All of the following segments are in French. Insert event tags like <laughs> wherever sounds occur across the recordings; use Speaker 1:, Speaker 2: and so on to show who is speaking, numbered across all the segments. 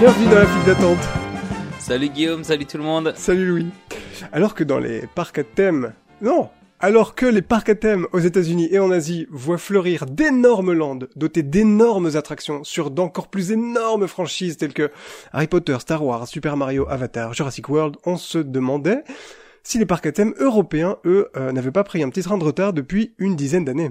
Speaker 1: Bienvenue dans la file d'attente.
Speaker 2: Salut Guillaume, salut tout le monde.
Speaker 1: Salut Louis. Alors que dans les parcs à thème, non, alors que les parcs à thème aux États-Unis et en Asie voient fleurir d'énormes landes dotées d'énormes attractions sur d'encore plus énormes franchises telles que Harry Potter, Star Wars, Super Mario, Avatar, Jurassic World, on se demandait si les parcs à thème européens, eux, euh, n'avaient pas pris un petit train de retard depuis une dizaine d'années.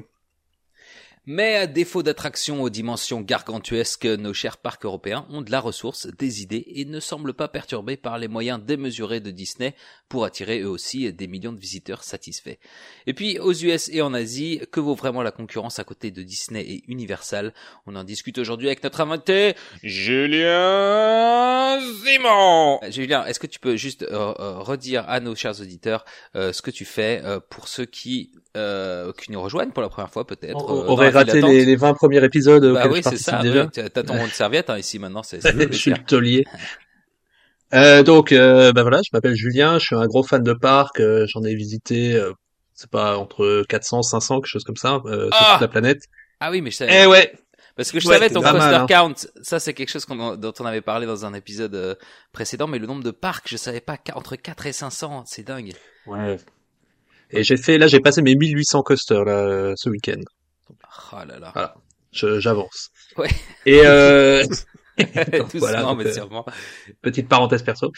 Speaker 2: Mais à défaut d'attractions aux dimensions gargantuesques, nos chers parcs européens ont de la ressource, des idées et ne semblent pas perturbés par les moyens démesurés de Disney pour attirer eux aussi des millions de visiteurs satisfaits. Et puis aux US et en Asie, que vaut vraiment la concurrence à côté de Disney et Universal? On en discute aujourd'hui avec notre invité, Julien Simon. Euh, Julien, est-ce que tu peux juste euh, euh, redire à nos chers auditeurs ce que tu fais pour ceux qui qui nous rejoignent pour la première fois peut-être
Speaker 3: raté les, les, 20 premiers épisodes.
Speaker 2: Bah oui, c'est ça. T'as ton rond de serviette hein, ici maintenant. C'est. <laughs>
Speaker 3: je suis le taulier. <laughs> Euh, donc, euh, bah voilà, je m'appelle Julien, je suis un gros fan de parc, euh, j'en ai visité, euh, c'est pas entre 400, 500, quelque chose comme ça, euh, sur ah toute la planète.
Speaker 2: Ah oui, mais je savais.
Speaker 3: Eh ouais.
Speaker 2: Parce que je savais ton coaster hein. count, ça c'est quelque chose dont on avait parlé dans un épisode précédent, mais le nombre de parcs, je savais pas entre 4 et 500, c'est dingue.
Speaker 3: Ouais. Et j'ai fait, là j'ai passé mes 1800 coasters là, ce week-end.
Speaker 2: Oh là là.
Speaker 3: Voilà, j'avance.
Speaker 2: Ouais.
Speaker 3: Et euh... <laughs> <laughs>
Speaker 2: voilà, donc, mais sûrement.
Speaker 3: petite parenthèse perso.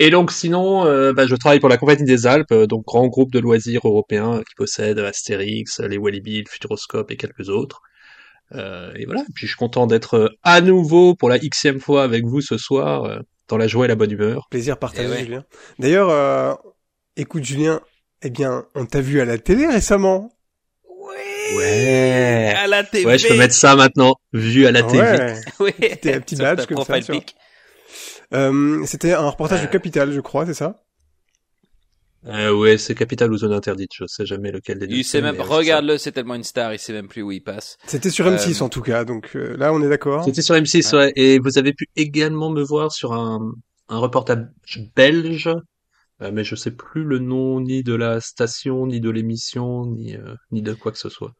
Speaker 3: Et donc sinon, euh, bah, je travaille pour la Compagnie des Alpes, euh, donc grand groupe de loisirs européens qui possède Astérix, les Walibi, le Futuroscope et quelques autres. Euh, et voilà. Puis je suis content d'être à nouveau pour la xème fois avec vous ce soir, euh, dans la joie et la bonne humeur.
Speaker 1: Plaisir partagé, ouais. Julien. D'ailleurs, euh, écoute Julien, eh bien, on t'a vu à la télé récemment.
Speaker 3: Ouais.
Speaker 2: À la TV.
Speaker 3: Ouais, je peux mettre ça maintenant, vu à la TV.
Speaker 1: Ouais. <laughs> oui. C'était un petit badge comme ça. Euh, C'était un reportage euh... de Capital, je crois, c'est ça
Speaker 3: euh, ouais, c'est Capital ou Zone Interdite, je sais jamais lequel des deux.
Speaker 2: Il sait même, regarde-le, c'est tellement une star, il sait même plus où il passe.
Speaker 1: C'était sur M6 euh... en tout cas, donc euh, là on est d'accord.
Speaker 3: C'était sur M6, ouais. ouais. Et vous avez pu également me voir sur un, un reportage belge euh, mais je sais plus le nom ni de la station, ni de l'émission, ni euh, ni de quoi que ce soit.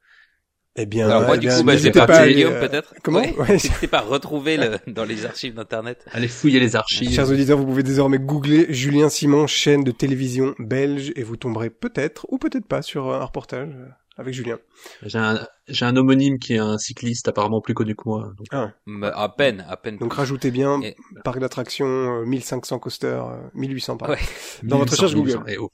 Speaker 2: Eh bien, Alors moi, du coup, bah, j'ai pas Guillaume,
Speaker 1: euh,
Speaker 2: peut-être.
Speaker 1: Comment ouais. <laughs>
Speaker 2: pas à retrouver le, dans les archives d'internet.
Speaker 3: Allez fouiller les archives.
Speaker 1: Chers auditeurs, vous pouvez désormais googler Julien Simon, chaîne de télévision belge, et vous tomberez peut-être ou peut-être pas sur un reportage avec Julien.
Speaker 3: J'ai un, j'ai un homonyme qui est un cycliste apparemment plus connu que moi. Donc...
Speaker 2: Ah. à peine, à peine.
Speaker 1: Donc rajoutez bien et... parc d'attractions, 1500 coasters, 1800 par
Speaker 2: ouais.
Speaker 1: dans 1800, votre recherche Google.
Speaker 3: Et oh.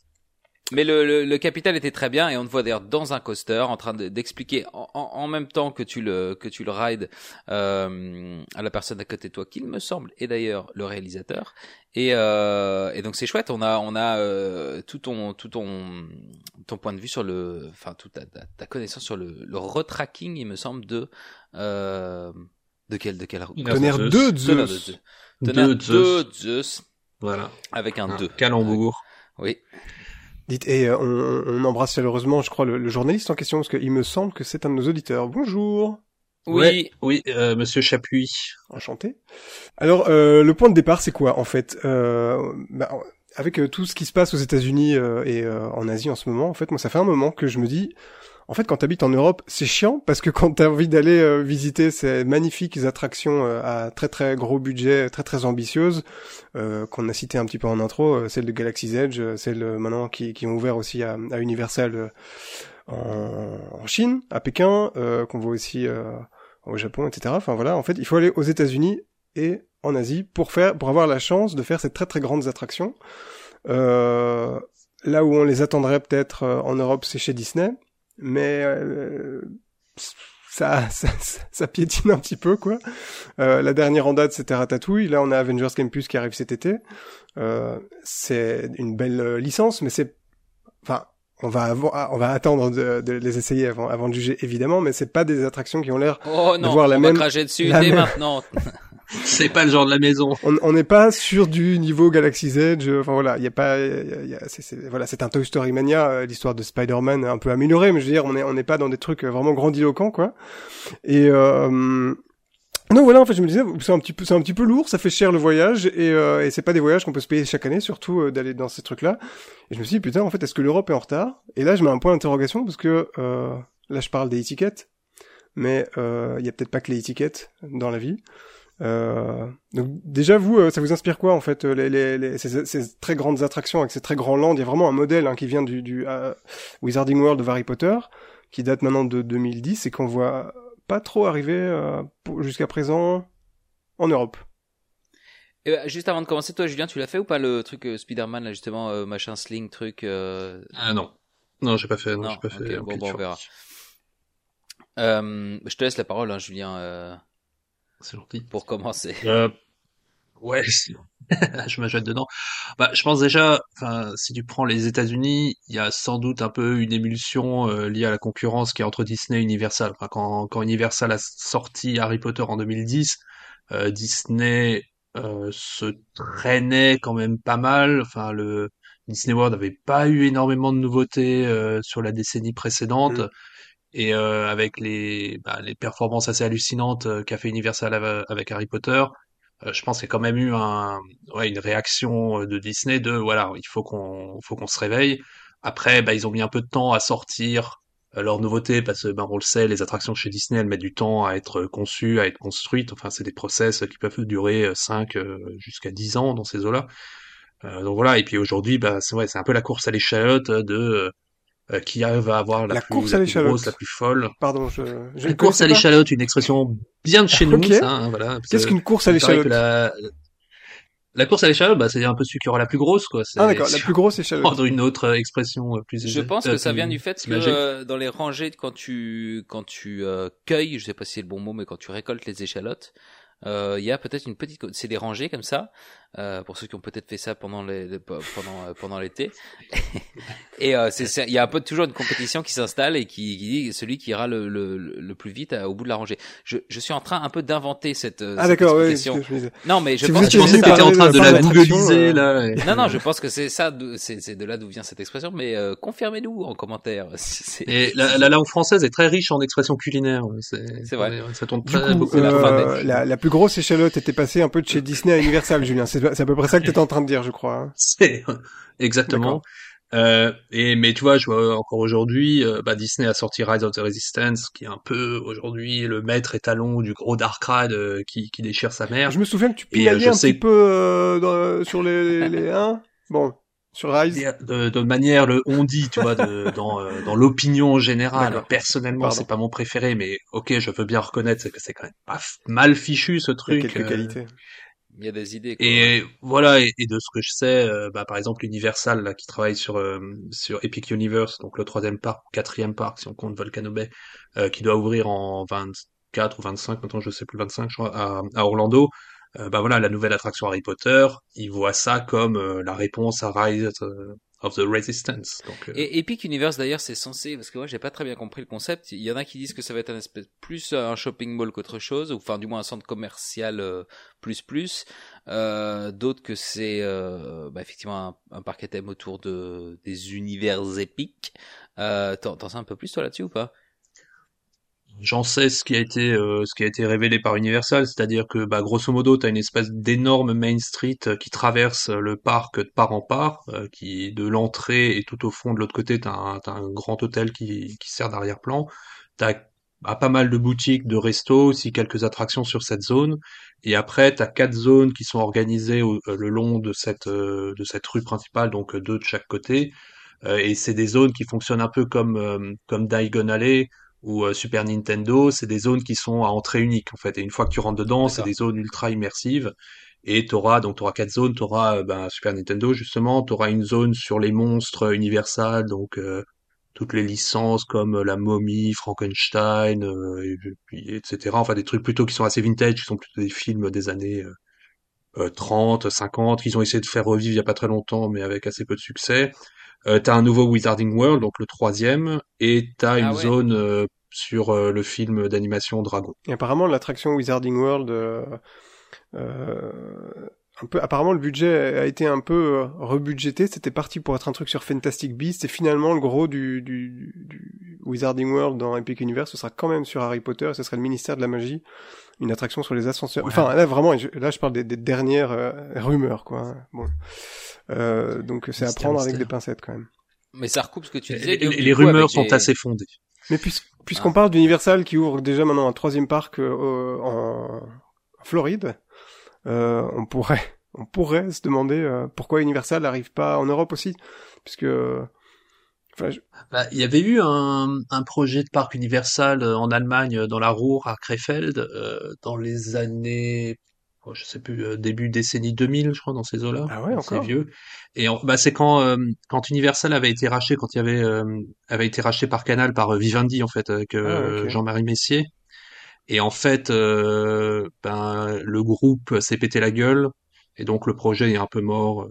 Speaker 2: Mais le, le, le, capital était très bien et on te voit d'ailleurs dans un coaster en train d'expliquer en, en, même temps que tu le que tu le rides euh, à la personne à côté de toi, qu'il me semble, et d'ailleurs le réalisateur. Et, euh, et donc c'est chouette. On a on a euh, tout ton tout ton ton point de vue sur le, enfin toute ta, ta, ta, connaissance sur le, le retracking, il me semble de euh, de quel de quel
Speaker 1: tonnerre de
Speaker 2: Zeus. Tonnerre de Zeus.
Speaker 3: Voilà.
Speaker 2: Avec un 2.
Speaker 3: Calembour.
Speaker 2: Oui.
Speaker 1: Dites, et euh, on, on, embrasse chaleureusement, je crois, le, le, journaliste en question, parce qu'il me semble que c'est un de nos auditeurs. Bonjour.
Speaker 2: Oui,
Speaker 3: ouais, oui, euh, Monsieur Chapuis.
Speaker 1: Enchanté. Alors, euh, le point de départ, c'est quoi, en fait? Euh, bah, Avec euh, tout ce qui se passe aux États-Unis et en Asie en ce moment, en fait, moi, ça fait un moment que je me dis, en fait, quand t'habites en Europe, c'est chiant parce que quand t'as envie d'aller euh, visiter ces magnifiques attractions euh, à très très gros budget, très très ambitieuses, euh, qu'on a cité un petit peu en intro, celle de Galaxy's Edge, celle maintenant qui, qui ont ouvert aussi à, Universal en, en, Chine, à Pékin, qu'on voit aussi au Japon, etc. Enfin voilà, en fait, il faut aller aux États-Unis et en Asie pour faire, pour avoir la chance de faire ces très très grandes attractions. là où on les attendrait peut-être en Europe, c'est chez Disney mais euh, ça, ça, ça, piétine un petit peu quoi. Euh, la dernière en date c'était Ratatouille, là on a Avengers Campus qui arrive cet été. Euh, c'est une belle licence, mais c'est, enfin, on va avoir, on va attendre de, de, les essayer avant, avant de juger évidemment, mais c'est pas des attractions qui ont l'air
Speaker 2: oh,
Speaker 1: de voir la
Speaker 2: on
Speaker 1: même.
Speaker 2: Va dessus dès même... maintenant. <laughs>
Speaker 3: c'est pas le genre de la maison.
Speaker 1: On n'est pas sur du niveau Galaxy's Edge. Enfin voilà, il y a pas, y a, c'est, c'est, voilà, c'est un Toy Story Mania, euh, l'histoire de Spider-Man un peu améliorée, mais je veux dire, on est on n'est pas dans des trucs vraiment grandiloquents quoi. Et euh, non, voilà, en fait, je me disais, c'est un petit peu, c'est un petit peu lourd, ça fait cher le voyage, et, euh, et c'est pas des voyages qu'on peut se payer chaque année, surtout euh, d'aller dans ces trucs-là. Et je me suis dit, putain, en fait, est-ce que l'Europe est en retard? Et là, je mets un point d'interrogation parce que euh, là, je parle des étiquettes, mais il y a peut-être pas que les étiquettes dans la vie. Euh, donc déjà vous, euh, ça vous inspire quoi en fait les, les, les ces, ces, très grandes attractions avec ces très grands lands? Il y a vraiment un modèle hein, qui vient du, du uh, Wizarding World de Harry Potter, qui date maintenant de 2010 et qu'on voit pas trop arriver euh, jusqu'à présent en Europe.
Speaker 2: Et bah, juste avant de commencer, toi Julien, tu l'as fait ou pas le truc euh, Spider-Man là justement euh, machin sling truc
Speaker 3: Ah non, non j'ai pas fait, non, non j'ai pas
Speaker 2: okay,
Speaker 3: fait.
Speaker 2: Bon, bon on verra. je te laisse la parole, hein, Julien.
Speaker 3: C'est gentil.
Speaker 2: Pour commencer.
Speaker 3: Euh, ouais, <laughs> je me jette dedans. Bah, je pense déjà, enfin, si tu prends les États-Unis, il y a sans doute un peu une émulsion euh, liée à la concurrence qui est entre Disney et Universal. Enfin, quand, quand Universal a sorti Harry Potter en 2010, euh, Disney euh, se traînait quand même pas mal. Enfin, le Disney World n'avait pas eu énormément de nouveautés euh, sur la décennie précédente.
Speaker 1: Mm.
Speaker 3: Et euh, avec les, bah, les performances assez hallucinantes euh, qu'a fait Universal avec Harry Potter, euh, je pense qu'il y a quand même eu un, ouais, une réaction de Disney de voilà, il faut qu'on faut qu'on se réveille. Après, bah, ils ont mis un peu de temps à sortir leurs nouveautés parce que ben on le sait, les attractions chez Disney elles mettent du temps à être conçues, à être construites. Enfin, c'est des process qui peuvent durer 5 jusqu'à 10 ans dans ces eaux-là. Euh, donc voilà. Et puis aujourd'hui, bah c'est ouais, un peu la course à l'échalote de euh, qui arrive à avoir la,
Speaker 1: la
Speaker 3: plus,
Speaker 1: course
Speaker 3: la
Speaker 1: à
Speaker 3: plus grosse, la plus folle.
Speaker 1: Pardon, je. je
Speaker 3: la course à l'échalote, une expression bien de chez nous,
Speaker 1: okay.
Speaker 3: ça. Hein, voilà.
Speaker 1: Qu'est-ce qu'une course à l'échalote
Speaker 3: la... la course à l'échalote, bah, c'est un peu celui qui aura la plus grosse, quoi.
Speaker 1: Ah d'accord, la plus grosse échalote. <laughs>
Speaker 3: Prendre une autre expression plus.
Speaker 2: Je pense
Speaker 3: euh,
Speaker 2: que ça vient du fait que euh, dans les rangées, quand tu quand tu euh, cueilles, je sais pas si c'est le bon mot, mais quand tu récoltes les échalotes, euh, il y a peut-être une petite, c'est des rangées comme ça. Euh, pour ceux qui ont peut-être fait ça pendant les, les- pendant euh, pendant l'été. <laughs> et euh, c'est c'est- il y a un peu toujours une compétition qui s'installe et qui, qui dit celui qui ira le, le, le plus vite à- au bout de la rangée. Je, je suis en train un peu d'inventer cette,
Speaker 1: Ah
Speaker 2: cette explication.
Speaker 1: disais.
Speaker 2: Non, mais je
Speaker 1: Si
Speaker 2: pense que
Speaker 3: pensais
Speaker 1: venu
Speaker 3: que t'étais en train de la googliser, là.
Speaker 2: non, non, je pense que c'est ça, c'est c'est de là d'où vient cette expression, mais euh, confirmez-nous en commentaire. <laughs> si c'est-
Speaker 3: Et la, la langue française est très riche en expressions culinaires. C'est
Speaker 2: C'est vrai.
Speaker 3: Ça tourne très
Speaker 1: coup,
Speaker 3: beaucoup.
Speaker 1: euh, la, la plus grosse échalote était passée un peu de chez Disney à Universal, Julien. C'est à peu près ça que t'étais en train de dire, je crois. hein. <laughs>
Speaker 3: C'est exactement. Euh, et mais tu vois, je vois encore aujourd'hui, euh, bah, Disney a sorti Rise of the Resistance, qui est un peu aujourd'hui le maître étalon du gros dark ride euh, qui, qui déchire sa mère.
Speaker 1: Je me souviens que tu
Speaker 3: euh,
Speaker 1: pinaillais
Speaker 3: je
Speaker 1: un
Speaker 3: sais-
Speaker 1: petit peu euh, dans- sur les, les, les hein Bon, sur Rise.
Speaker 3: de, de manière le on dit, tu vois, de, <laughs> dans, euh, dans l'opinion générale. Personnellement, c'est pas mon préféré, mais ok, je veux bien reconnaître que c'est quand même pas mal fichu ce
Speaker 1: Il y a
Speaker 3: truc.
Speaker 1: quelques qualités.
Speaker 2: Il y a des idées.
Speaker 3: Et voilà, et, de ce que je sais, euh, bah, par exemple Universal là, qui travaille sur euh, sur Epic Universe, donc le troisième parc, quatrième parc si on compte Volcano Bay, euh, qui doit ouvrir en 24 ou 25, maintenant je sais plus 25, je crois, à, à Orlando. Euh, bah voilà, la nouvelle attraction Harry Potter, ils voient ça comme euh, la réponse à Rise of the Resistance. Donc, euh,
Speaker 2: Et Epic Universe d'ailleurs c'est censé parce que moi j'ai pas très bien compris le concept. Il y en a qui disent que ça va être un espèce plus un shopping mall qu'autre chose, ou enfin du moins un centre commercial euh, plus plus. Euh, D'autres que c'est euh, bah, effectivement un, un parc à thème autour de des univers épiques. Euh, T'en t'en sais un peu plus toi là-dessus ou pas?
Speaker 3: J'en sais ce qui a été euh, ce qui a été révélé par Universal, c'est-à-dire que bah grosso modo t'as une espèce d'énorme Main Street euh, qui traverse euh, le parc de part en part, euh, qui de l'entrée et tout au fond de l'autre côté t'as un, t'as un grand hôtel qui, qui sert d'arrière-plan. T'as bah, pas mal de boutiques, de restos, aussi quelques attractions sur cette zone. Et après t'as quatre zones qui sont organisées au- euh, le long de cette euh, de cette rue principale, donc deux de chaque côté. Et c'est des zones qui fonctionnent un peu comme comme Diagon Alley ou euh, Super Nintendo, c'est des zones qui sont à entrée unique en fait. Et une fois que tu rentres dedans, c'est des zones ultra immersives. Et t'auras donc t'auras quatre zones. T'auras euh, ben, Super Nintendo justement. T'auras une zone sur les monstres Universal, donc euh, toutes les licences comme la momie, Frankenstein, euh, et puis, etc. Enfin des trucs plutôt qui sont assez vintage, qui sont plutôt des films des années euh, euh, 30, 50, qu'ils ont essayé de faire revivre il y a pas très longtemps, mais avec assez peu de succès. Euh, t'as un nouveau Wizarding World, donc le troisième, et t'as une
Speaker 2: Ah ouais.
Speaker 3: zone euh, sur euh, le film d'animation Dragon.
Speaker 1: Et apparemment, l'attraction Wizarding World, euh, euh, un peu, apparemment, le budget a été un peu euh, rebudgété. C'était parti pour être un truc sur Fantastic Beasts, et finalement, le gros du, du, du Wizarding World dans Epic Universe, ce sera quand même sur Harry Potter, et ce sera le ministère de la magie, une attraction sur les ascenseurs.
Speaker 3: Ouais.
Speaker 1: Enfin, là, vraiment, je- là, je parle des, des dernières euh, rumeurs, quoi. hein. Bon. Euh, donc, c'est à prendre avec des pincettes, quand même.
Speaker 2: Mais ça recoupe ce que tu disais.
Speaker 3: les
Speaker 2: coup,
Speaker 3: rumeurs sont
Speaker 2: les-
Speaker 3: assez fondées.
Speaker 1: Mais puis, puisqu'on
Speaker 2: Ah.
Speaker 1: parle d'Universal qui ouvre déjà maintenant un troisième parc euh, en, Floride, euh, on pourrait <laughs> on pourrait se demander euh, pourquoi Universal n'arrive pas en Europe aussi, puisque
Speaker 3: Enfin, bah, il y avait eu un, un, projet de parc Universal euh, en Allemagne, euh, dans la Ruhr, à Krefeld, euh, dans les années, je sais plus, début décennie 2000, je crois, dans ces eaux-là.
Speaker 1: Ah ouais.
Speaker 3: C'est vieux. Et bah, c'est quand, quand Universal avait été racheté, quand il y avait, avait été racheté par Canal, par Vivendi, en fait, avec ah, Jean-Marie Messier. Et en fait, ben, le groupe s'est pété la gueule. Et donc, le projet est un peu mort,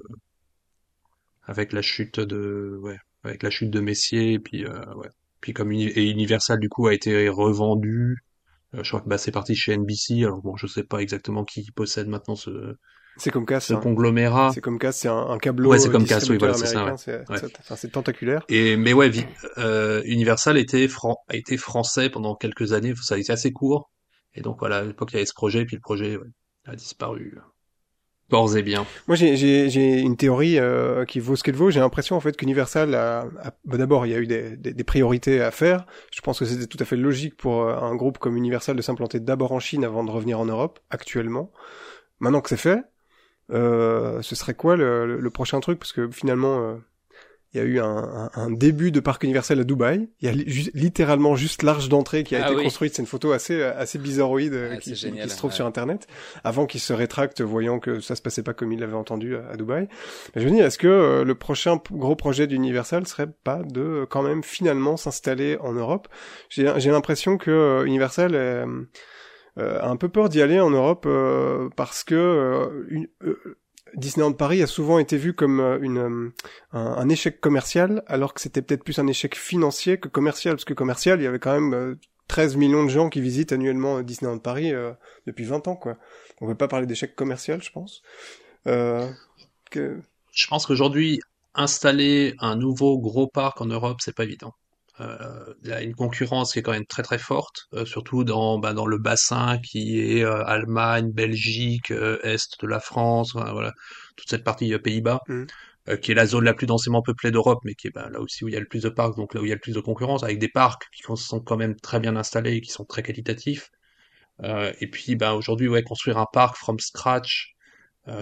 Speaker 3: avec la chute de, ouais, avec la chute de Messier et puis euh, ouais. Puis comme et Universal du coup a été revendu, euh, je crois que bah, c'est parti chez NBC. Alors bon, je sais pas exactement qui possède maintenant ce
Speaker 1: c'est comme Cass,
Speaker 3: ce hein. conglomérat.
Speaker 1: C'est comme Cass, c'est un, un câbleau.
Speaker 3: Ouais, c'est comme Cass, oui, voilà, c'est ça.
Speaker 1: C'est tentaculaire.
Speaker 3: Et mais ouais, euh, Universal était fran a été français pendant quelques années. Ça a été assez court. Et donc voilà, à l'époque il y avait ce projet, puis le projet ouais, a disparu. Corps et bien.
Speaker 1: Moi, j'ai une théorie euh, qui vaut ce qu'elle vaut. J'ai l'impression en fait qu'Universal a, bah, d'abord il y a eu des, des, des, priorités à faire. Je pense que c'était tout à fait logique pour euh, un groupe comme Universal de s'implanter d'abord en Chine avant de revenir en Europe. Actuellement, maintenant que c'est fait, euh, ce serait quoi le, le, prochain truc? Parce que finalement, euh, il y a eu un, un, début de parc universel à Dubaï. Il y a littéralement juste l'arche d'entrée qui a ah été construite. C'est une photo assez assez bizarroïde euh, ah, qui, qui, se trouve sur internet. Avant qu'il se rétracte, voyant que ça se passait pas comme il l'avait entendu à, Dubaï. Mais je me dis, est-ce que euh, le prochain gros projet d'Universal serait pas de euh, quand même finalement s'installer en Europe? J'ai l'impression que Universal a un peu peur d'y aller en Europe parce que une, Disneyland Paris a souvent été vu comme euh, une, euh, un, échec commercial, alors que c'était peut-être plus un échec financier que commercial, parce que commercial, il y avait quand même 13 euh, millions de gens qui visitent annuellement Disneyland Paris depuis 20 ans, quoi. On ne peut pas parler d'échec commercial, je pense.
Speaker 3: Je pense qu'aujourd'hui, installer un nouveau gros parc en Europe, c'est pas évident. Euh, il y a une concurrence qui est quand même très très forte, euh, surtout dans, bah, dans le bassin qui est euh, Allemagne, Belgique, Est de la France, voilà, toute cette partie Pays-Bas, mmh. qui est la zone la plus densément peuplée d'Europe, mais qui est bah, là aussi où il y a le plus de parcs, donc là où il y a le plus de concurrence, avec des parcs qui sont quand même très bien installés et qui sont très qualitatifs. et puis bah, aujourd'hui, ouais, construire un parc from scratch,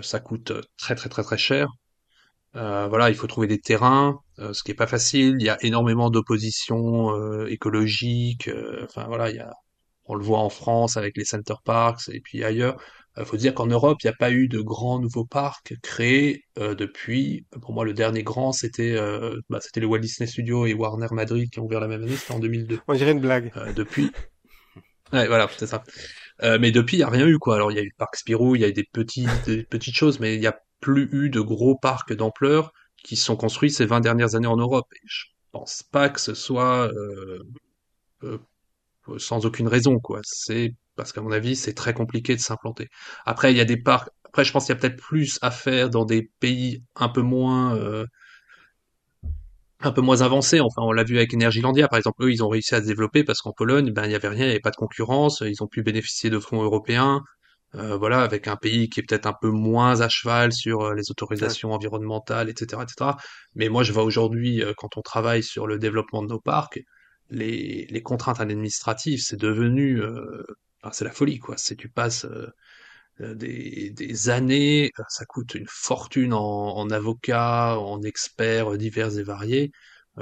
Speaker 3: ça coûte très très très très cher. Euh, voilà, il faut trouver des terrains, euh, ce qui est pas facile. Il y a énormément d'opposition euh, écologique. enfin voilà, il y a, on le voit en France avec les center parks et puis ailleurs. Il faut dire qu'en Europe, il n'y a pas eu de grands nouveaux parcs créés depuis. Pour moi, le dernier grand, c'était bah, c'était le Walt Disney Studios et Warner Madrid qui ont ouvert la même année. C'était en 2002.
Speaker 1: On dirait une blague.
Speaker 3: depuis. Ouais, voilà, c'est ça. mais depuis, il n'y a rien eu, quoi. Alors, il y a eu le parc Spirou, il y a eu des, petits, des petites choses, mais il n'y a plus eu de gros parcs d'ampleur qui sont construits ces 20 dernières années en Europe. Et je pense pas que ce soit euh, euh, sans aucune raison, quoi. C'est parce qu'à mon avis, c'est très compliqué de s'implanter. Après, il y a des parcs. Après, je pense qu'il y a peut-être plus à faire dans des pays un peu moins euh, un peu moins avancés. Enfin, on l'a vu avec Energilandia, par exemple. Eux, ils ont réussi à se développer parce qu'en Pologne, ben, il y avait rien, il n'y avait pas de concurrence. Ils ont pu bénéficier de fonds européens. Euh, voilà, avec un pays qui est peut-être un peu moins à cheval sur euh, les autorisations environnementales, etc., etc. Mais moi, je vois aujourd'hui, euh, quand on travaille sur le développement de nos parcs, les, les contraintes administratives, c'est devenu, c'est la folie, quoi. C'est tu passes des, des, années, ça coûte une fortune en, en avocats, en experts divers et variés,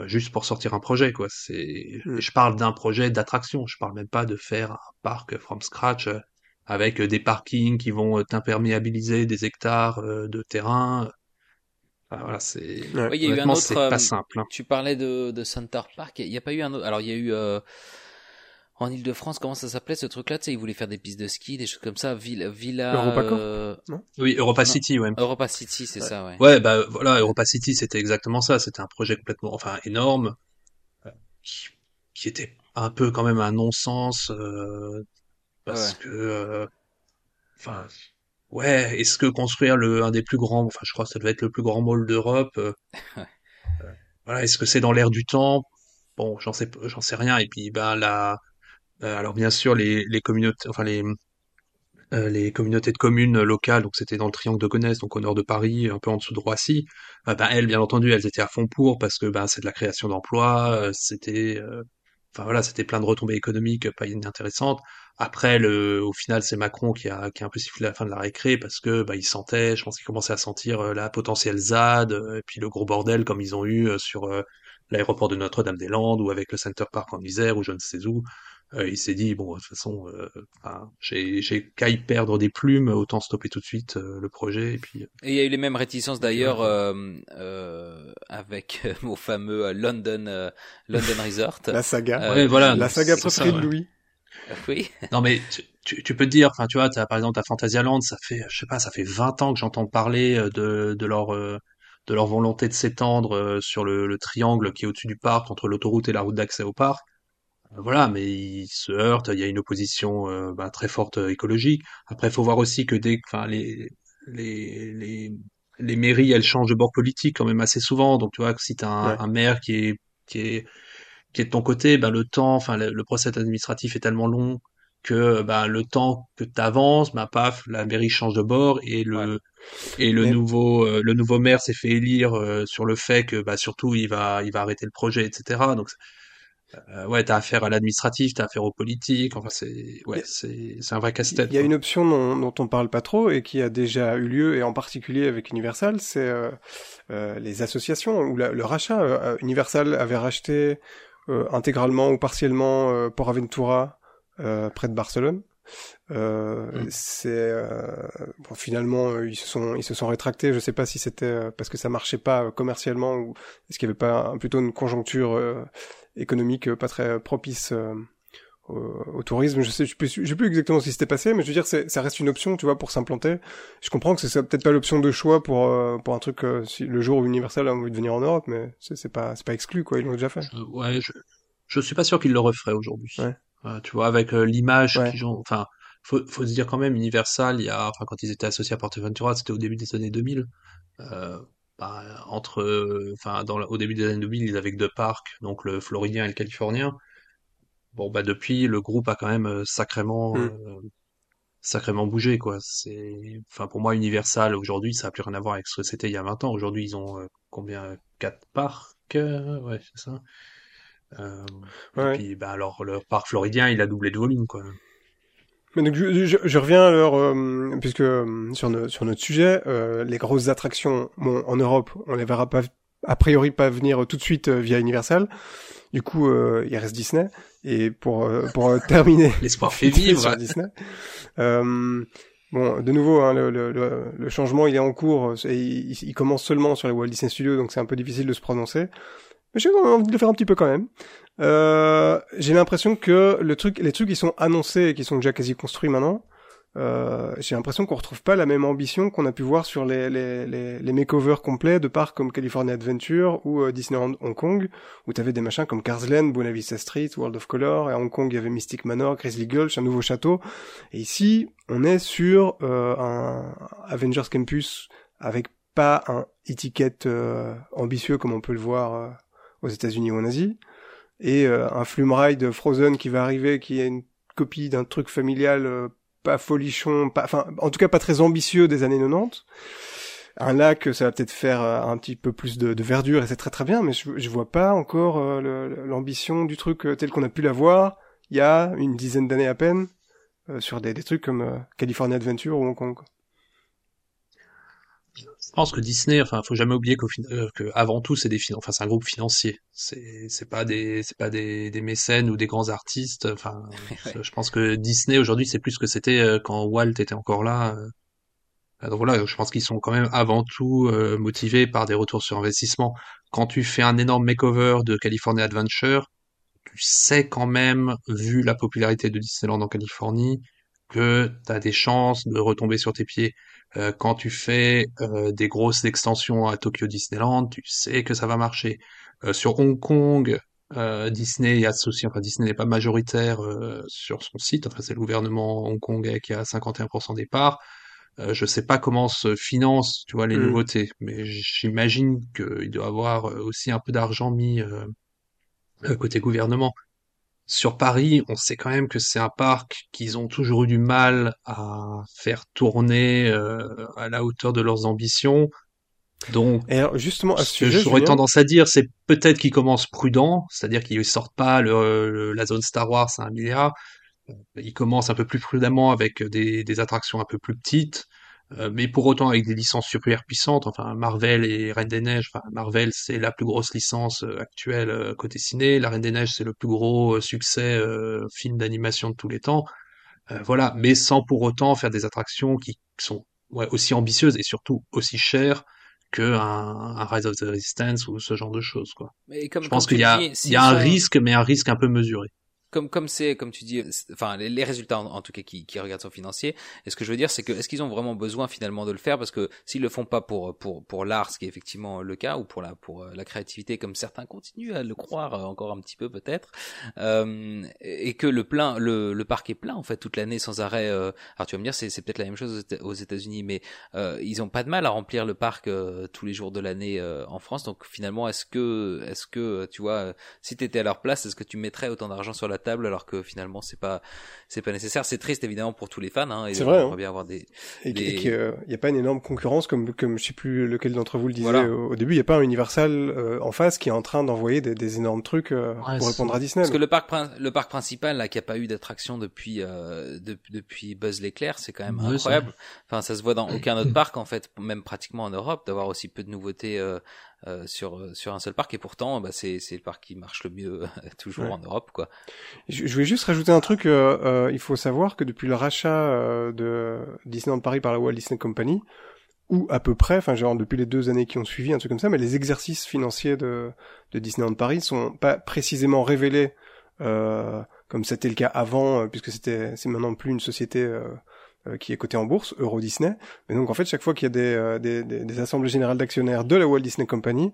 Speaker 3: juste pour sortir un projet, quoi. C'est, mmh. je parle d'un projet d'attraction, je parle même pas de faire un parc from scratch avec euh, des parkings qui vont euh, t'imperméabiliser des hectares euh, de terrain. voilà, c'est
Speaker 2: ouais, il y a eu un autre, pas simple. Hein. Tu parlais de, de Center Park, il n'y a pas eu un autre. Alors il y a eu en Ile-de-France, comment ça s'appelait ce truc-là Tu sais, ils voulaient faire des pistes de ski, des choses comme ça. Villa, Villa.
Speaker 1: Europa
Speaker 3: non? Oui, Europa City, ouais.
Speaker 2: Europa City, c'est ça, ouais.
Speaker 3: Ouais, bah voilà, Europa City, c'était exactement ça. C'était un projet complètement, enfin, énorme, qui, qui, était un peu quand même un non-sens parce que euh, enfin ouais est-ce que construire le un des plus grands enfin je crois que ça devait être le plus grand mall d'Europe euh, <laughs> euh, voilà est-ce que c'est dans l'air du temps? Bon j'en sais j'en sais rien. Et puis ben là alors bien sûr les les communautés enfin les les communautés de communes locales, donc c'était dans le triangle de Gonesse, donc au nord de Paris, un peu en dessous de Roissy. ben elles, bien entendu, elles étaient à fond pour parce que ben c'est de la création d'emplois, c'était enfin voilà, c'était plein de retombées économiques pas inintéressantes. Après, le, au final, c'est Macron qui a, qui a un peu sifflé la fin de la récré parce que bah, il sentait, je pense qu'il commençait à sentir euh, la potentielle ZAD euh, et puis le gros bordel comme ils ont eu euh, sur l'aéroport de Notre-Dame-des-Landes ou avec le Center Park en Isère ou je ne sais où. Il s'est dit bon de toute façon, j'ai j'ai qu'à y perdre des plumes, autant stopper tout de suite le projet et puis.
Speaker 2: Et il y a eu les mêmes réticences d'ailleurs avec <laughs> mon fameux London London <laughs> Resort.
Speaker 1: la saga.
Speaker 3: ouais, voilà.
Speaker 1: La saga préférée de Louis.
Speaker 2: Oui. <laughs>
Speaker 3: non mais tu, tu, peux te dire, enfin tu vois, as, par exemple à Fantasyland, ça fait, je sais pas, ça fait 20 ans que j'entends parler euh, de, de leur euh, de leur volonté de s'étendre euh, sur le, le, triangle qui est au-dessus du parc entre l'autoroute et la route d'accès au parc. Voilà, mais ils se heurtent, il y a une opposition bah, très forte écologique. Après, il faut voir aussi que dès, enfin les les les les mairies, elles changent de bord politique quand même assez souvent. Donc tu vois, si tu as un, un maire qui est qui est qui est de ton côté, ben le temps, enfin le, procès administratif est tellement long que ben le temps que tu avances, ben paf, la mairie change de bord et le et le nouveau euh, le nouveau maire s'est fait élire euh, sur le fait que bah surtout il va il va arrêter le projet, etc. Donc euh, ouais, t'as affaire à l'administratif, t'as affaire aux politiques. Enfin, c'est ouais, c'est c'est un vrai casse-tête.
Speaker 1: Il y a une option dont, dont, on parle pas trop et qui a déjà eu lieu et en particulier avec Universal, c'est euh, euh, les associations ou le rachat. Universal avait racheté euh, intégralement ou partiellement euh, Port Aventura euh, près de Barcelone. Euh, mm. C'est bon, finalement ils se sont ils se sont rétractés. Je sais pas si c'était parce que ça marchait pas commercialement ou est-ce qu'il y avait pas plutôt une conjoncture économique pas très propice au, tourisme. Je sais, je sais, plus exactement ce qui s'était passé, mais je veux dire, ça reste une option, tu vois, pour s'implanter. Je comprends que c'est peut-être pas l'option de choix pour euh, pour un truc euh, si le jour où Universal a envie de venir en Europe, mais c'est pas c'est pas exclu quoi. Ils l'ont déjà fait.
Speaker 3: ouais, je je suis pas sûr qu'ils le referaient aujourd'hui. Ouais. tu vois, avec euh, l'image qu'ils ont, enfin. Faut, faut se dire quand même, Universal, il y a, enfin, quand ils étaient associés à Portaventura, c'était au début des années 2000. Euh, bah, entre, enfin, dans, au début des années 2000, ils avaient que deux parcs, donc le floridien et le californien. Bon bah depuis le groupe a quand même euh, sacrément mm. euh, sacrément bougé quoi. C'est enfin pour moi Universal aujourd'hui ça a plus rien à voir avec ce que c'était il y a 20 ans. Aujourd'hui ils ont euh, combien quatre parcs ouais c'est ça. Et puis bah alors le parc floridien il a doublé de volume quoi.
Speaker 1: Mais donc je, je, reviens alors puisque sur, sur notre sujet les grosses attractions bon en Europe on les verra pas a priori pas venir tout de suite via Universal. Du coup, euh, il reste Disney. Et pour euh, pour euh, terminer, <laughs>
Speaker 3: l'espoir <laughs> fait vivre
Speaker 1: sur Disney. Euh, bon, de nouveau, hein, le, le, le, changement il est en cours. Et il, commence seulement sur les Walt Disney Studios, donc c'est un peu difficile de se prononcer. Mais j'ai envie de le faire un petit peu quand même. Euh, j'ai l'impression que le truc, les trucs qui sont annoncés et qui sont déjà quasi construits maintenant, euh, j'ai l'impression qu'on retrouve pas la même ambition qu'on a pu voir sur les, les, les, les makeovers complets de parcs comme California Adventure ou euh, Disneyland Hong Kong, où t'avais des machins comme Cars Land, Buena Vista Street, World of Color, et à Hong Kong il y avait Mystic Manor, Grizzly Gulch, un nouveau château. Et ici, on est sur euh, un Avengers Campus avec pas un étiquette euh, ambitieux comme on peut le voir aux États-Unis ou en Asie, et un Flume Ride Frozen qui va arriver, qui est une copie d'un truc familial pas folichon, pas, enfin, en tout cas pas très ambitieux des années 90. Un lac, ça va peut-être faire euh, un petit peu plus de, verdure et c'est très très bien, mais je, je vois pas encore euh, l'ambition du truc euh, tel qu'on a pu la voir il y a une dizaine d'années à peine sur des, des trucs comme California Adventure ou Hong Kong.
Speaker 3: Je pense que Disney, enfin, faut jamais oublier qu'au euh, que avant tout, c'est des, enfin, c'est un groupe financier. C'est, c'est pas des, c'est pas des, des mécènes ou des grands artistes. Enfin, <laughs> je pense que Disney aujourd'hui, c'est plus ce que c'était euh, quand Walt était encore là. Euh. Donc voilà, je pense qu'ils sont quand même avant tout motivés par des retours sur investissement. Quand tu fais un énorme makeover de California Adventure, tu sais quand même, vu la popularité de Disneyland en Californie, que tu as des chances de retomber sur tes pieds. Euh, quand tu fais euh, des grosses extensions à Tokyo Disneyland, tu sais que ça va marcher. Euh, sur Hong Kong, Disney associé, enfin Disney n'est pas majoritaire sur son site, enfin c'est le gouvernement hongkongais qui a 51% des parts. je sais pas comment se financent, tu vois, les mmh. nouveautés, mais j'imagine qu'il doit avoir aussi un peu d'argent mis côté gouvernement. Sur Paris, on sait quand même que c'est un parc qu'ils ont toujours eu du mal à faire tourner euh, à la hauteur de leurs ambitions. Donc,
Speaker 1: Et alors, justement, à ce
Speaker 3: ce que j'aurais tendance à dire, c'est peut-être qu'ils commencent prudent, c'est-à-dire qu'ils sortent pas le, le- la zone Star Wars à un milliard. Ils commencent un peu plus prudemment avec des, des attractions un peu plus petites, mais pour autant avec des licences super puissantes. Enfin, Marvel et Reine des Neiges. Enfin, Marvel, c'est la plus grosse licence euh, actuelle euh, côté ciné. La Reine des Neiges, c'est le plus gros euh, succès euh, film d'animation de tous les temps. Euh, voilà, mais sans pour autant faire des attractions qui sont ouais, aussi ambitieuses et surtout aussi chères que un, un Rise of the Resistance ou ce genre de choses, quoi.
Speaker 2: Mais comme,
Speaker 3: Je pense qu'il y a,
Speaker 2: dis,
Speaker 3: il
Speaker 2: s'ils
Speaker 3: y a un risque, mais un risque un peu mesuré.
Speaker 2: Comme comme c'est comme tu dis enfin les, les résultats en, tout cas qui, qui regardent sont financiers et ce que je veux dire c'est que est-ce qu'ils ont vraiment besoin finalement de le faire? Parce que s'ils le font pas pour pour pour l'art ce qui est effectivement le cas ou pour la pour euh, la créativité comme certains continuent à le croire euh, encore un petit peu peut-être euh, et que le plein le, le parc est plein en fait toute l'année sans arrêt euh, alors tu vas me dire c'est c'est peut-être la même chose aux Éta- aux États-Unis mais euh, ils ont pas de mal à remplir le parc euh, tous les jours de l'année en France. Donc finalement est-ce que est-ce que tu vois si tu étais à leur place est-ce que tu mettrais autant d'argent sur la table alors que finalement c'est pas c'est pas nécessaire c'est triste évidemment pour tous les fans hein, et
Speaker 1: C'est vrai,
Speaker 2: on
Speaker 1: hein.
Speaker 2: bien avoir des
Speaker 1: et
Speaker 2: les-
Speaker 1: qu'il n'y a pas une énorme concurrence comme comme je sais plus lequel d'entre vous le disait
Speaker 2: Voilà.
Speaker 1: au, au début. Il n'y a pas un Universal euh, en face qui est en train d'envoyer des, des énormes trucs euh,
Speaker 3: Ouais,
Speaker 1: pour répondre à Disney.
Speaker 2: parce que le parc le parc principal là qui a pas eu d'attraction depuis euh, de- depuis Buzz l'éclair c'est quand même
Speaker 3: Ouais,
Speaker 2: incroyable enfin ça se voit dans <clears throat> aucun autre parc en fait même pratiquement en Europe d'avoir aussi peu de nouveautés euh, euh, sur sur un seul parc et pourtant bah c'est c'est le parc qui marche le mieux <laughs> toujours
Speaker 1: Ouais.
Speaker 2: en Europe quoi
Speaker 1: Je, je voulais juste rajouter un truc. euh, euh, il faut savoir que depuis le rachat euh, de Disneyland Paris par la Walt Disney Company, ou à peu près, enfin genre depuis les deux années qui ont suivi, un truc comme ça, mais les exercices financiers de, de Disneyland Paris sont pas précisément révélés euh, comme c'était le cas avant, puisque c'était c'est maintenant plus une société qui est cotée en bourse, Euro Disney. Mais donc en fait, chaque fois qu'il y a des, euh, des, des, assemblées générales d'actionnaires de la Walt Disney Company,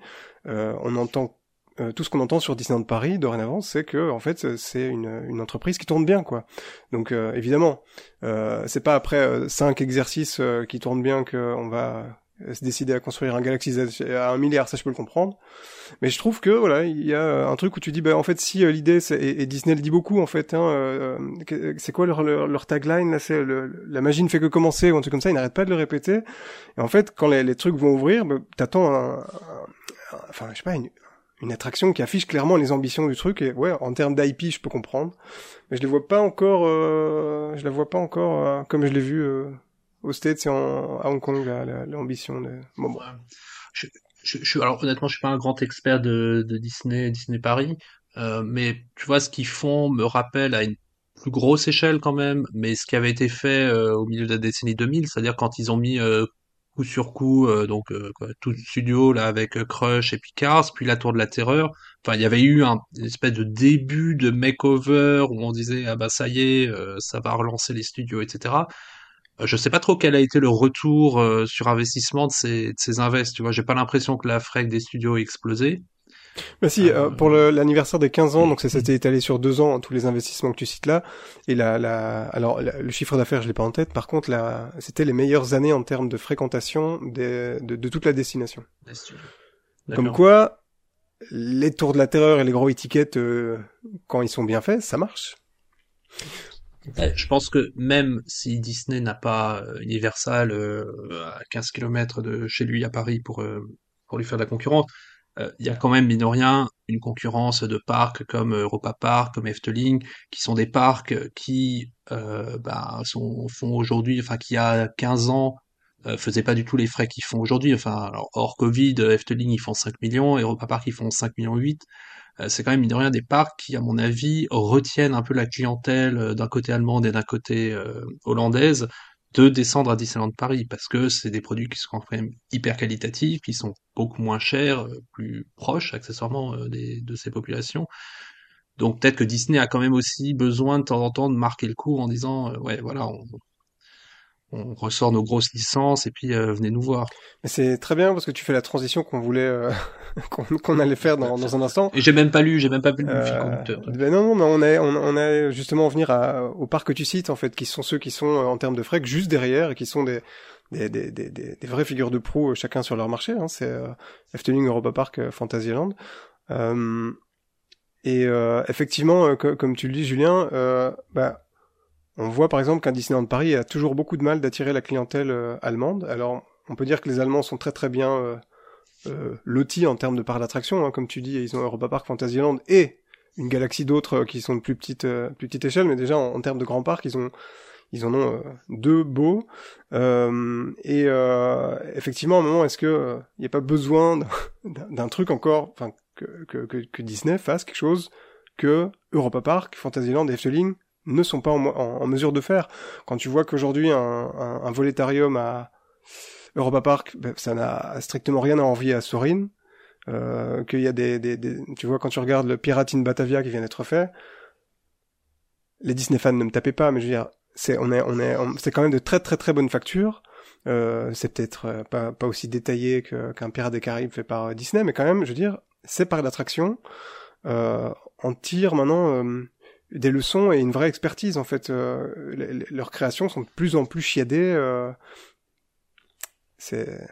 Speaker 1: euh, on entend euh, tout ce qu'on entend sur Disneyland Paris dorénavant, c'est que en fait c'est une, une entreprise qui tourne bien quoi. Donc euh, évidemment, euh, c'est pas après euh, cinq exercices euh, qui tournent bien qu'on va euh, se décider à construire un Galaxy à un milliard, ça je peux le comprendre. Mais je trouve que voilà, il y a un truc où tu dis bah en fait si euh, l'idée et, et Disney le dit beaucoup en fait, hein, euh, c'est quoi leur, leur, tagline là, c'est la magie ne fait que commencer ou un truc comme ça, ils n'arrêtent pas de le répéter. Et en fait quand les, trucs vont ouvrir, bah, t'attends un, enfin je sais pas une, une attraction qui affiche clairement les ambitions du truc et ouais en termes d'IP je peux comprendre mais je les vois pas encore euh, je la vois pas encore euh, comme je l'ai vu euh, aux States et à Hong Kong la- la- l'ambition de bon, bon.
Speaker 3: Je, je, je- alors honnêtement, je suis pas un grand expert de, Disney, Disney Paris, euh, mais tu vois, ce qu'ils font me rappelle à une plus grosse échelle quand même, mais ce qui avait été fait euh, au milieu de la décennie 2000, c'est-à-dire quand ils ont mis euh, coup sur coup, donc quoi, tout le studio là avec Crush et Picard, puis la Tour de la Terreur. Enfin, il y avait eu un une espèce de début de makeover où on disait ah bah ça y est, ça va relancer les studios, etc. Euh, Je sais pas trop quel a été le retour euh, sur investissement de ces, de ces invests. Tu vois, j'ai pas l'impression que la frec des studios ait explosé.
Speaker 1: Bah si,
Speaker 3: Euh,
Speaker 1: euh, pour l'anniversaire des 15 ans, donc ça s'était étalé sur deux ans, hein, tous les investissements que tu cites là, et la, la, alors la- le chiffre d'affaires je l'ai pas en tête, par contre c'était les meilleures années en termes de fréquentation des, de, de toute la destination. Comme quoi, les tours de la terreur et les gros étiquettes, euh, quand ils sont bien faits, ça marche.
Speaker 3: Je pense que même si Disney n'a pas euh, Universal euh, à 15 km de chez lui à Paris pour, euh, pour lui faire de la concurrence, il y a quand même, mine rien, une concurrence de parcs comme Europa Park, comme Efteling, qui sont des parcs qui bah, sont, font aujourd'hui, enfin qui a 15 ans euh, faisaient pas du tout les frais qu'ils font aujourd'hui. Enfin, alors hors Covid, Efteling ils font 5 millions, Europa Park ils font 5 millions 8. Euh, c'est quand même mine de rien des parcs qui, à mon avis, retiennent un peu la clientèle euh, d'un côté allemande et d'un côté euh, hollandaise de descendre à Disneyland Paris parce que c'est des produits qui sont quand même hyper qualitatifs, qui sont beaucoup moins chers, euh, plus proches accessoirement euh, de ces populations. Donc peut-être que Disney a quand même aussi besoin de temps en temps de marquer le coup en disant euh, ouais voilà on, on ressort nos grosses licences et puis euh, venez nous voir.
Speaker 1: Mais c'est très bien parce que tu fais la transition qu'on voulait, euh, <laughs> qu'on qu'on allait faire dans, dans un instant.
Speaker 3: Et j'ai même pas lu, j'ai même pas vu le fil
Speaker 1: Euh,
Speaker 3: conducteur.
Speaker 1: ben non, non, mais on est, on, on est justement en venir à, au parc que tu cites, en fait, qui sont ceux qui sont, euh, en termes de frais, juste derrière, et qui sont des, des, des, des, des, des vraies figures de proue, euh, chacun sur leur marché, hein, c'est euh, Efteling, Europa Park, Fantasyland. Euh, et euh, effectivement, euh, co- comme tu le dis, Julien, euh, bah, on voit par exemple qu'un Disneyland Paris a toujours beaucoup de mal d'attirer la clientèle euh, allemande. Alors, on peut dire que les Allemands sont très très bien euh, euh, lotis en termes de parcs d'attraction, hein, comme tu dis, ils ont Europa Park, Fantasyland et une galaxie d'autres qui sont de plus petite, plus petite échelle, mais déjà en, termes de grands parcs, ils ont ils en ont deux beaux. et effectivement, à un moment, est-ce que il n'y a pas besoin d'un truc encore, que, que, Disney fasse quelque chose que Europa Park, Fantasyland et Efteling ne sont pas en, mesure de faire. Quand tu vois qu'aujourd'hui un, un, un, volétarium à Europa Park, ben, ça n'a strictement rien à envier à Sorin, euh, qu'il y a des, des, des, tu vois quand tu regardes le Pirate in Batavia qui vient d'être fait, les Disney fans ne me tapez pas, mais je veux dire, c'est on est on est c'est quand même de très très très bonnes factures. Euh, c'est peut-être euh, pas, pas aussi détaillé qu'un Pirate des Caraïbes fait par Disney, mais quand même, je veux dire, c'est par l'attraction. Euh, on tire maintenant euh, des leçons et une vraie expertise en fait. Euh, leurs créations sont de plus en plus chiadées. Euh, c'est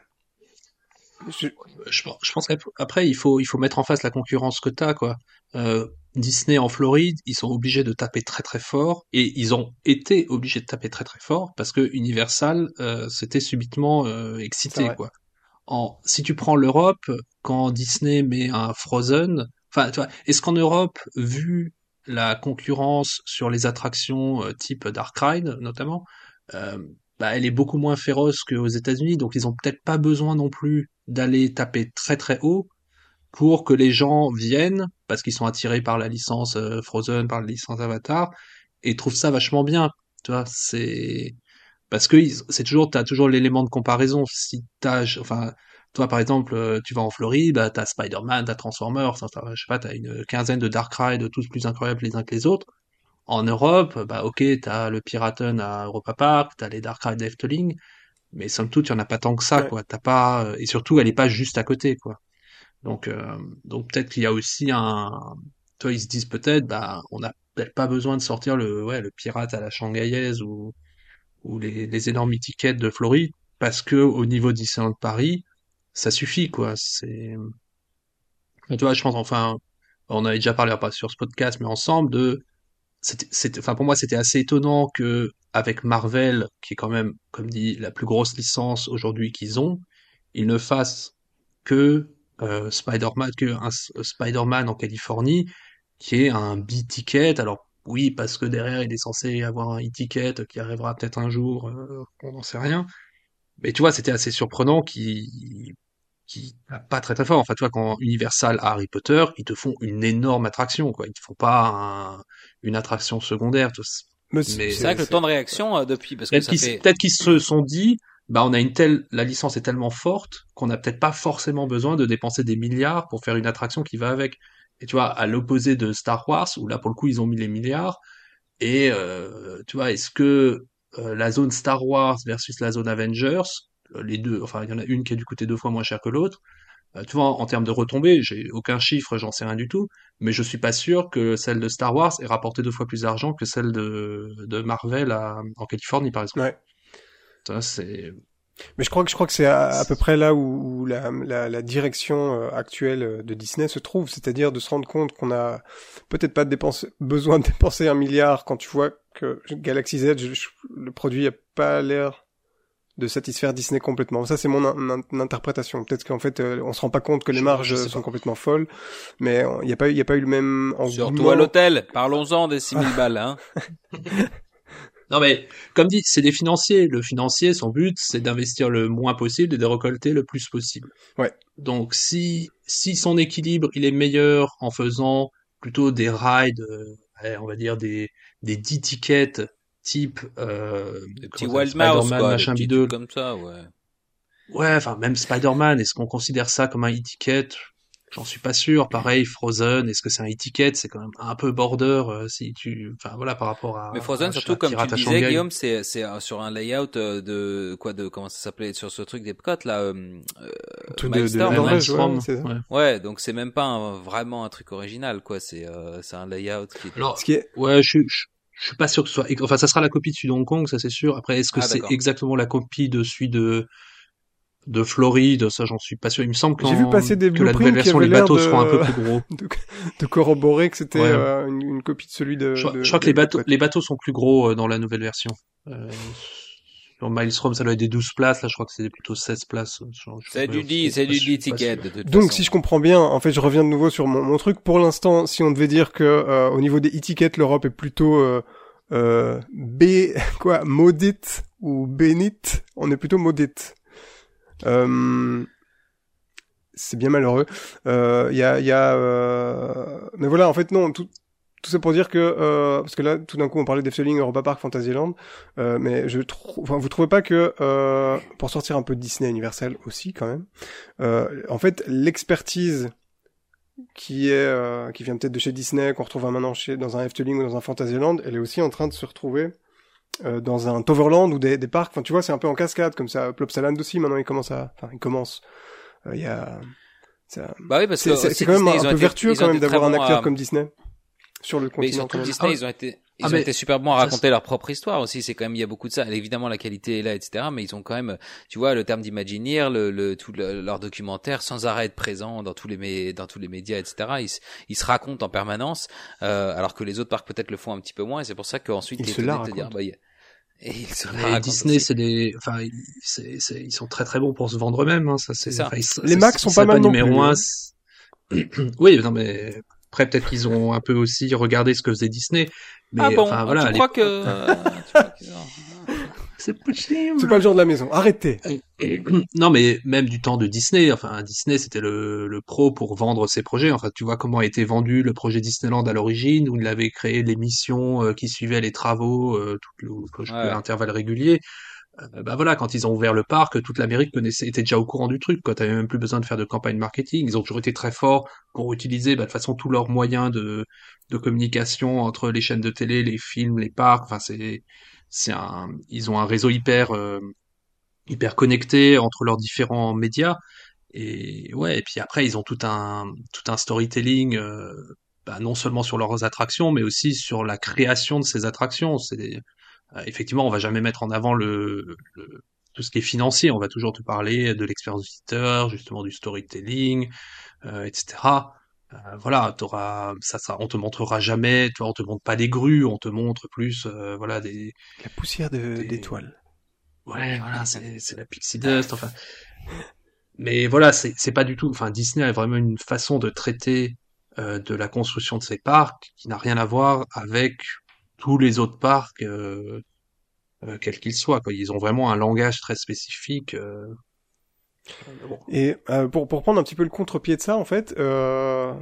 Speaker 3: je... je, pense qu'après il faut il faut mettre en face la concurrence que t'as quoi. Euh, Disney en Floride, ils sont obligés de taper très très fort et ils ont été obligés de taper très très fort parce que Universal c'était subitement excité quoi. En, si tu prends l'Europe, quand Disney met un Frozen, enfin, est-ce qu'en Europe, vu la concurrence sur les attractions euh, type Dark Ride notamment, euh, bah, elle est beaucoup moins féroce qu'aux États-Unis, donc ils ont peut-être pas besoin non plus d'aller taper très très haut pour que les gens viennent parce qu'ils sont attirés par la licence euh, Frozen, par la licence Avatar et trouvent ça vachement bien. Tu vois, c'est parce que c'est toujours t'as toujours l'élément de comparaison. Si t'as, enfin, toi, par exemple, euh, tu vas en Floride, bah, t'as Spider-Man, t'as Transformers, je sais pas, t'as une quinzaine de Dark Ride, tous plus incroyables les uns que les autres. En Europe, bah, ok, t'as le Piraten à Europa Park, t'as les Dark Ride d'Efteling, mais somme toute, il y en a pas tant que ça, quoi. T'as pas, euh, et surtout, elle est pas juste à côté, quoi. Donc, euh, donc peut-être qu'il y a aussi un, toi, ils se disent peut-être, bah, on n'a peut-être pas besoin de sortir le, ouais, le pirate à la shanghaïaise ou, ou les, les énormes étiquettes de Floride, parce que au niveau Disneyland Paris, ça suffit, quoi. C'est, tu vois, je pense, enfin, on avait déjà parlé pas sur ce podcast, mais ensemble de, c'était, enfin, pour moi, c'était assez étonnant que, avec Marvel, qui est quand même, comme dit, la plus grosse licence aujourd'hui qu'ils ont, ils ne fassent que euh, Spider-Man, que un Spider-Man en Californie, qui est un B-ticket. Alors, oui, parce que derrière, il est censé avoir un e-ticket qui arrivera peut-être un jour, euh, on n'en sait rien. Mais tu vois, c'était assez surprenant qui qui pas très très fort. En fait, tu vois, quand Universal a Harry Potter, ils te font une énorme attraction, quoi. Ils te font pas une attraction secondaire.
Speaker 2: Mais, c'est vrai que le temps de réaction euh, depuis, parce que
Speaker 3: peut-être qu'ils peut se sont dit, bah on a une telle, la licence est tellement forte qu'on n'a peut-être pas forcément besoin de dépenser des milliards pour faire une attraction qui va avec. Et tu vois, à l'opposé de Star Wars, où là pour le coup ils ont mis les milliards. Et euh, tu vois, est-ce que euh, la zone Star Wars versus la zone Avengers, les deux, enfin il y en a une qui a dû coûter deux fois moins cher que l'autre. Euh, tu vois, en, termes de retombées, j'ai aucun chiffre, j'en sais rien du tout, mais je suis pas sûr que celle de Star Wars ait rapporté deux fois plus d'argent que celle de, de Marvel à, en Californie, par exemple.
Speaker 1: Ouais.
Speaker 3: Ça, c'est
Speaker 1: mais je crois que je crois que c'est à, peu près là où, où la, la, la, direction euh, actuelle de Disney se trouve, c'est-à-dire de se rendre compte qu'on a peut-être pas besoin de dépenser un milliard quand tu vois que Galaxy Z, le produit a pas l'air de satisfaire Disney complètement. Ça, c'est mon interprétation. Peut-être qu'en fait, euh, on se rend pas compte que les marges sont complètement folles, mais il n'y a pas, il y a pas eu le même
Speaker 2: Surtout à l'hôtel. Parlons-en des 6000 <laughs> balles, hein. <laughs>
Speaker 3: non mais, comme dit, c'est des financiers. Le financier, son but, c'est d'investir le moins possible et de récolter le plus possible.
Speaker 1: Ouais.
Speaker 3: Donc, si, si son équilibre, il est meilleur en faisant plutôt des rides, euh, on va dire des, des 10 tickets type
Speaker 2: euh, petit Spider-Man machin bidule comme ça ouais
Speaker 3: ouais enfin même Spider-Man est-ce qu'on considère ça comme un étiquette? J'en suis pas sûr. Pareil, Frozen, est-ce que c'est un étiquette? C'est quand même un peu border euh, si tu, enfin voilà par rapport à.
Speaker 2: Mais Frozen, surtout comme tu disais, Guillaume, c'est c'est euh, sur un layout euh, de quoi de comment ça s'appelait sur ce truc d'Epcot là. Euh,
Speaker 1: Tout de, de,
Speaker 2: ouais, ouais, donc c'est même pas vraiment un truc original quoi. C'est c'est un layout qui.
Speaker 3: Alors, ce qui est... ouais, je, je, je suis pas sûr que ce soit. Enfin, ça sera la copie de celui de Hong Kong, ça c'est sûr. Après, est-ce que ah, c'est exactement la copie de celui de de Floride? Ça, j'en suis pas sûr. Il me semble que,
Speaker 1: J'ai vu passer des
Speaker 3: que la nouvelle version, les bateaux seront un peu plus gros. <laughs>
Speaker 1: De, corroborer que c'était euh, une, copie de celui de.
Speaker 3: Je, crois que les bateaux, les bateaux sont plus gros euh, dans la nouvelle version. Euh, Sur Maelstrom, ça doit être des 12 places. Là, je crois que c'est plutôt 16 places.
Speaker 2: C'est du 10, c'est du 10 tickets de toute
Speaker 1: Donc,
Speaker 2: façon.
Speaker 1: si je comprends bien, en fait, je reviens de nouveau sur mon, mon truc. Pour l'instant, si on devait dire que euh, au niveau des étiquettes, l'Europe est plutôt euh, euh, B <laughs> quoi, maudite ou bénite, on est plutôt maudite. Euh, c'est bien malheureux. Euh, Il y a, il y a euh, mais voilà, en fait, non. Tout, tout ça pour dire que euh, parce que là, tout d'un coup, on parlait d'Efteling, Europa Park, Fantasyland, euh, mais je trouve, enfin, vous trouvez pas que euh, pour sortir un peu de Disney Universal aussi, quand même, euh, en fait, l'expertise qui est euh, qui vient peut-être de chez Disney, qu'on retrouve maintenant chez dans un Efteling ou dans un Fantasyland, elle est aussi en train de se retrouver euh, dans un Toverland ou des, des parcs. Enfin, tu vois, c'est un peu en cascade comme ça. Plopsaland aussi, maintenant, il commence à, enfin, il commence. Euh, Il y a, ça-
Speaker 2: Bah oui, parce que
Speaker 1: c'est quand même un
Speaker 2: ont
Speaker 1: peu vertueux quand même d'avoir un acteur
Speaker 2: à-
Speaker 1: comme Disney sur le
Speaker 2: Mais
Speaker 1: continent.
Speaker 2: surtout
Speaker 1: quand même.
Speaker 2: Disney,
Speaker 3: Ah,
Speaker 2: ils ont été, ils
Speaker 3: ah,
Speaker 2: ont
Speaker 3: mais-
Speaker 2: été super bons à raconter leur propre histoire aussi. C'est quand même, il y a beaucoup de ça. Évidemment, la qualité est là, etc. Mais ils ont quand même, tu vois, le terme d'Imagineer, le, le, tout le- leur documentaire, sans arrêt être présent dans tous les, dans tous les médias, etc. Ils, se- ils se racontent en permanence, euh, alors que les autres parcs peut-être le font un petit peu moins. Et c'est pour ça qu'ensuite,
Speaker 1: Ils
Speaker 2: t'es
Speaker 1: se la
Speaker 2: te dire,
Speaker 1: racontent.
Speaker 2: bah, il y a- et <laughs> ils se la
Speaker 3: Mais
Speaker 2: racontent
Speaker 3: Disney, c'est des, enfin, ils- c'est, c'est- ils sont très très bons pour se vendre eux-mêmes. Hein, ça, c'est
Speaker 2: ça.
Speaker 3: enfin, ils-
Speaker 1: Les Macs sont pas mal non
Speaker 3: numéro
Speaker 1: plus,
Speaker 3: un.
Speaker 1: hein. <clears throat>
Speaker 3: oui, non mais après peut-être qu'ils ont un peu aussi regardé ce que faisait Disney. Mais
Speaker 2: ah bon,
Speaker 3: enfin voilà,
Speaker 2: tu
Speaker 3: les-
Speaker 2: crois que, <laughs> tu crois qu'ils ont-
Speaker 3: c'est possible.
Speaker 1: C'est pas le genre de la maison. Arrêtez.
Speaker 3: Non, mais même du temps de Disney, enfin Disney c'était le, le pro pour vendre ses projets. Enfin, tu vois comment a été vendu le projet Disneyland à l'origine, où il avait créé l'émission euh, qui suivait les travaux, euh, tout le, tout
Speaker 2: Ouais.
Speaker 3: l'intervalle régulier. Euh, bah voilà, quand ils ont ouvert le parc, toute l'Amérique connaissait, était déjà au courant du truc. Quoi, t'avais même plus besoin de faire de campagne marketing. Ils ont toujours été très forts pour utiliser, bah, de façon tous leurs moyens de de communication entre les chaînes de télé, les films, les parcs. Enfin, c'est c'est un, ils ont un réseau hyper euh, hyper connecté entre leurs différents médias. Et ouais, et puis après, ils ont tout un, tout un storytelling, euh, bah, non seulement sur leurs attractions, mais aussi sur la création de ces attractions. C'est effectivement, on va jamais mettre en avant le, le- tout ce qui est financier. On va toujours te parler de l'expérience visiteur, justement du storytelling, euh, etc. Euh, voilà, t'auras, ça, ça, on te montrera jamais, tu vois, on te montre pas des grues, on te montre plus, euh, voilà, des,
Speaker 1: La poussière de- d'étoiles.
Speaker 3: Ouais, voilà, c'est c'est la pixie dust, enfin. Mais voilà, c'est c'est pas du tout. Enfin, Disney a vraiment une façon de traiter euh, de la construction de ses parcs qui n'a rien à voir avec tous les autres parcs, euh, euh, quels qu'ils soient. Quoi. Ils ont vraiment un langage très spécifique. euh.
Speaker 1: Et euh, pour, pour prendre un petit peu le contre-pied de ça, en fait, euh,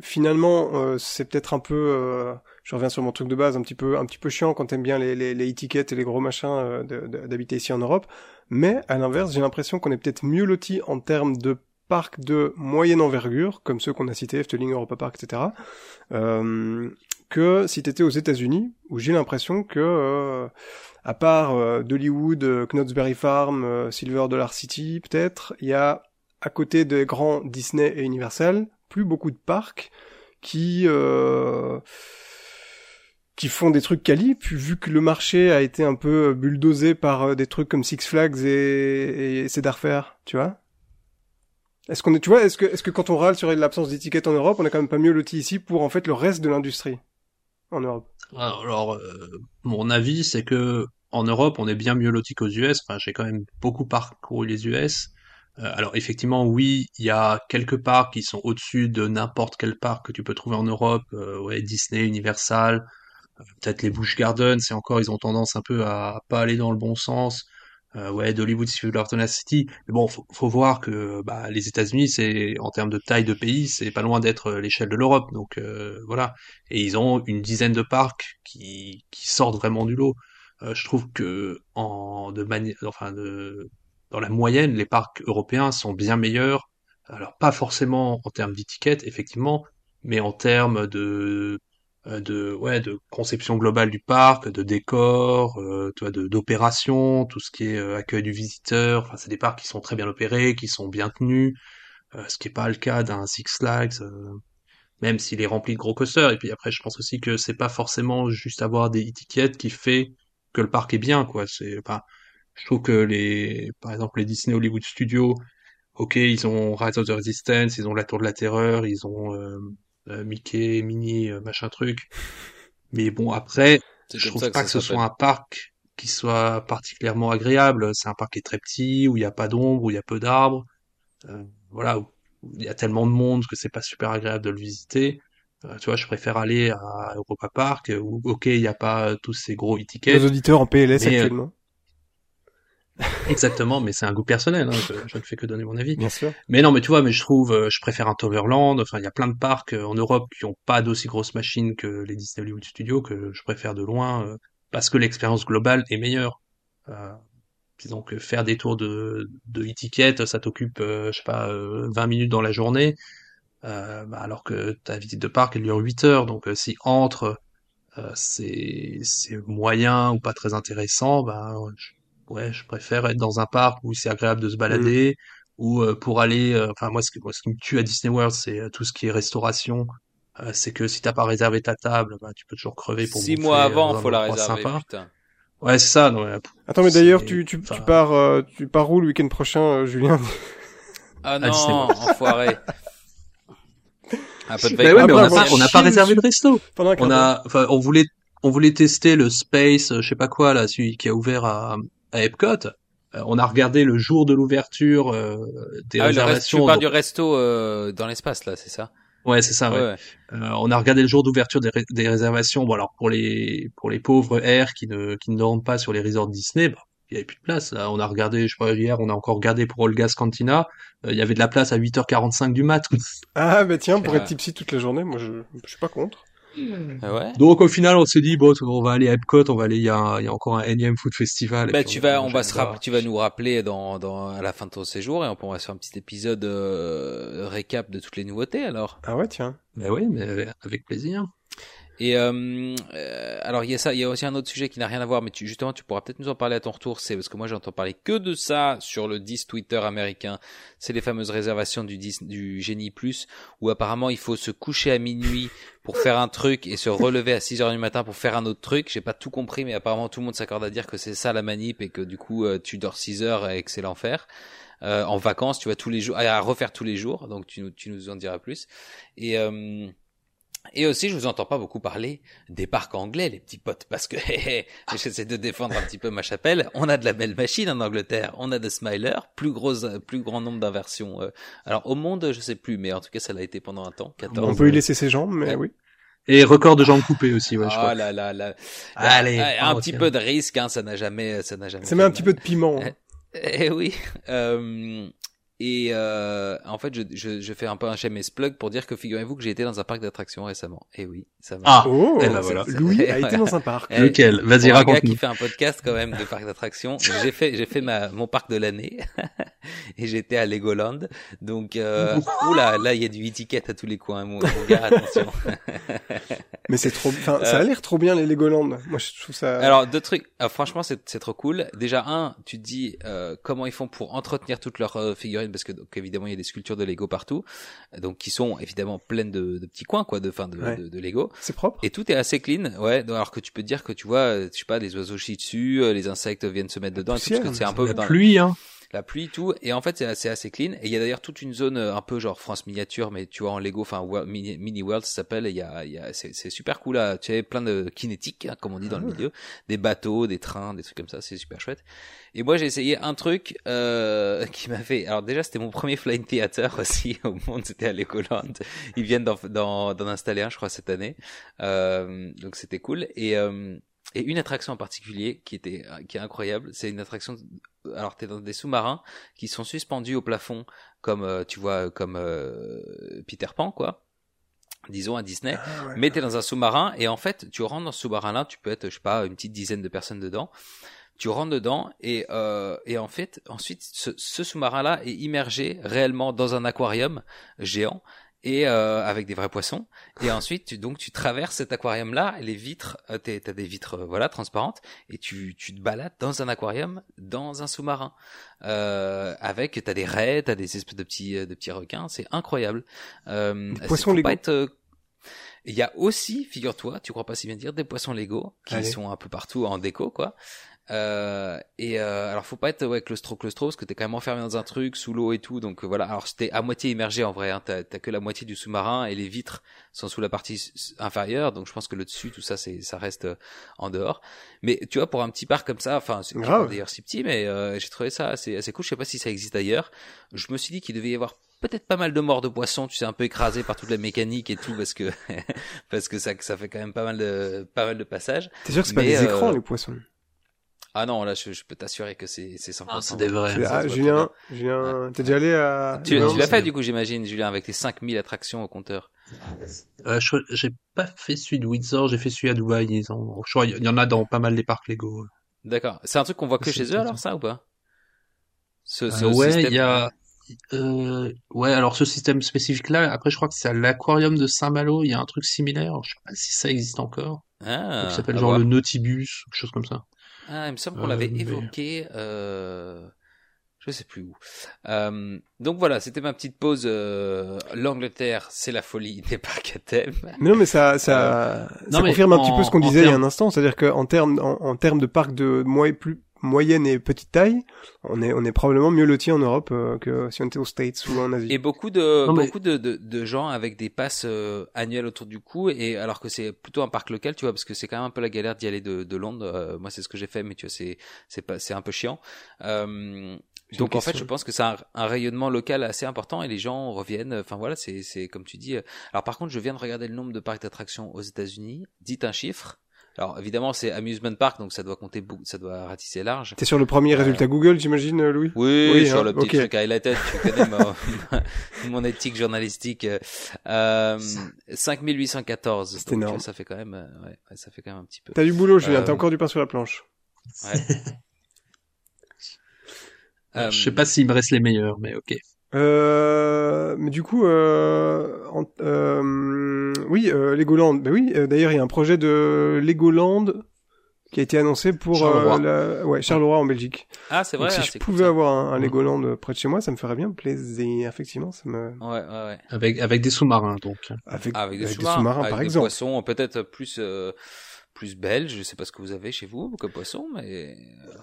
Speaker 1: finalement, c'est peut-être un peu, je reviens sur mon truc de base, un petit peu, un petit peu chiant quand t'aimes bien les, les, les étiquettes et les gros machins d'habiter ici en Europe. Mais à l'inverse, j'ai l'impression qu'on est peut-être mieux loti en termes de parcs de moyenne envergure, comme ceux qu'on a cités, Efteling, Europa Park, etc. Euh, que si t'étais aux États-Unis, où j'ai l'impression que euh, à part euh, Dollywood, euh, Knott's Farm, euh, Silver Dollar City, peut-être, il y a à côté des grands Disney et Universal, plus beaucoup de parcs qui euh, qui font des trucs quali, puis vu que le marché a été un peu bulldozé par euh, des trucs comme Six Flags et, et Cedar Fair, tu vois? Est-ce qu'on est, tu vois, est-ce que, est-ce que quand on râle sur l'absence d'étiquette en Europe, on est quand même pas mieux loti ici pour en fait le reste de l'industrie? En Europe
Speaker 3: Alors, euh, mon avis, c'est que en Europe, on est bien mieux loti qu'aux US. Enfin, j'ai quand même beaucoup parcouru les US. Euh, alors, effectivement, oui, il y a quelques parcs qui sont au-dessus de n'importe quel parc que tu peux trouver en Europe. Euh, Disney, Universal, peut-être les Busch Gardens. Et encore, ils ont tendance un peu à pas aller dans le bon sens. Euh, ouais, d'Hollywood, Silver Dollar City. Mais bon, faut, faut voir que bah, les États-Unis, c'est en termes de taille de pays, c'est pas loin d'être euh, l'échelle de l'Europe. Donc euh, voilà et ils ont une dizaine de parcs qui, qui sortent vraiment du lot. Euh, je trouve que en de manière, enfin de, dans la moyenne, les parcs européens sont bien meilleurs. Alors pas forcément en termes d'étiquette, effectivement, mais en termes de de ouais de conception globale du parc, de décor, euh, tu vois, de d'opération, tout ce qui est euh, accueil du visiteur. Enfin, c'est des parcs qui sont très bien opérés, qui sont bien tenus, euh, ce qui est pas le cas d'un Six Flags. euh, même s'il est rempli de gros coasters. Et puis après, je pense aussi que c'est pas forcément juste avoir des étiquettes qui fait que le parc est bien, quoi. C'est, enfin, je trouve que les, par exemple, les Disney Hollywood Studios, ok, ils ont Rise of the Resistance, ils ont la Tour de la Terreur, ils ont euh, euh, Mickey, Minnie, euh, machin truc. <laughs> Mais bon, après, je trouve pas que ce soit un parc qui soit particulièrement agréable. C'est un parc qui est très petit, où il n'y a pas d'ombre, où il y a peu d'arbres. Euh, voilà, où il y a tellement de monde que c'est pas super agréable de le visiter. Euh, tu vois, je préfère aller à Europa Park où, ok, il n'y a pas tous ces gros e-tickets.
Speaker 1: Nos auditeurs en PLS
Speaker 3: Mais, euh,
Speaker 1: actuellement. <laughs>
Speaker 3: Exactement, mais c'est un goût personnel. Hein, je, je ne fais que donner mon avis.
Speaker 1: Bien sûr.
Speaker 3: Mais non, mais tu vois, mais je trouve, euh, je préfère un Toverland. Enfin, il y a plein de parcs euh, en Europe qui ont pas d'aussi grosses machines que les Disney Hollywood Studios que je préfère de loin euh, parce que l'expérience globale est meilleure. Euh, disons que faire des tours de de e-ticket, ça t'occupe, euh, je sais pas, euh, 20 minutes dans la journée, euh, bah, alors que ta visite de parc elle dure 8 heures. Donc euh, si entre euh, c'est c'est moyen ou pas très intéressant, bah je, ouais, je préfère être dans un parc où c'est agréable de se balader ou euh, pour aller euh, enfin moi ce, que, moi ce qui me tue à Disney World c'est euh, tout ce qui est restauration Euh, c'est que si t'as pas réservé ta table bah tu peux toujours crever pour
Speaker 2: Six mois avant, faut la réserver.
Speaker 3: sympa.
Speaker 2: Putain.
Speaker 3: ouais c'est ça non.
Speaker 1: Attends, mais d'ailleurs, tu, tu, pars, euh, tu pars où le week-end prochain, euh, Julien?
Speaker 2: Ah non, enfoiré. Un peu de
Speaker 3: Bah
Speaker 2: veille
Speaker 3: ouais, mais on n'a pas, on n'a pas réservé de resto. On a, enfin, on voulait, on voulait tester le Space, je sais pas quoi là, celui qui a ouvert à, à Epcot. Euh, on a regardé le jour de l'ouverture euh, des
Speaker 2: Ah, le reste, tu
Speaker 3: réservations.
Speaker 2: parles
Speaker 3: donc-
Speaker 2: du resto euh, dans l'espace là, c'est ça?
Speaker 3: Ouais, c'est ça. Ouais.
Speaker 2: ouais.
Speaker 3: Euh, on a regardé le jour d'ouverture des, ré- des réservations. Bon alors pour les pour les pauvres airs qui ne qui ne dorment pas sur les resorts Disney, bah, il y avait plus de place. Là, on a regardé, je pas hier, on a encore regardé pour Olga's Cantina. Euh, il y avait de la place à 8h45 du mat.
Speaker 1: Ah, bah tiens, pour être tipsy toute la journée, moi, je, je suis pas contre.
Speaker 2: Ah ouais?
Speaker 3: Donc au final, on s'est dit bon, on va aller à Epcot, on va aller. Il y a, un- il y a encore un énième food festival.
Speaker 2: Bah, tu
Speaker 3: va
Speaker 2: vas, on va se rappeler, tu vas nous rappeler dans, dans, à la fin de ton séjour et on pourra se faire un petit épisode euh, récap de toutes les nouveautés alors.
Speaker 1: Ah ouais, tiens.
Speaker 3: Mais oui, mais avec plaisir.
Speaker 2: Et euh, euh, alors il y a ça, il y a aussi un autre sujet qui n'a rien à voir, mais tu, justement tu pourras peut-être nous en parler à ton retour. C'est parce que moi j'entends parler que de ça sur le 10 Twitter américain. C'est les fameuses réservations du 10, du Génie Plus, où apparemment il faut se coucher à minuit pour faire un truc et se relever à 6 heures du matin pour faire un autre truc. J'ai pas tout compris, mais apparemment tout le monde s'accorde à dire que c'est ça la manip et que du coup euh, tu dors 6 heures et que c'est l'enfer. Euh, en vacances, tu vois tous les jours, à refaire tous les jours. Donc tu tu nous en diras plus. Et euh, et aussi, je vous entends pas beaucoup parler des parcs anglais, les petits potes, parce que <laughs> j'essaie de défendre un petit peu ma chapelle. On a de la belle machine en Angleterre, on a de Smiler, plus gros, plus grand nombre d'inversions. euh. Alors au monde, je sais plus, mais en tout cas, ça l'a été pendant un temps. 14.
Speaker 1: On peut y laisser ses jambes, mais
Speaker 2: Ouais.
Speaker 1: oui.
Speaker 3: Et record de jambes coupées aussi, ouais, je crois.
Speaker 2: là là là.
Speaker 3: Allez,
Speaker 2: Ah, un petit peu de risque, hein, ça n'a jamais, ça n'a jamais.
Speaker 1: Ça met un
Speaker 2: mal.
Speaker 1: petit peu de piment. hein.
Speaker 2: Eh oui. Euh, et euh, en fait, je, je, je fais un peu un shameless plug pour dire que figurez-vous que j'ai été dans un parc d'attractions récemment. Et oui, ça va.
Speaker 3: Ah,
Speaker 1: Oh,
Speaker 3: eh ben voilà.
Speaker 1: Louis a <laughs> été dans un parc.
Speaker 2: Eh,
Speaker 3: lequel? Vas-y,
Speaker 2: Pour un gars qui fait un podcast quand même de parc d'attractions, j'ai fait j'ai fait ma mon parc de l'année <laughs> et j'étais à Legoland. Donc euh, oula, là il y a du étiquette à tous les coins mon, mon gars, attention. <laughs>
Speaker 1: Mais c'est trop, enfin, ça a l'air trop bien les Legoland. Moi, je trouve ça.
Speaker 2: Euh. Alors deux trucs, Ah, franchement c'est c'est trop cool. Déjà un, tu te dis euh, comment ils font pour entretenir toutes leurs euh, parce que donc évidemment il y a des sculptures de Lego partout, donc qui sont évidemment pleines de, de petits coins quoi, de fin de,
Speaker 1: Ouais.
Speaker 2: de, de Lego.
Speaker 1: c'est propre.
Speaker 2: Et tout est assez clean, ouais. Alors que tu peux te dire que tu vois, euh, je sais pas, les oiseaux chient dessus, euh, les insectes viennent se mettre dedans, et tout, parce que
Speaker 1: poussière,
Speaker 2: c'est un peu
Speaker 3: La pluie, hein.
Speaker 2: La pluie, tout. Et en fait, c'est assez, assez clean. Et il y a d'ailleurs toute une zone euh, un peu genre France miniature, mais tu vois en Lego, enfin mini, mini World, ça s'appelle. Il y a, y a, c'est, super cool là. Tu as plein de kinétiques, hein, comme on dit dans le milieu, des bateaux, des trains, des trucs comme ça. C'est super chouette. Et moi, j'ai essayé un truc euh, <laughs> qui m'a fait. Alors déjà, c'était mon premier flying theater <laughs> aussi au monde. C'était à Legoland. Ils viennent d'en installer un, je crois, cette année. Euh, donc c'était cool. Et euh, et une attraction en particulier qui était qui est incroyable, c'est une attraction. Alors t'es dans des sous-marins qui sont suspendus au plafond, comme euh, tu vois, comme euh, Peter Pan, quoi. Disons à Disney.
Speaker 1: Ah, ouais.
Speaker 2: Mais t'es dans un sous-marin et en fait, tu rentres dans ce sous-marin-là, tu peux être, je sais pas, une petite dizaine de personnes dedans. Tu rentres dedans et euh, et en fait, ensuite, ce, ce sous-marin-là est immergé réellement dans un aquarium géant et euh, avec des vrais poissons. Et <laughs> ensuite, tu, donc tu traverses cet aquarium-là, les vitres, euh, t'as des vitres euh, voilà transparentes, et tu tu te balades dans un aquarium, dans un sous-marin, euh, avec t'as des raies, t'as des espèces de petits euh, de petits requins, c'est incroyable. Euh,
Speaker 1: Des poissons
Speaker 2: euh, il y a aussi, figure-toi, tu crois pas si bien dire, des poissons Lego qui
Speaker 1: Allez.
Speaker 2: sont un peu partout en déco, quoi. Euh, et euh, alors faut pas être ouais claustro claustro parce que t'es quand même enfermé dans un truc sous l'eau et tout donc euh, voilà. Alors c'était à moitié immergé en vrai hein, t'as que la moitié du sous-marin et les vitres sont sous la partie inférieure donc je pense que le dessus tout ça c'est ça reste euh, en dehors. Mais tu vois pour un petit parc comme ça enfin c'est d'ailleurs si petit mais euh, j'ai trouvé ça assez assez cool. Je sais pas si ça existe ailleurs. Je me suis dit qu'il devait y avoir peut-être pas mal de morts de poissons tu sais un peu écrasés par toute la mécanique et tout parce que <laughs> parce que ça ça fait quand même pas mal de pas mal de passages.
Speaker 1: T'es sûr que c'est pas des
Speaker 2: euh,
Speaker 1: écrans les poissons?
Speaker 2: Ah non là je, je peux t'assurer que c'est c'est 100%
Speaker 3: Ah, c'est des vrais.
Speaker 2: Ça
Speaker 1: Ah, Julien, Julien, t'es déjà allé à
Speaker 2: Tu,
Speaker 1: Non,
Speaker 2: tu l'as fait du coup, j'imagine, Julien, avec tes 5000 attractions au compteur.
Speaker 3: Euh, je- j'ai pas fait celui de Windsor, j'ai fait celui à Dubaï. Ils ont, je crois, il y en a dans pas mal des parcs Lego.
Speaker 2: D'accord. C'est un truc qu'on voit que chez eux alors, ça ou pas? Ce, ce
Speaker 3: Euh, ouais,
Speaker 2: système-
Speaker 3: il y a, euh, ouais, alors ce système spécifique-là, après je crois que c'est à l'aquarium de Saint-Malo, il y a un truc similaire, je sais pas si ça existe encore,
Speaker 2: Ah,
Speaker 3: qui s'appelle genre
Speaker 2: voir.
Speaker 3: le Nautibus, quelque chose comme ça.
Speaker 2: Ah, il me semble qu'on
Speaker 3: Euh,
Speaker 2: l'avait
Speaker 3: mais-
Speaker 2: évoqué. Euh... Je sais plus où. Euh, donc voilà, c'était ma petite pause. Euh... L'Angleterre, c'est la folie des parcs à thème.
Speaker 1: Non, mais ça, ça, ça
Speaker 3: non, mais
Speaker 1: confirme un petit peu ce qu'on disait il y a un instant, c'est-à-dire qu'en termes, en, en termes de parcs de moi plus moyenne et petite taille, on est, on est probablement mieux lotis en Europe euh, que si on était aux States ou en Asie.
Speaker 2: Et beaucoup de
Speaker 3: Non, mais-
Speaker 2: beaucoup de, de, de gens avec des passes euh, annuelles autour du cou et alors que c'est plutôt un parc local, tu vois, parce que c'est quand même un peu la galère d'y aller de, de Londres. Euh, moi, c'est ce que j'ai fait, mais tu vois, c'est c'est pas c'est un peu chiant. Euh, donc en fait, je pense que c'est un, un rayonnement local assez important et les gens reviennent. Enfin voilà, c'est c'est comme tu dis. Alors par contre, je viens de regarder le nombre de parcs d'attractions aux États-Unis. Dites un chiffre. Alors évidemment, c'est amusement park, donc ça doit compter, beaucoup- ça doit ratisser large.
Speaker 1: T'es sur le premier résultat Google, j'imagine, euh, Louis?
Speaker 2: Oui,
Speaker 1: Oui,
Speaker 2: sur
Speaker 1: hein,
Speaker 2: le petit
Speaker 1: ok.
Speaker 2: truc highlighted, tu connais ma- <laughs> mon éthique journalistique. Euh, 5814.
Speaker 1: C'est énorme.
Speaker 2: Ça fait quand même, euh, ouais, ça fait quand même un petit peu.
Speaker 1: T'as du boulot, Julien,
Speaker 2: Euh,
Speaker 1: t'as encore du pain sur la planche.
Speaker 2: Ouais. <laughs> Euh,
Speaker 3: Je sais pas s'il me reste les meilleurs, mais ok.
Speaker 1: Euh, mais du coup, euh, en- euh, oui, euh, Legoland. Ben oui, euh, d'ailleurs, il y a un projet de Legoland qui a été annoncé pour
Speaker 3: Charleroi.
Speaker 1: euh, la... ouais, Charleroi en Belgique.
Speaker 2: Ah, c'est vrai.
Speaker 1: Donc, si
Speaker 2: ah,
Speaker 1: je
Speaker 2: cool,
Speaker 1: pouvais avoir un, un. Legoland euh, près de chez moi, ça me ferait bien plaisir. Effectivement, ça me
Speaker 2: Ouais, ouais, ouais.
Speaker 3: Avec, avec des sous-marins, donc.
Speaker 1: avec,
Speaker 2: avec des sous-marins, avec
Speaker 1: par
Speaker 2: des
Speaker 1: exemple.
Speaker 2: poissons peut-être plus euh, plus belges. Je sais pas ce que vous avez chez vous comme poisson, mais.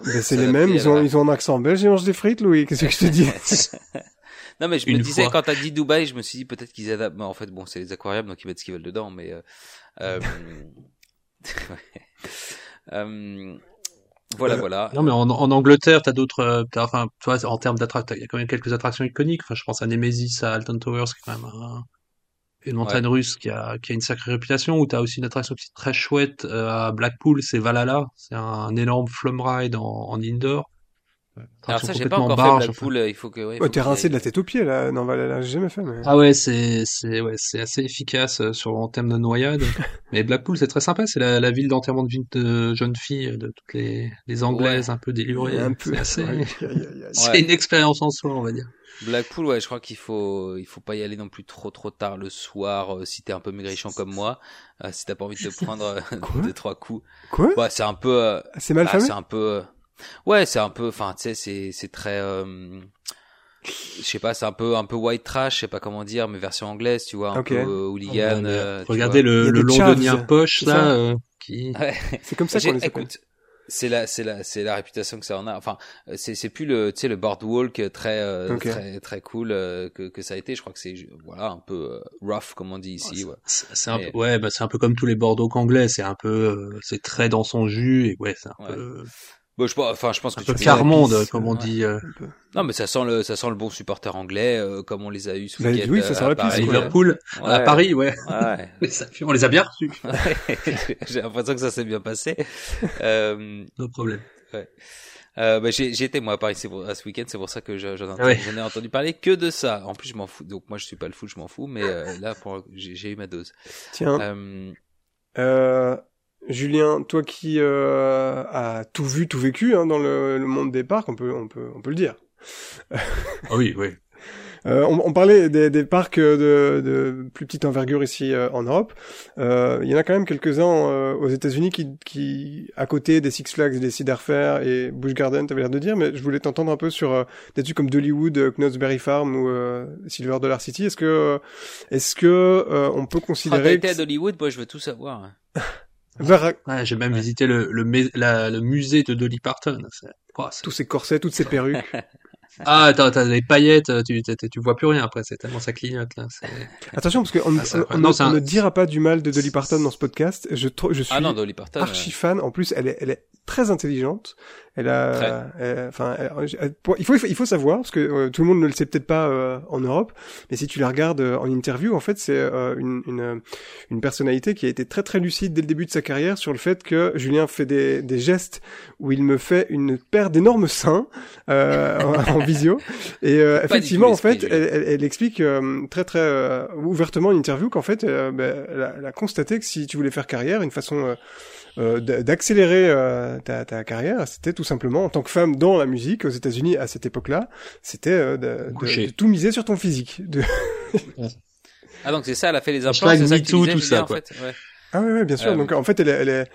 Speaker 1: Ben, c'est les mêmes. Ils ont ils ont un accent belge et mangent des frites, Louis. Qu'est-ce que je te dis? <laughs>
Speaker 2: non, mais je me disais
Speaker 3: fois.
Speaker 2: quand t'as dit Dubaï, je me suis dit peut-être qu'ils adaptent. Mais en fait, bon, c'est les aquariums, donc ils mettent ce qu'ils veulent dedans, mais. Euh... <laughs> euh. <laughs> Euh, Voilà, voilà.
Speaker 3: Non, mais en, en Angleterre, t'as d'autres, enfin, tu vois, en termes d'attractions, il y a quand même quelques attractions iconiques. Enfin, je pense à Nemesis, à Alton Towers, qui est quand même un- une montagne russe qui a, qui a une sacrée réputation, ou t'as aussi une attraction qui est très chouette euh, à Blackpool, c'est Valhalla. C'est un énorme flum ride en, en indoor.
Speaker 2: Alors ça, j'ai pas encore
Speaker 3: barge,
Speaker 2: fait Blackpool. Il faut que. Ouais, faut
Speaker 1: t'es rincé de la tête aux pieds là. Non, voilà, là, j'ai jamais fait. Mais...
Speaker 3: Ah ouais, c'est c'est ouais, c'est assez efficace euh, sur en termes de noyade. <laughs> Mais Blackpool, c'est très sympa. C'est la, la ville d'enterrement de vie de jeunes filles, de toutes les, les anglaises un peu délurées.
Speaker 1: un peu.
Speaker 3: C'est assez-
Speaker 2: Ouais. <laughs>
Speaker 3: une expérience en soi, on va dire.
Speaker 2: Blackpool, ouais, je crois qu'il faut, il faut pas y aller non plus trop trop tard le soir euh, si t'es un peu maigrichon comme moi, euh, si t'as pas envie de te <laughs> prendre euh, deux trois coups.
Speaker 1: Quoi
Speaker 2: Ouais, c'est un peu, euh,
Speaker 1: C'est mal
Speaker 2: bah, c'est un peu, euh, ouais, c'est un peu, enfin, tu sais, c'est c'est très, euh, je sais pas, c'est un peu un peu white trash, je sais pas comment dire, mais version anglaise, tu vois, un peu euh, hooligan.
Speaker 3: Regardez,
Speaker 2: euh, tu
Speaker 3: regardez le, le londonien
Speaker 1: chavs,
Speaker 3: poche là,
Speaker 1: ça
Speaker 3: euh, qui. <laughs>
Speaker 2: Ouais.
Speaker 1: C'est comme ça qu'on les appelle.
Speaker 2: écoute, c'est la, c'est la, c'est la réputation que ça en a. Enfin, euh, c'est, c'est plus le, tu sais, le boardwalk très, euh, très, très cool euh, que, que ça a été. Je crois que c'est, voilà, un peu euh, rough comme on dit ici. ouais.
Speaker 3: C'est c'est un peu, ouais, bah c'est un peu comme tous les Bordeaux anglais. C'est un peu, euh, c'est très dans son jus et ouais, c'est un
Speaker 2: Ouais.
Speaker 3: peu,
Speaker 2: Bon, je, pense- enfin, je pense
Speaker 3: un
Speaker 2: que
Speaker 3: peu
Speaker 2: tu peux-
Speaker 3: Carmonde, comme on
Speaker 2: ouais.
Speaker 3: dit. euh,
Speaker 1: Un peu.
Speaker 2: Non, mais ça sent le, ça sent le bon supporter anglais, euh, comme on les a eu sous
Speaker 1: Bah, oui, ça
Speaker 2: euh,
Speaker 1: sent
Speaker 2: à
Speaker 1: la quoi.
Speaker 3: Liverpool,
Speaker 2: ouais.
Speaker 3: à Paris, ouais.
Speaker 2: Ouais. <laughs>
Speaker 3: On les a bien reçus. <laughs>
Speaker 2: J'ai l'impression que ça s'est bien passé. <laughs> Euh,
Speaker 3: No problème.
Speaker 2: Euh, bah, j'ai j'ai été moi à Paris c'est pour, à ce week-end, c'est pour ça que je- j'en ai,
Speaker 3: Ah ouais.
Speaker 2: ai entendu parler que de ça. En plus, je m'en fous. Donc moi, je suis pas le fou, je m'en fous. Mais euh, là, j'ai eu ma dose.
Speaker 1: Tiens,
Speaker 2: Euh,
Speaker 1: euh, Julien, toi qui euh, as tout vu, tout vécu hein, dans le, le monde des parcs, on peut, on peut, on peut le dire.
Speaker 3: Ah oui, oui. <laughs>
Speaker 1: Euh, on, on parlait des, des parcs de, de plus petite envergure ici euh, en Europe. Euh, Il y en a quand même quelques-uns euh, aux États-Unis qui, qui, à côté des Six Flags, des Cedar Fair et Busch Garden, t'avais l'air de dire, mais je voulais t'entendre un peu sur euh, des trucs comme Dollywood, euh, Knott's Berry Farm ou euh, Silver Dollar City. Est-ce que, est-ce que euh, on peut considérer
Speaker 2: été
Speaker 1: que
Speaker 2: à Hollywood, moi, je veux tout savoir. <laughs>
Speaker 3: Ouais, j'ai même
Speaker 2: Ouais.
Speaker 3: visité le, le, la- le musée de Dolly Parton. Oh,
Speaker 1: tous ces corsets, toutes ces perruques. <laughs> <laughs>
Speaker 3: Ah, t'as, t'as des paillettes, tu, tu, tu vois plus rien après, c'est tellement ça clignote, là. c'est- <laughs>
Speaker 1: Attention, parce qu'on
Speaker 3: Ah,
Speaker 1: on-
Speaker 3: un-
Speaker 1: ne dira pas du mal de Dolly Parton dans ce podcast. Je, je suis
Speaker 2: Ah non, Dolly Parton. euh,
Speaker 1: archi fan. En plus, elle est, elle est très intelligente. Elle a, elle- enfin, elle- pour- il faut, il faut savoir parce que euh, tout le monde ne le sait peut-être pas euh, en Europe, mais si tu la regardes euh, en interview, en fait, c'est euh, une, une, euh, une personnalité qui a été très très lucide dès le début de sa carrière sur le fait que Julien fait des, des gestes où il me fait une paire d'énormes seins euh, <laughs> en visio. <laughs> Et euh, effectivement,
Speaker 2: tout
Speaker 1: en fait, elle, elle, elle explique euh, très très euh, ouvertement en interview qu'en fait, euh, ben, elle, a, elle a constaté que si tu voulais faire carrière, une façon d'accélérer euh, ta, ta carrière, c'était tout simplement en tant que femme dans la musique aux États-Unis à cette époque-là, c'était euh, de, de-
Speaker 3: Coucher.
Speaker 1: de tout miser sur ton physique. De... <laughs>
Speaker 2: Ah donc c'est ça, elle a fait les implants, c'est ça que tu
Speaker 3: MeToo,
Speaker 2: disais,
Speaker 3: tout
Speaker 2: Julien,
Speaker 3: ça,
Speaker 2: en
Speaker 3: quoi.
Speaker 2: fait. Ouais.
Speaker 1: Ah ouais, ouais bien sûr.
Speaker 2: Euh,
Speaker 1: Donc en fait, elle est, elle est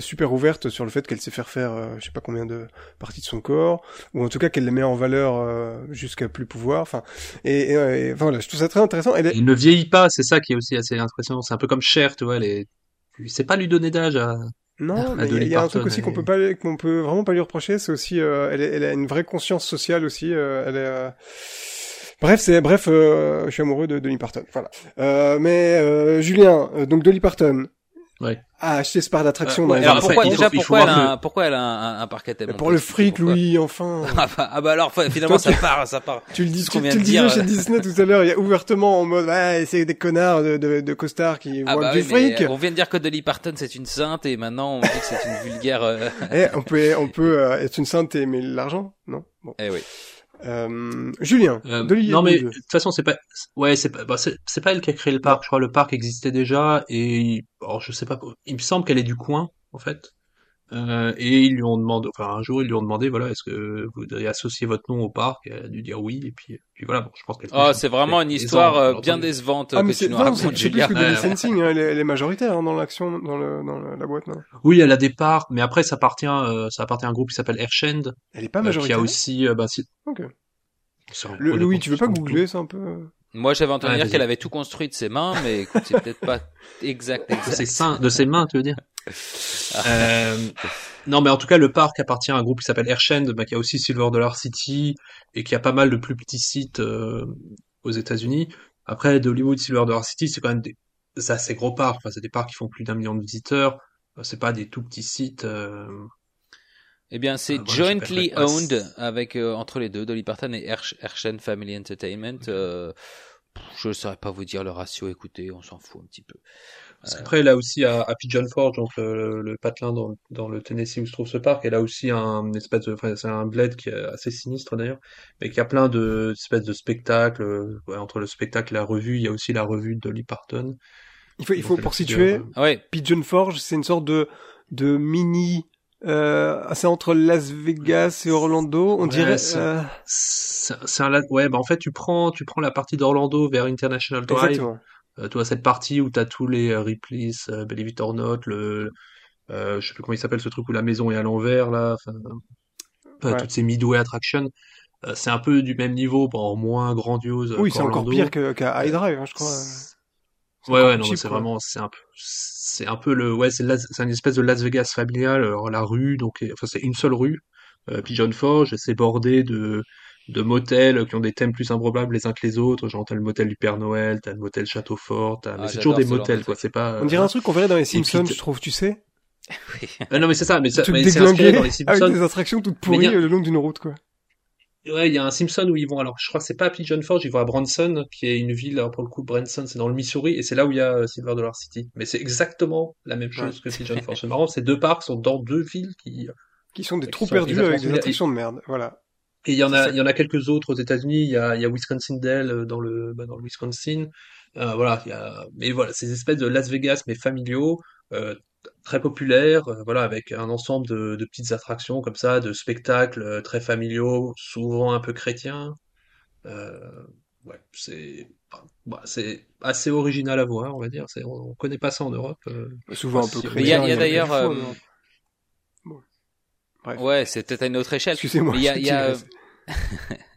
Speaker 1: super ouverte sur le fait qu'elle sait faire faire, euh, je sais pas combien de parties de son corps, ou en tout cas qu'elle les met en valeur euh, jusqu'à plus pouvoir. Enfin, et, et, et, enfin, voilà, je trouve ça très intéressant. Elle est...
Speaker 3: Il ne vieillit pas, c'est ça qui est aussi assez impressionnant. C'est un peu comme Cher, tu vois, elle est... Tu sais pas lui donner d'âge à...
Speaker 1: Non, il y a- y un truc aussi qu'on peut pas, qu'on peut vraiment pas lui reprocher, c'est aussi, euh, elle, elle a une vraie conscience sociale aussi. euh, elle est. euh, Bref, c'est bref, euh, je suis amoureux de Dolly Parton. Voilà. Euh, mais euh, Julien, euh, donc Dolly Parton
Speaker 3: Ouais.
Speaker 1: a acheté ce parc d'attraction
Speaker 3: Euh,
Speaker 1: dans
Speaker 3: ouais,
Speaker 1: les
Speaker 2: Alors pourquoi déjà pourquoi elle, a un, pourquoi elle a un, un parquet
Speaker 1: Mais
Speaker 2: tellement
Speaker 1: pour le fric,
Speaker 2: pourquoi
Speaker 1: Louis, enfin. <laughs>
Speaker 2: ah, bah, ah bah alors finalement ça part, ça part.
Speaker 1: tu le dis, tu, tu le disais chez. Disney tout à l'heure, il y a ouvertement en mode, ouais, c'est des connards de, de, de costards qui
Speaker 2: Ah
Speaker 1: voient
Speaker 2: bah
Speaker 1: du
Speaker 2: oui,
Speaker 1: fric.
Speaker 2: on vient de dire que Dolly Parton c'est une sainte et maintenant on dit que c'est une vulgaire. euh, <laughs>
Speaker 1: Eh, on peut, on peut euh, être une sainte et aimer l'argent, non? Bon.
Speaker 2: Eh oui.
Speaker 1: Euh, Julien,
Speaker 3: Euh, non mais de toute façon c'est pas ouais c'est pas bah, c'est c'est pas elle qui a créé le parc. Je crois le parc existait déjà et alors je sais pas il me semble qu'elle est du coin en fait euh, et ils lui ont demandé enfin un jour ils lui ont demandé voilà est-ce que vous voudriez associer votre nom au parc? Et elle a dû dire oui et puis puis voilà bon je pense qu'elle
Speaker 2: Oh, c'est vraiment une histoire euh,
Speaker 3: bien
Speaker 2: décevante
Speaker 1: Ah, mais c'est non, c'est c'est plus que Dolly
Speaker 3: Ouais.
Speaker 1: Sensing, hein, elle, est, elle est majoritaire hein, dans l'action, dans, le, dans le- la boîte. Non?
Speaker 3: Oui elle a des parts mais après ça appartient euh, ça appartient à un groupe qui s'appelle Airshend
Speaker 1: elle est pas
Speaker 3: euh, qui
Speaker 1: majoritaire?
Speaker 3: a aussi euh, bah, si-
Speaker 1: Ok.
Speaker 3: c'est un
Speaker 1: Le, Louis, tu veux pas
Speaker 3: c'est
Speaker 1: googler ça un peu?
Speaker 2: Moi j'avais entendu dire
Speaker 3: vas-y.
Speaker 2: qu'elle avait tout construit de ses mains, mais écoute, c'est peut-être pas exact.
Speaker 3: de
Speaker 2: exact.
Speaker 3: ses seins, de ses mains, tu veux dire? <laughs> Euh, Non, mais en tout cas, le parc appartient à un groupe qui s'appelle Airshend, bah, qui a aussi Silver Dollar City et qui a pas mal de plus petits sites euh, aux États-Unis. Après, d'Hollywood, Silver Dollar City, c'est quand même des, assez gros parcs. Enfin, c'est des parcs qui font plus d'un million de visiteurs. Euh, C'est pas des tout petits sites. euh,
Speaker 2: Eh bien, c'est
Speaker 3: Ah,
Speaker 2: jointly owned avec euh, entre les deux, Dolly Parton et Hersh- Herschen Family Entertainment. Euh, je ne saurais pas vous dire le ratio. Écoutez, on s'en fout un petit peu.
Speaker 3: Parce qu'après, là aussi, à, à Pigeon Forge, donc le, le patelin dans, dans le Tennessee où se trouve ce parc, elle a aussi un espèce de, enfin, c'est un bled qui est assez sinistre d'ailleurs, mais qui a plein de espèces de spectacles. euh, ouais, entre le spectacle et la revue, il y a aussi la revue de Dolly Parton.
Speaker 1: Il faut, il faut pour situer,
Speaker 2: Ah ouais,
Speaker 1: Pigeon Forge, c'est une sorte de de mini. Euh, c'est entre Las Vegas et Orlando, on
Speaker 3: Ouais,
Speaker 1: dirait.
Speaker 3: c'est-
Speaker 1: euh,
Speaker 3: un, ouais, bah en fait, tu prends, tu prends la partie d'Orlando vers International Drive.
Speaker 1: exactement.
Speaker 3: Euh, tu vois cette partie où t'as tous les euh, Ripley's, euh, Believe It or Not, le, je sais plus comment il s'appelle ce truc où la maison est à l'envers là, enfin,
Speaker 1: Ouais.
Speaker 3: toutes ces Midway Attractions. C'est un peu du même niveau, bon, moins grandiose.
Speaker 1: Oui, c'est encore pire que- qu'à High Drive, hein, je crois.
Speaker 3: Ouais, ouais, non, c'est vraiment, c'est un peu, c'est un peu le, ouais, c'est une espèce de Las Vegas familial. Alors, la rue, donc, enfin, c'est une seule rue, euh, Pigeon Forge, et c'est bordé de, de motels qui ont des thèmes plus improbables les uns que les autres. Genre, t'as le motel du Père Noël, t'as le motel Château Fort, t'as,
Speaker 2: Ah,
Speaker 3: mais c'est toujours des motels, quoi. C'est pas,
Speaker 1: On dirait un truc qu'on verrait dans les Simpsons, je trouve, tu sais.
Speaker 2: oui. <laughs>
Speaker 3: Ah, non, mais c'est ça, mais, ça, mais c'est inspiré dans les <laughs>
Speaker 1: avec
Speaker 3: Simpsons.
Speaker 1: des attractions toutes pourries
Speaker 3: a-
Speaker 1: le long d'une route, quoi.
Speaker 3: Ouais, il y a un Simpson où ils vont, alors je crois que c'est pas à Pigeon Forge, ils vont à Branson, qui est une ville, alors pour le coup, Branson, c'est dans le Missouri, et c'est là où il y a euh, Silver Dollar City. Mais c'est exactement la même chose que Pigeon Forge. C'est marrant, ces deux parcs sont dans deux villes qui,
Speaker 1: Qui sont des
Speaker 3: Qui
Speaker 1: trous
Speaker 3: sont
Speaker 1: perdus avec des attractions de merde. Voilà.
Speaker 3: Et il y en a, il y en a quelques autres aux États-Unis, il y a, il y a Wisconsin Dell euh, dans le, bah, dans le Wisconsin. Euh, voilà, il y a, mais voilà, ces espèces de Las Vegas, mais familiaux, euh, très populaires, euh, voilà, avec un ensemble de, de petites attractions comme ça, de spectacles euh, très familiaux, souvent un peu chrétiens. Euh, ouais, c'est, bah, c'est assez original à voir, on va dire. C'est, on, on connaît pas ça en Europe. euh.
Speaker 1: Souvent un peu chrétien.
Speaker 2: il y a- il y a d'ailleurs,
Speaker 1: fois,
Speaker 2: euh,
Speaker 1: mais bon. Bon. Bref.
Speaker 2: Ouais, c'est peut-être à une autre échelle.
Speaker 1: Excusez-moi.
Speaker 2: Il y a, y a, <laughs>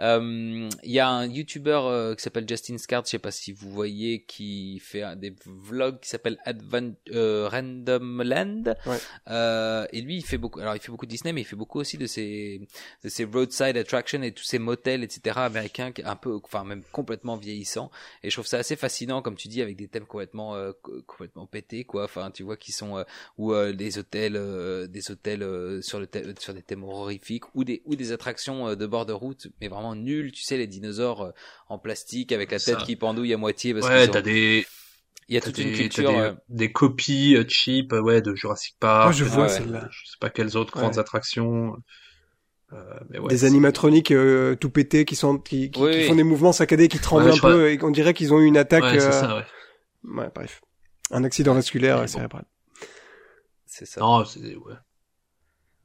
Speaker 2: Il y a un YouTuber euh, qui s'appelle Justin Scart, je sais pas si vous voyez, qui fait des vlogs qui s'appelle Advent euh, Random Land.
Speaker 1: Ouais.
Speaker 2: Euh, et lui, il fait beaucoup. Alors, il fait beaucoup de Disney, mais il fait beaucoup aussi de ces de ces roadside attractions et tous ces motels, etc. américains, un peu, enfin même complètement vieillissants. Et je trouve ça assez fascinant, comme tu dis, avec des thèmes complètement euh, co- complètement pétés, quoi. Enfin, tu vois, qui sont euh, ou euh, des hôtels, euh, des hôtels euh, sur le thème- sur des thèmes horrifiques, ou des ou des attractions euh, de bord de route, mais vraiment nulles. Tu sais, les dinosaures euh, en plastique avec la tête
Speaker 3: Ça.
Speaker 2: qui pendouille à moitié parce
Speaker 3: Ouais, t'as
Speaker 2: ont-
Speaker 3: des,
Speaker 2: il y a toute
Speaker 3: des,
Speaker 2: une culture.
Speaker 3: des,
Speaker 2: euh,
Speaker 3: des copies euh, cheap, ouais, de Jurassic Park.
Speaker 1: Moi, je vois
Speaker 2: ouais.
Speaker 1: celle-là.
Speaker 3: Je sais pas quelles autres
Speaker 1: Ouais.
Speaker 3: grandes attractions. Euh, mais ouais,
Speaker 1: des animatroniques euh, tout pétés qui sont qui, qui,
Speaker 2: Oui,
Speaker 1: qui
Speaker 2: oui.
Speaker 1: font des mouvements saccadés, qui tremblent
Speaker 3: Ouais,
Speaker 1: un peu
Speaker 3: crois-
Speaker 1: et qu'on dirait qu'ils ont eu une attaque.
Speaker 3: Ouais, c'est
Speaker 1: euh,
Speaker 3: ça, ouais.
Speaker 1: ouais, bref, un accident vasculaire
Speaker 3: Mais
Speaker 1: euh,
Speaker 3: bon.
Speaker 1: cérébral.
Speaker 2: c'est ça.
Speaker 3: Non, c'est, ouais.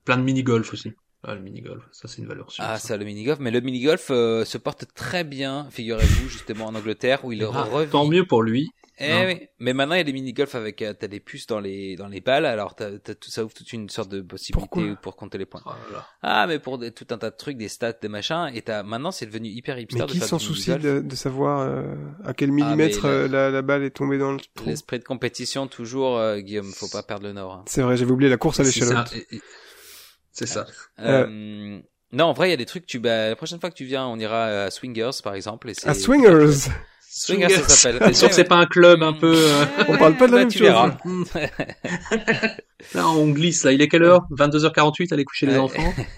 Speaker 3: Plein de mini-golf aussi. Ah, le mini-golf, ça c'est une valeur sûre.
Speaker 2: Ah,
Speaker 3: ça.
Speaker 2: ça, le mini-golf. Mais le mini-golf euh, se porte très bien, figurez-vous, justement en Angleterre, où il
Speaker 3: Ah,
Speaker 2: revit.
Speaker 3: tant mieux pour lui.
Speaker 2: Eh
Speaker 3: Non.
Speaker 2: oui. Mais maintenant, il y a des mini-golf avec, euh, t'as des puces dans les, dans les balles, alors t'as, t'as tout, ça ouvre toute une sorte de possibilité
Speaker 1: Pourquoi
Speaker 2: pour compter les points.
Speaker 3: Oh là là.
Speaker 2: Ah, mais pour des, tout un tas de trucs, des stats, des machins, et t'as, maintenant, c'est devenu hyper hipster
Speaker 1: Mais
Speaker 2: de
Speaker 1: qui s'en soucie de, de savoir euh, à quel millimètre
Speaker 2: mais là-
Speaker 1: euh, la, la balle est tombée dans le trou?
Speaker 2: L'esprit de compétition, toujours, euh, Guillaume, faut pas perdre le nord. hein.
Speaker 1: C'est vrai, j'avais oublié la course à
Speaker 3: Si c'est C'est ça.
Speaker 2: Euh, non, en vrai, il y a des trucs, tu, bah, la prochaine fois que tu viens, on ira à Swingers, par exemple, et c'est...
Speaker 1: À Swingers
Speaker 2: Swingers, ça s'appelle.
Speaker 3: T'es sûr que c'est pas un club un peu... euh,
Speaker 1: On parle pas de la
Speaker 2: Bah,
Speaker 1: même
Speaker 2: tu
Speaker 1: chose.
Speaker 2: verras. <laughs>
Speaker 3: Là, on glisse, là. Il est quelle heure? 22h48, aller coucher les enfants <laughs>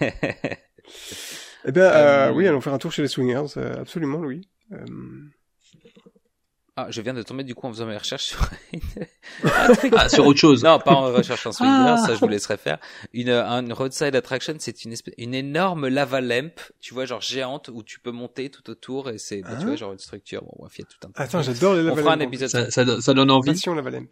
Speaker 1: Eh bien, euh,
Speaker 2: Euh,
Speaker 1: oui, allons faire un tour chez les Swingers, euh, absolument, Louis.
Speaker 2: Ah, je viens de tomber du coup en faisant mes recherches sur <laughs> un truc.
Speaker 3: Ah, sur autre chose.
Speaker 2: Non, pas en recherchant Swingers,
Speaker 3: Ah.
Speaker 2: ça je vous laisserai faire. Une, euh, une roadside attraction, c'est une espèce, une énorme lava lamp, tu vois, genre géante, où tu peux monter tout autour et c'est, bah, tu
Speaker 1: Hein
Speaker 2: vois, genre une structure. Bon, bref, il y a tout un
Speaker 1: Attends, j'adore les
Speaker 2: On
Speaker 1: lava
Speaker 2: fera un épisode
Speaker 3: Ça, ça, donne- ça donne envie.
Speaker 1: Passion lava lamp.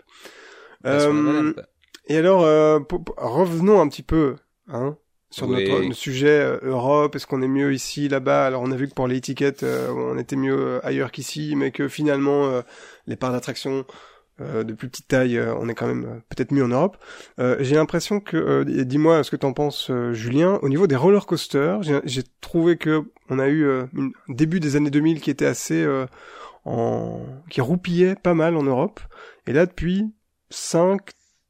Speaker 2: sur la lava
Speaker 1: Euh,
Speaker 2: lamp.
Speaker 1: Et alors, euh, pour- pour- revenons un petit peu, hein, sur
Speaker 2: Oui.
Speaker 1: notre, notre sujet euh, Europe. Est-ce qu'on est mieux ici, là-bas? Alors, on a vu que pour les étiquettes, euh, on était mieux euh, ailleurs qu'ici, mais que finalement, euh, les parcs d'attraction euh, de plus petite taille, euh, on est quand même euh, peut-être mieux en Europe. Euh, j'ai l'impression que, euh, dis-moi ce que t'en penses, euh, Julien. Au niveau des roller coasters, j'ai j'ai trouvé que on a eu euh, une- un début des années 2000 qui était assez euh, en, qui roupillait pas mal en Europe. Et là, depuis 5,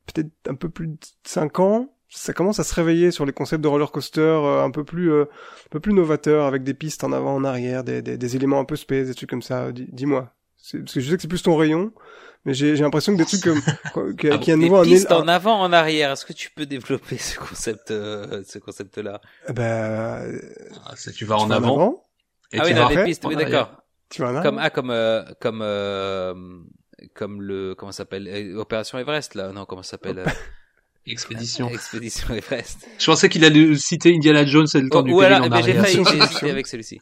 Speaker 1: peut-être un peu plus de 5 ans, ça commence à se réveiller sur les concepts de roller coaster euh, un peu plus euh, un peu plus novateurs avec des pistes en avant en arrière des, des, des éléments un peu space des trucs comme ça Dis- dis-moi C'est- parce que je sais que c'est plus ton rayon mais j'ai j'ai l'impression que des trucs comme qu'il y a-
Speaker 3: Ah
Speaker 1: qu'il y a à
Speaker 2: Les
Speaker 1: nouveau un,
Speaker 2: pistes en avant, en arrière. Est-ce que tu peux développer ce concept, euh, ce concept-là?
Speaker 1: Un- bah, euh,
Speaker 3: Ah, c'est- tu vas
Speaker 1: tu
Speaker 3: en
Speaker 1: vas
Speaker 3: avant. et
Speaker 2: Ah
Speaker 3: tu
Speaker 2: oui, dans les
Speaker 1: après,
Speaker 2: pistes, oui, d'accord.
Speaker 1: tu vas en
Speaker 2: Comme
Speaker 1: arrière.
Speaker 2: ah comme euh, comme euh, comme le comment ça s'appelle? Euh, Opération Everest là non comment ça s'appelle? euh, <laughs>
Speaker 3: Expédition. <laughs>
Speaker 2: Expédition Everest.
Speaker 3: Je pensais qu'il allait citer Indiana Jones et le temps
Speaker 2: Oh,
Speaker 3: du
Speaker 2: ou
Speaker 3: péril
Speaker 2: alors
Speaker 3: en
Speaker 2: j'ai
Speaker 3: arrière.
Speaker 2: failli j'ai <laughs> avec celui-ci.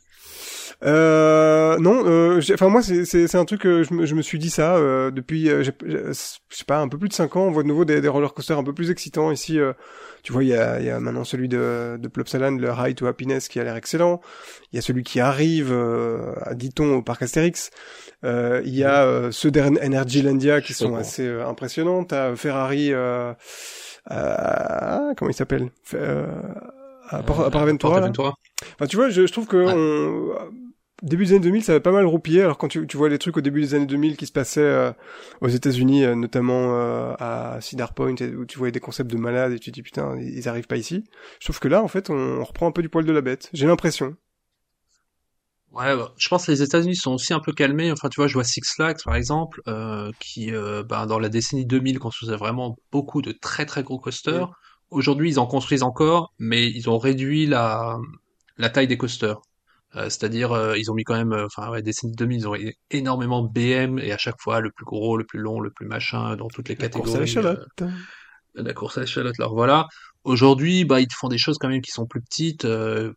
Speaker 1: Euh, non, euh, j'ai- enfin moi c'est un truc que je me, je me suis dit ça euh, depuis euh, j'ai- j'ai- je sais pas un peu plus de cinq ans on voit de nouveau des, des roller coasters un peu plus excitants ici euh, tu vois il y a il y a maintenant celui de de Plopsaland le Ride to Happiness qui a l'air excellent. Il y a celui qui arrive euh, à dit-on au parc Astérix. Euh, il y a euh, ceux d'Energylandia qui sont assez euh, impressionnants t'as Ferrari euh, euh, comment il s'appelle euh, à, Port- à Paraventura, là.
Speaker 3: Portaventura.
Speaker 1: Enfin, tu vois, je, je trouve que
Speaker 3: Ouais.
Speaker 1: on... début des années 2000, ça avait pas mal roupillé. Alors quand tu, tu vois les trucs au début des années 2000 qui se passaient euh, aux États-Unis, euh, notamment euh, à Cedar Point, où tu voyais des concepts de malades et tu te dis putain, ils ils arrivent pas ici. Je trouve que là, en fait, on, on reprend un peu du poil de la bête. J'ai l'impression.
Speaker 3: Ouais, bah, je pense que les États-Unis sont aussi un peu calmés. Enfin, tu vois, je vois Six Flags, par exemple, euh, qui, euh, ben, dans la décennie 2000, construisait vraiment beaucoup de très très gros coasters. Aujourd'hui, ils en construisent encore, mais ils ont réduit la, la taille des coasters. Euh, c'est-à-dire, euh, ils ont mis quand même, euh, enfin, ouais, décennie 2000, ils ont eu énormément de BM, et à chaque fois, le plus gros, le plus long, le plus machin, dans toutes les
Speaker 1: La
Speaker 3: catégories.
Speaker 1: course à l'échalote.
Speaker 3: euh, la course à l'échalote. Alors voilà. Aujourd'hui, bah, ils font des choses quand même qui sont plus petites, euh,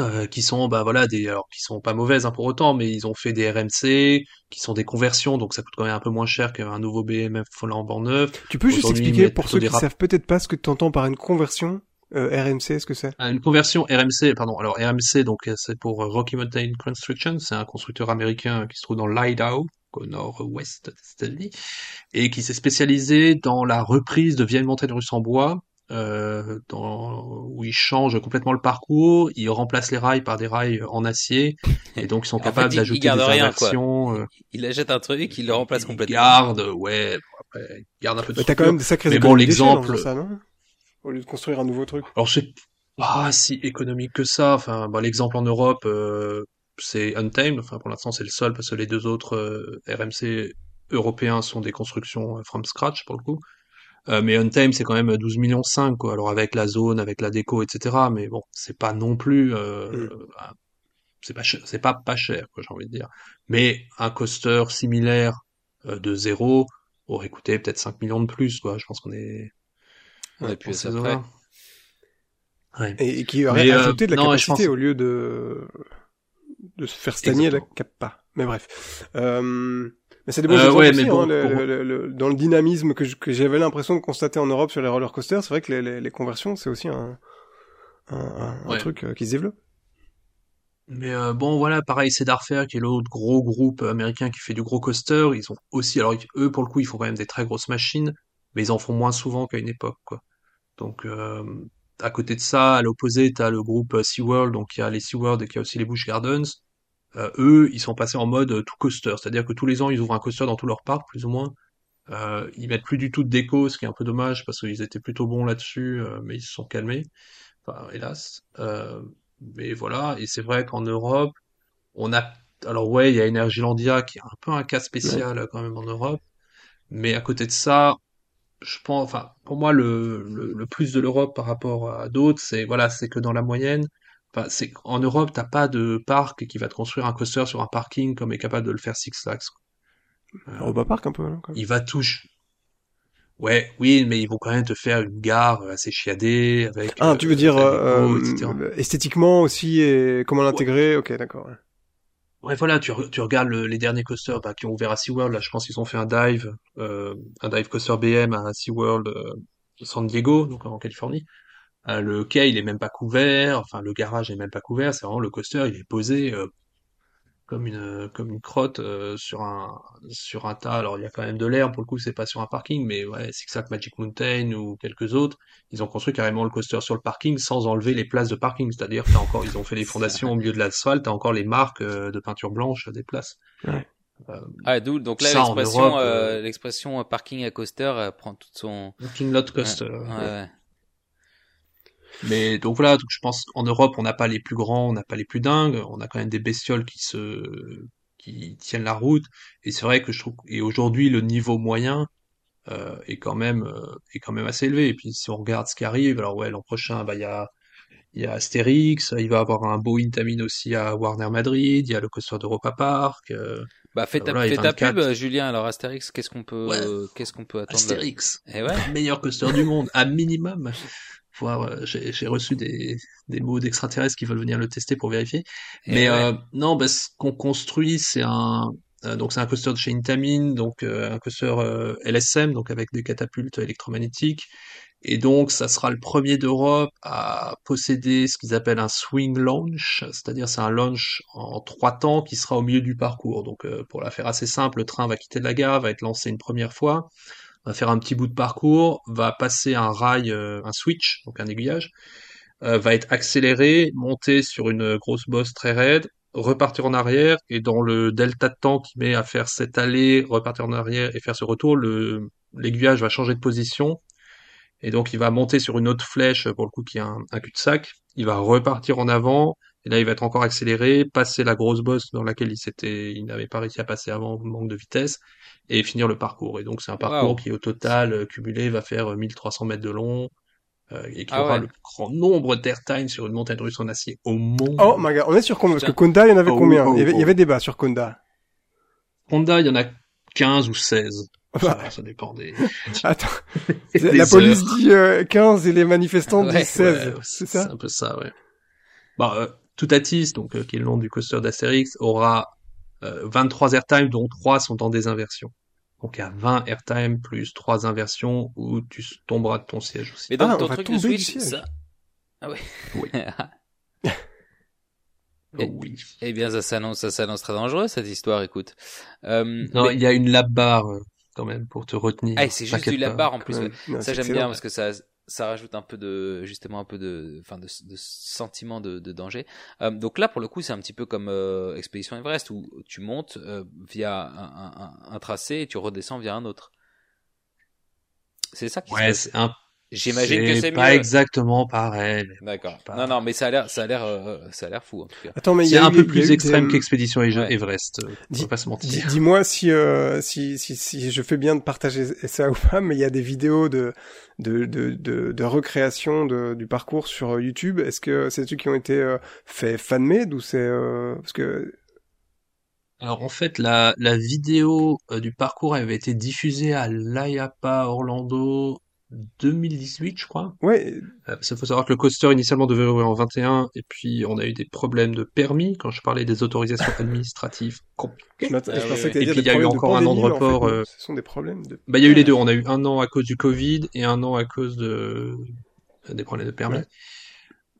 Speaker 3: euh, qui sont, bah voilà, des, alors qui sont pas mauvaises hein, pour autant, mais ils ont fait des RMC, qui sont des conversions, donc ça coûte quand même un peu moins cher qu'un nouveau BMF flambant neuf.
Speaker 1: Tu peux juste expliquer pour ceux qui
Speaker 3: rap-
Speaker 1: savent peut-être pas ce que tu entends par une conversion euh, RMC, est-ce que c'est?
Speaker 3: Ah, Une conversion RMC, pardon. Alors RMC, donc euh, c'est pour euh, Rocky Mountain Construction, c'est un constructeur américain qui se trouve dans l'Idaho, au nord-ouest des États-Unis, et qui s'est spécialisé dans la reprise de vieilles montagnes russes en bois euh, dans, où ils changent complètement le parcours, ils remplacent les rails par des rails en acier, <laughs> et donc ils sont capables
Speaker 2: fait, ils- ils
Speaker 3: d'ajouter des inversions. euh,
Speaker 2: Il achète un truc, il le remplace
Speaker 3: ils
Speaker 2: complètement.
Speaker 3: gardent, ouais, bon, après, ils gardent un peu de
Speaker 1: t'as quand même des sacrés
Speaker 3: Mais bon, l'exemple-
Speaker 1: non? Au lieu de construire un nouveau truc.
Speaker 3: Alors c'est pas si économique que ça. Enfin, bah, l'exemple en Europe, euh, c'est Untamed. Enfin, pour l'instant, c'est le seul parce que les deux autres euh, RMC européens sont des constructions euh, from scratch pour le coup. Euh, mais Untamed, c'est quand même 12 millions 5 quoi. Alors avec la zone, avec la déco, etc. Mais bon, c'est pas non plus, euh,
Speaker 1: Mm.
Speaker 3: c'est pas c'est pas pas cher, quoi, j'ai envie de dire. Mais un coaster similaire euh, de zéro aurait coûté peut-être 5 millions de plus, quoi. Je pense qu'on est
Speaker 2: On est plus.
Speaker 3: Ouais.
Speaker 1: Et, et qui aurait
Speaker 3: Mais, euh,
Speaker 1: ajouté de la
Speaker 3: non,
Speaker 1: capacité
Speaker 3: pense-
Speaker 1: au lieu de de se faire stagner la
Speaker 3: Exactement.
Speaker 1: cappa. Mais bref. Euh, mais c'est des bons
Speaker 3: Euh, ouais,
Speaker 1: aussi,
Speaker 3: bon,
Speaker 1: hein, le-
Speaker 3: pour-
Speaker 1: le- le- dans le dynamisme que j'avais l'impression de constater en Europe sur les roller coasters, c'est vrai que les, les, les conversions, c'est aussi un, un, un- un
Speaker 3: Ouais.
Speaker 1: truc euh, qui se développe.
Speaker 3: Mais euh, bon, voilà, pareil, Cedar Fair, qui est l'autre gros groupe américain qui fait du gros coaster, ils ont aussi, alors eux, pour le coup, ils font quand même des très grosses machines, mais ils en font moins souvent qu'à une époque, quoi. Donc, euh, à côté de ça, à l'opposé, t'as le groupe SeaWorld, donc il y a les SeaWorld et qu'il y a aussi les Busch Gardens. Euh, eux, ils sont passés en mode euh, tout coaster, c'est-à-dire que tous les ans, ils ouvrent un coaster dans tout leur parc, plus ou moins. Euh, ils mettent plus du tout de déco, ce qui est un peu dommage parce qu'ils étaient plutôt bons là-dessus, euh, mais ils se sont calmés. Enfin, hélas. Euh, mais voilà, et c'est vrai qu'en Europe, on a, alors ouais, il y a Energylandia qui est un peu un cas spécial quand même en Europe, mais à côté de ça, je pense, enfin, pour moi, le, le, le plus de l'Europe par rapport à d'autres, c'est, voilà, c'est que dans la moyenne, enfin, c'est qu'en Europe, t'as pas de parc qui va te construire un coaster sur un parking comme est capable de le faire Six Flags. Euh,
Speaker 1: Europa Park un peu. quand même.
Speaker 3: il va toucher. Ouais, oui, mais ils vont quand même te faire une gare assez chiadée avec.
Speaker 1: Ah,
Speaker 3: euh,
Speaker 1: tu veux dire euh,
Speaker 3: déco, etc.
Speaker 1: euh, esthétiquement aussi et comment l'intégrer? Ok, d'accord. ouais.
Speaker 3: Voilà, tu, re- tu regardes le- les derniers coasters bah, qui ont ouvert à SeaWorld. Là, je pense qu'ils ont fait un dive, euh, un dive coaster BM à SeaWorld euh, San Diego, donc en Californie. Euh, le quai, il est même pas couvert. Enfin, le garage est même pas couvert. C'est vraiment le coaster, il est posé euh, comme une comme une crotte euh, sur un sur un tas. Alors, il y a quand même de l'air. Pour le coup, c'est pas sur un parking, mais ouais, Six Flags Magic Mountain ou quelques autres, ils ont construit carrément le coaster sur le parking sans enlever les places de parking. C'est-à-dire, t'as encore, ils ont fait des fondations au milieu de l'asphalte. T'as encore les marques euh, de peinture blanche des places.
Speaker 1: Ouais.
Speaker 3: Euh,
Speaker 2: Ah, d'où donc là
Speaker 3: Ça, en
Speaker 2: l'expression
Speaker 3: Europe,
Speaker 2: euh,
Speaker 3: euh,
Speaker 2: l'expression euh, parking à coaster euh, prend toute son
Speaker 3: une lot coaster.
Speaker 2: Ouais, ouais, ouais.
Speaker 3: Mais donc voilà, donc je pense qu'en Europe, on n'a pas les plus grands, on n'a pas les plus dingues, on a quand même des bestioles qui se qui tiennent la route. Et c'est vrai que je trouve et aujourd'hui le niveau moyen euh, est quand même euh, est quand même assez élevé. Et puis si on regarde ce qui arrive, alors ouais, l'an prochain, bah il y a il y a Astérix, il va avoir un beau Intamin aussi à Warner Madrid, il y a le coaster d'Europa Park. euh,
Speaker 2: Bah fais ta,
Speaker 3: Voilà, et
Speaker 2: fais ta
Speaker 3: 24.
Speaker 2: pub, Julien. Alors Astérix, qu'est-ce qu'on peut,
Speaker 3: Ouais.
Speaker 2: qu'est-ce qu'on peut attendre
Speaker 3: Astérix,
Speaker 2: Eh ouais.
Speaker 3: le meilleur coaster du monde, à minimum. Voir, j'ai reçu des, des mots d'extraterrestres qui veulent venir le tester pour vérifier.
Speaker 2: Eh
Speaker 3: Mais
Speaker 2: ouais.
Speaker 3: euh, non, bah, ce qu'on construit, c'est un euh, donc c'est un coaster de chez Intamin, donc euh, un coaster euh, LSM, donc avec des catapultes électromagnétiques. Et donc ça sera le premier d'Europe à posséder ce qu'ils appellent un swing launch, c'est-à-dire c'est un launch en trois temps qui sera au milieu du parcours. Donc euh, pour la faire assez simple, le train va quitter de la gare, va être lancé une première fois, va faire un petit bout de parcours, va passer un rail, euh, un switch, donc un aiguillage, euh, va être accéléré, monter sur une grosse bosse très raide, repartir en arrière, et dans le delta de temps qui met à faire cette allée, repartir en arrière et faire ce retour, l'aiguillage va changer de position, et donc il va monter sur une autre flèche, pour le coup qui est un, un cul-de-sac, il va repartir en avant, et là il va être encore accéléré, passer la grosse bosse dans laquelle il s'était, il n'avait pas réussi à passer avant, manque de vitesse, et finir le parcours. Et donc c'est un parcours
Speaker 2: Wow.
Speaker 3: qui au total euh, cumulé va faire euh, 1300 mètres de long, euh, et qui
Speaker 2: Ah
Speaker 3: aura
Speaker 2: ouais.
Speaker 3: le plus grand nombre d'airtime sur une montagne russe en acier au monde.
Speaker 1: Oh my god, on est sur combien Parce que. Konda, il y en avait
Speaker 3: Oh,
Speaker 1: combien
Speaker 3: oh,
Speaker 1: il, y avait, il y
Speaker 3: oh.
Speaker 1: avait débat sur Konda.
Speaker 3: Honda, il y en a 15 ou 16.
Speaker 1: Bah,
Speaker 3: Ça, ça dépend des... <laughs>
Speaker 1: attends, <laughs>
Speaker 3: des
Speaker 1: la police
Speaker 3: heures.
Speaker 1: dit euh, 15 et les manifestants
Speaker 2: Ouais,
Speaker 1: disent 16.
Speaker 3: Ouais,
Speaker 1: c'est
Speaker 3: c'est
Speaker 1: ça
Speaker 3: un peu ça, ouais. Bah, euh, Toutatis, donc euh, qui est le nom du coaster d'Astérix, aura euh, 23 airtime, dont 3 sont en désinversion. Donc il y a 20 airtime plus 3 inversions où tu tomberas de ton siège aussi.
Speaker 2: Mais donc
Speaker 1: Ah, on
Speaker 2: ton truc de Switch, ça. Ah ouais.
Speaker 3: Oui. Oh <laughs> oui.
Speaker 2: eh bien, ça s'annonce, ça s'annonce très dangereux cette histoire. Écoute. Euh,
Speaker 3: Non,
Speaker 2: mais-
Speaker 3: il y a une lap bar euh, quand même pour te retenir.
Speaker 2: Ah, c'est juste du lap
Speaker 3: pas.
Speaker 2: bar en plus.
Speaker 1: Ouais.
Speaker 2: ouais.
Speaker 1: Non,
Speaker 2: Ça j'aime bien parce que ça, ça rajoute un peu de justement un peu de enfin de, de sentiment de, de danger. Euh, donc là pour le coup c'est un petit peu comme euh, expédition Everest où tu montes euh, via un, un, un, tracé et tu redescends via un autre. C'est ça qui
Speaker 3: ouais un
Speaker 2: J'imagine que c'est
Speaker 3: pas exactement pareil.
Speaker 2: D'accord. Non, non, mais ça a l'air, ça a l'air, euh, ça a l'air fou en tout cas.
Speaker 3: Attends, mais c'est un peu plus extrême qu'Expédition Everest. Euh, dis, pas se mentir.
Speaker 1: Dis-moi si, euh, si, si, si je fais bien de partager ça ou pas, mais il y a des vidéos de, de, de, de, de recréation de, du parcours sur YouTube. Est-ce que c'est ceux qui ont été euh, faits fan-made ou c'est euh, parce que
Speaker 3: alors en fait, la, la vidéo du parcours avait été diffusée à l'IAPA Orlando 2018, je crois.
Speaker 1: Ouais.
Speaker 3: Euh, il faut savoir que le coaster initialement devait ouvrir en 21, et puis on a eu des problèmes de permis quand je parlais des autorisations <laughs> administratives compliquées.
Speaker 1: Je, pensais
Speaker 3: et puis il y a eu encore un an de report.
Speaker 1: En fait, euh... Ce sont des problèmes. De...
Speaker 3: Bah il y a eu les deux. On a eu un an à cause du Covid et un an à cause de des problèmes de permis. Ouais.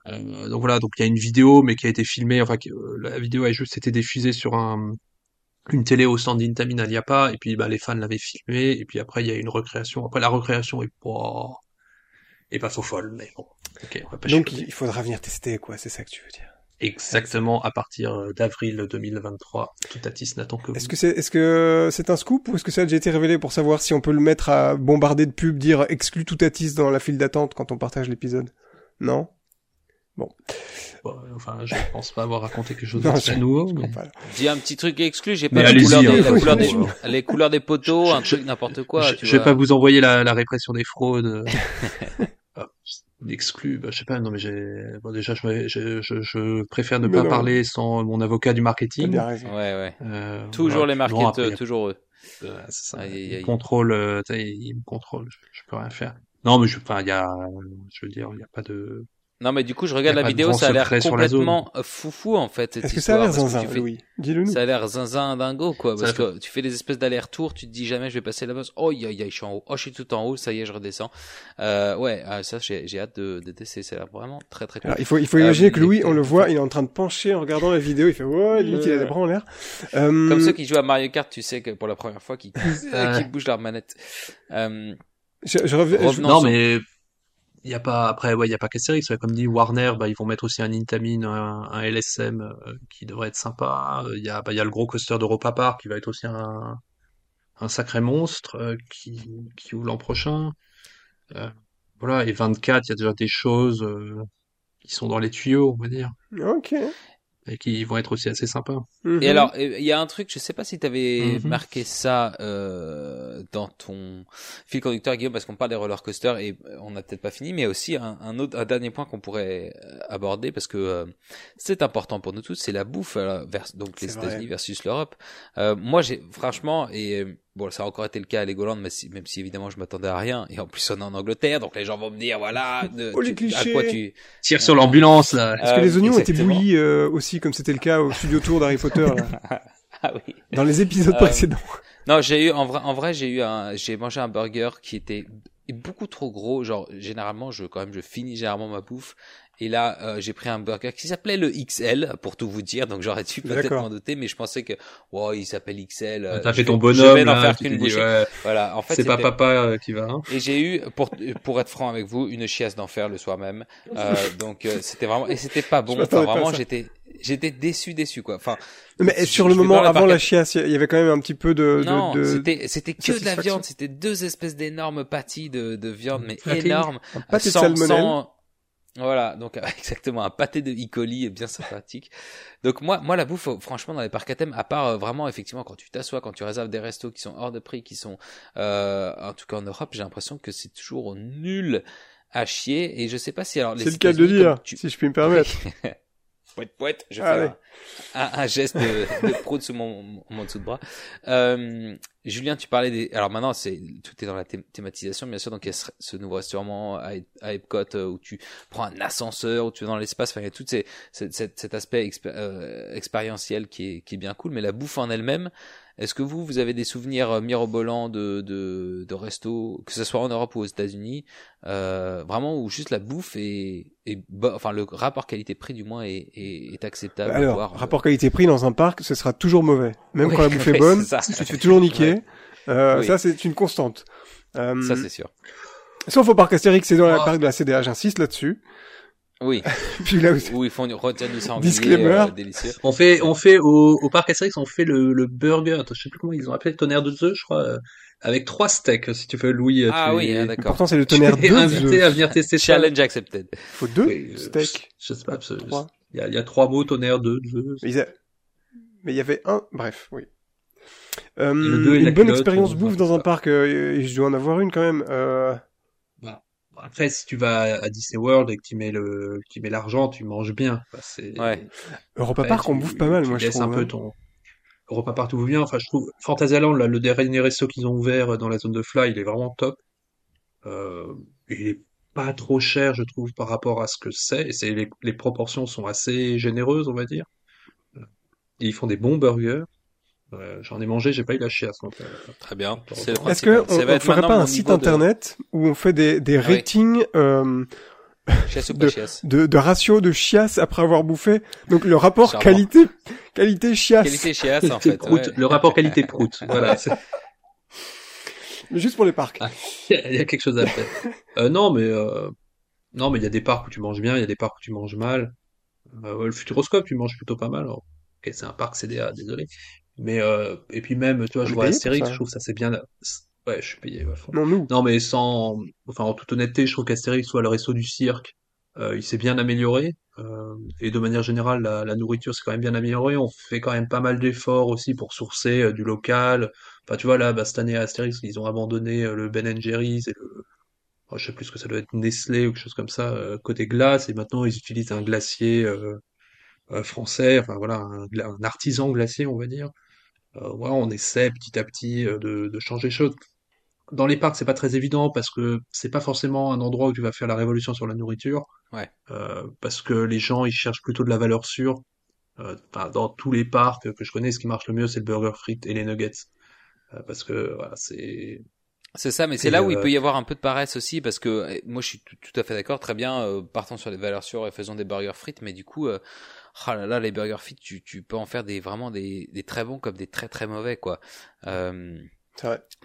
Speaker 3: Euh, donc voilà, donc il y a une vidéo, mais qui a été filmée. Enfin, euh, la vidéo a juste été diffusée sur un une télé au stand d'Intamin il n'y a pas, et puis bah, les fans l'avaient filmé, et puis après il y a une recréation. Après la recréation est pas est pas faux folle, mais bon. Okay, on va pas
Speaker 1: Donc il faudra venir tester quoi, c'est ça que tu veux dire.
Speaker 3: Exactement, à partir euh, d'avril 2023, Kitatis n'attend que
Speaker 1: Est-ce que c'est est-ce que c'est un scoop ou est-ce que ça a déjà été révélé pour savoir si on peut le mettre à bombarder de pubs, dire exclu Toutatis dans la file d'attente quand on partage l'épisode? Non? Bon.
Speaker 3: Enfin, je <laughs> pense pas avoir raconté quelque chose de nouveau. Mais...
Speaker 2: Dis un petit truc exclu, j'ai pas les couleurs, des, hein. la couleur des, les couleurs des poteaux, un truc n'importe quoi.
Speaker 3: Je,
Speaker 2: tu
Speaker 3: je vais pas vous envoyer la, la répression des fraudes. <laughs> Exclu, bah, je sais pas, non mais j'ai, bon, déjà je, je, je, je préfère ne mais pas non. parler sans mon avocat du marketing.
Speaker 2: Bien raison. Ouais, ouais. Euh, toujours voilà. les marketeurs, bon, toujours eux.
Speaker 3: Euh, ça. Aïe, aïe, aïe. Contrôle, euh, il me contrôle, je, je, peux rien faire. Non mais je, enfin, il y a, je veux dire, il y a pas de,
Speaker 2: non, mais du coup, je regarde la vidéo, ça a l'air complètement foufou, en fait.
Speaker 1: Est-ce que ça a l'air zinzin, fais... Louis Dis-le nous.
Speaker 2: Ça a l'air zinzin dingo, quoi. Parce que tu fais des espèces d'aller-retour, tu te dis jamais je vais passer la bosse. Oh, aïe, aïe, je suis en haut. Oh, je suis tout en haut, ça y est, je redescends. Euh, ouais, ça, j'ai hâte de, de tester. C'est vraiment très, très cool.
Speaker 1: Alors, il faut, il faut imaginer euh, que Louis, on le <laughs> voit, il est en train de pencher en regardant la vidéo. Il fait, ouais, limite, il a les bras en l'air.
Speaker 2: Euh... Comme ceux qui jouent à Mario Kart, tu sais que pour la première fois, qui, <laughs> qui bougent leur manette. Euh...
Speaker 1: Je, je reviens.
Speaker 3: Non, mais il y a pas après ouais il y a pas qu'Astérix comme dit Warner bah ils vont mettre aussi un Intamin un, LSM euh, qui devrait être sympa. Il y a bah, il y a le gros coaster d'Europa Park qui va être aussi un un sacré monstre euh, qui qui ouvre l'an prochain. Euh, voilà et 24 il y a déjà des choses qui sont dans les tuyaux on va dire.
Speaker 1: Ok
Speaker 3: et qui vont être aussi assez sympas.
Speaker 2: -hmm. Et alors, il y a un truc, je sais pas si tu avais -hmm. marqué ça euh, dans ton fil conducteur, Guillaume, parce qu'on parle des roller coasters et on n'a peut-être pas fini, mais aussi un, un, autre, un dernier point qu'on pourrait aborder parce que euh, c'est important pour nous tous, c'est la bouffe, euh, vers, donc les États-Unis versus l'Europe. Euh, moi, j'ai franchement et Bon, ça a encore été le cas à Legoland, mais si, même si évidemment je m'attendais à rien. Et en plus, on est en Angleterre, donc les gens vont me dire, voilà, de,
Speaker 1: oh, les tu,
Speaker 2: à quoi tu
Speaker 3: tires sur l'ambulance là.
Speaker 1: Est-ce que les oignons étaient bouillis euh, aussi, comme c'était le cas au studio tour d'Harry Potter là <laughs>
Speaker 2: Ah oui.
Speaker 1: Dans les épisodes euh, précédents.
Speaker 2: Non, j'ai eu en vrai, en vrai, j'ai eu un, j'ai mangé un burger qui était beaucoup trop gros. Genre, généralement, je quand même, je finis généralement ma bouffe. Et là, euh, j'ai pris un burger qui s'appelait le XL, pour tout vous dire. Donc j'aurais dû peut-être m'en douter, mais je pensais que, wow, il s'appelle XL.
Speaker 3: T'as fait ton bonhomme. Je vais
Speaker 2: en faire qu'une bouchée. Ouais. Voilà. En fait,
Speaker 3: c'est pas papa euh, qui va. Hein.
Speaker 2: Et j'ai eu, pour pour être franc avec vous, une chiasse d'enfer le soir même. Euh, <laughs> donc euh, c'était vraiment et c'était pas bon. Enfin, vraiment, j'étais j'étais déçu déçu quoi. Enfin.
Speaker 1: Mais sur le moment avant la chiasse, il y avait quand même un petit peu de.
Speaker 2: Non,
Speaker 1: de,
Speaker 2: c'était c'était que de la viande. C'était deux espèces d'énormes pâtis de de viande, mais énormes.
Speaker 1: Pâté de salmonelle.
Speaker 2: Voilà, donc <laughs> exactement un pâté de E. coli bien sympathique. Donc moi, moi la bouffe, franchement, dans les parcs à thème, à part euh, vraiment effectivement quand tu t'assois, quand tu réserves des restos qui sont hors de prix, qui sont, euh, en tout cas en Europe, j'ai l'impression que c'est toujours nul à chier. Et je sais pas si alors.
Speaker 1: C'est le cas de dire, tu... si je puis me permettre. <laughs>
Speaker 2: poète poète, je fais un, un, un, geste de, de prout sous mon, mon dessous de bras. Euh, Julien, tu parlais des. Alors maintenant, c'est tout est dans la thématisation, bien sûr. Donc il y a ce nouveau restaurant à, à Epcot euh, où tu prends un ascenseur, où tu es dans l'espace. Enfin, il y a tout ces, cet, cet, aspect expé euh, expérientiel qui est, qui est bien cool. Mais la bouffe en elle-même, est-ce que vous, vous avez des souvenirs euh, mirobolants de, de, de resto, que ce soit en Europe ou aux États-Unis, euh, vraiment où juste la bouffe est, est enfin le rapport qualité-prix du moins est, est, est acceptable.
Speaker 1: Alors,
Speaker 2: voir,
Speaker 1: rapport qualité-prix dans un parc, ce sera toujours mauvais, même oui, quand la bouffe <laughs> est bonne, ça. tu te fais toujours niquer. Ouais. Euh, oui. Ça, c'est une constante.
Speaker 2: Euh, ça, c'est sûr.
Speaker 1: Sauf au parc Astérix, c'est dans la
Speaker 3: Ah.
Speaker 1: parc de la CDA, j'insiste là-dessus.
Speaker 2: Oui, <laughs>
Speaker 1: Puis là aussi.
Speaker 2: où ils font retiennent du sanglier
Speaker 1: Disclaimer.
Speaker 2: euh, délicieux.
Speaker 3: On fait, on fait au, au parc Astérix, on fait le, le burger. Attends, je sais plus comment ils ont appelé le tonnerre de œufs, je crois, euh, avec trois steaks. Si tu veux, Louis. euh,
Speaker 2: Ah
Speaker 3: tu
Speaker 2: oui,
Speaker 3: es-
Speaker 2: ah, d'accord.
Speaker 1: Pourtant, c'est le
Speaker 3: tu
Speaker 1: tonnerre
Speaker 3: es
Speaker 1: 2
Speaker 3: invité à venir tester ça.
Speaker 2: Challenge accepted.
Speaker 1: Faut deux
Speaker 3: Oui, euh,
Speaker 1: steaks.
Speaker 3: Je sais pas, il y a, il y a trois mots tonnerre, deux, deux.
Speaker 1: Mais, ils a- mais il y avait un, bref, oui. Euh, une bonne
Speaker 3: culotte,
Speaker 1: expérience bouffe dans un parc, euh, et je dois en avoir une quand même. Euh,
Speaker 3: Après, si tu vas à Disney World et que tu mets le, que tu mets l'argent, tu manges bien. Enfin, c'est,
Speaker 2: Ouais.
Speaker 1: Europa Park, on bouffe pas mal,
Speaker 3: tu
Speaker 1: moi, je trouve.
Speaker 3: un peu
Speaker 1: hein.
Speaker 3: ton Europa Park tout bien. Enfin, je trouve Fantasyland, là, le dernier resto qu'ils ont ouvert dans la zone de Fly, il est vraiment top. Euh, il est pas trop cher, je trouve, par rapport à ce que c'est. Et c'est les, les proportions sont assez généreuses, on va dire. Et ils font des bons burgers. Euh, j'en ai mangé, j'ai pas eu la chiasse. Donc, euh,
Speaker 2: Très bien.
Speaker 3: Est-ce
Speaker 2: principal.
Speaker 1: que on, on ferait pas un site
Speaker 2: de-
Speaker 1: internet où on fait des, des
Speaker 2: Ah oui.
Speaker 1: ratings euh,
Speaker 2: Chiasse ou <laughs> pas
Speaker 1: de-
Speaker 2: chiasse
Speaker 1: de, de ratio de chiasse après avoir bouffé Donc le rapport
Speaker 2: Charmant.
Speaker 1: qualité qualité chiasse.
Speaker 2: Qualité chiasse, en
Speaker 3: qualité
Speaker 2: fait.
Speaker 3: prout,
Speaker 2: ouais.
Speaker 3: le rapport qualité prout. <laughs> Voilà,
Speaker 1: juste pour les parcs.
Speaker 3: Ah. <laughs> il y a quelque chose à faire. Euh, non, mais euh, non, mais il y a des parcs où tu manges bien, il y a des parcs où tu manges mal. Euh, le Futuroscope, tu manges plutôt pas mal. Alors, ok, c'est un parc CDA, désolé. Mais euh, et puis même, tu vois, je vois Astérix, je trouve ça c'est bien. Ouais, je suis payé. ouais, faut-
Speaker 1: Non nous.
Speaker 3: Non, mais sans, enfin, en toute honnêteté, je trouve qu'Astérix, soit le resto du cirque, euh, il s'est bien amélioré. euh, et de manière générale, la, la nourriture s'est quand même bien améliorée. On fait quand même pas mal d'efforts aussi pour sourcer euh, du local. Enfin, tu vois, là, bah, cette année à Astérix, ils ont abandonné euh, le Ben Jerry's et le, oh, je sais plus ce que ça doit être, Nestlé ou quelque chose comme ça, euh, côté glace. Et maintenant, ils utilisent un glacier euh, euh, français, enfin voilà, un artisan glacier, on va dire. Euh, voilà, on essaie petit à petit euh, de, de changer les choses dans les parcs, c'est pas très évident parce que c'est pas forcément un endroit où tu vas faire la révolution sur la nourriture.
Speaker 2: Ouais.
Speaker 3: Euh, parce que les gens, ils cherchent plutôt de la valeur sûre. Enfin, dans tous les parcs que je connais, ce qui marche le mieux, c'est le burger frites et les nuggets. Parce que voilà, c'est
Speaker 2: C'est ça, mais c'est là où il peut y avoir un peu de paresse aussi, parce que eh, moi je suis tout, tout à fait d'accord, très bien, euh, partons sur les valeurs sûres et faisons des burgers frites, mais du coup, euh, oh là là, les burgers frites, tu, tu peux en faire des vraiment des, des très bons comme des très très mauvais, quoi. Euh,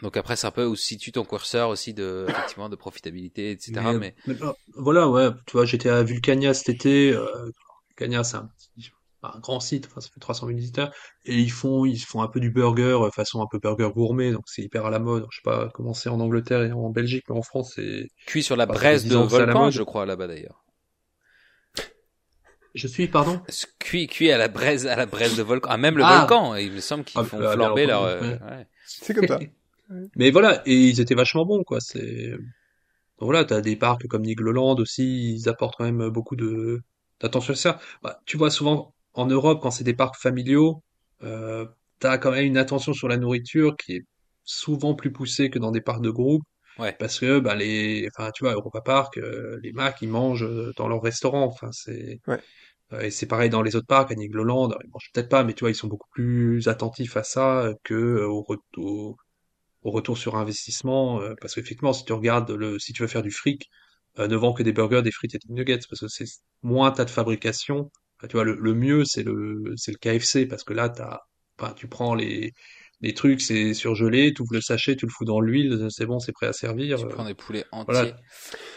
Speaker 2: donc après, c'est un peu où se situe ton curseur aussi de effectivement de profitabilité, etc. Mais,
Speaker 3: Mais, mais, euh, voilà, ouais, tu vois, j'étais à Vulcania cet été. Euh, Vulcania, c'est un petit, un grand site, enfin, ça fait 300 000 visiteurs, et ils font, ils font un peu du burger, euh, façon un peu burger gourmet, donc c'est hyper à la mode. Je sais pas comment c'est en Angleterre et en Belgique, mais en France, c'est.
Speaker 2: cuit sur la
Speaker 3: Bah,
Speaker 2: braise de
Speaker 3: 10 ans que c'est à la
Speaker 2: volcan,
Speaker 3: mode.
Speaker 2: je crois là-bas d'ailleurs.
Speaker 3: Je suis, pardon.
Speaker 2: Cuit, cuit à la braise, à la braise de volcan. Ah, même le
Speaker 3: Ah.
Speaker 2: volcan. Il me semble qu'ils
Speaker 3: Ah,
Speaker 2: font
Speaker 3: euh,
Speaker 2: flamber leur.
Speaker 3: ouais.
Speaker 2: euh, ouais.
Speaker 1: C'est comme ça. <laughs>
Speaker 3: Mais voilà, et ils étaient vachement bons, quoi. C'est donc voilà, t'as des parcs comme Nigloland aussi, ils apportent quand même beaucoup de d'attention à ça. Bah, tu vois souvent en Europe quand c'est des parcs familiaux, euh, t'as quand même une attention sur la nourriture qui est souvent plus poussée que dans des parcs de groupe.
Speaker 2: Ouais.
Speaker 3: Parce que bah les, enfin tu vois, Europa Park, euh, les Macs ils mangent euh, dans leur restaurant. Enfin c'est
Speaker 1: Ouais.
Speaker 3: euh, et c'est pareil dans les autres parcs, à Nigloland, ils mangent peut-être pas, mais tu vois ils sont beaucoup plus attentifs à ça que euh, au retour au retour sur investissement, euh, parce qu'effectivement, si tu regardes le, si tu veux faire du fric, euh, ne vend que des burgers, des frites et des nuggets, parce que c'est moins t'as de fabrication. Enfin, tu vois, le, le mieux c'est le, c'est le KFC, parce que là t'as, enfin, tu prends les, les trucs, c'est surgelé, tu ouvres le sachet, tu le fous dans l'huile, c'est bon, c'est prêt à servir.
Speaker 2: Tu
Speaker 3: euh,
Speaker 2: prends des poulets
Speaker 3: voilà.
Speaker 2: entiers.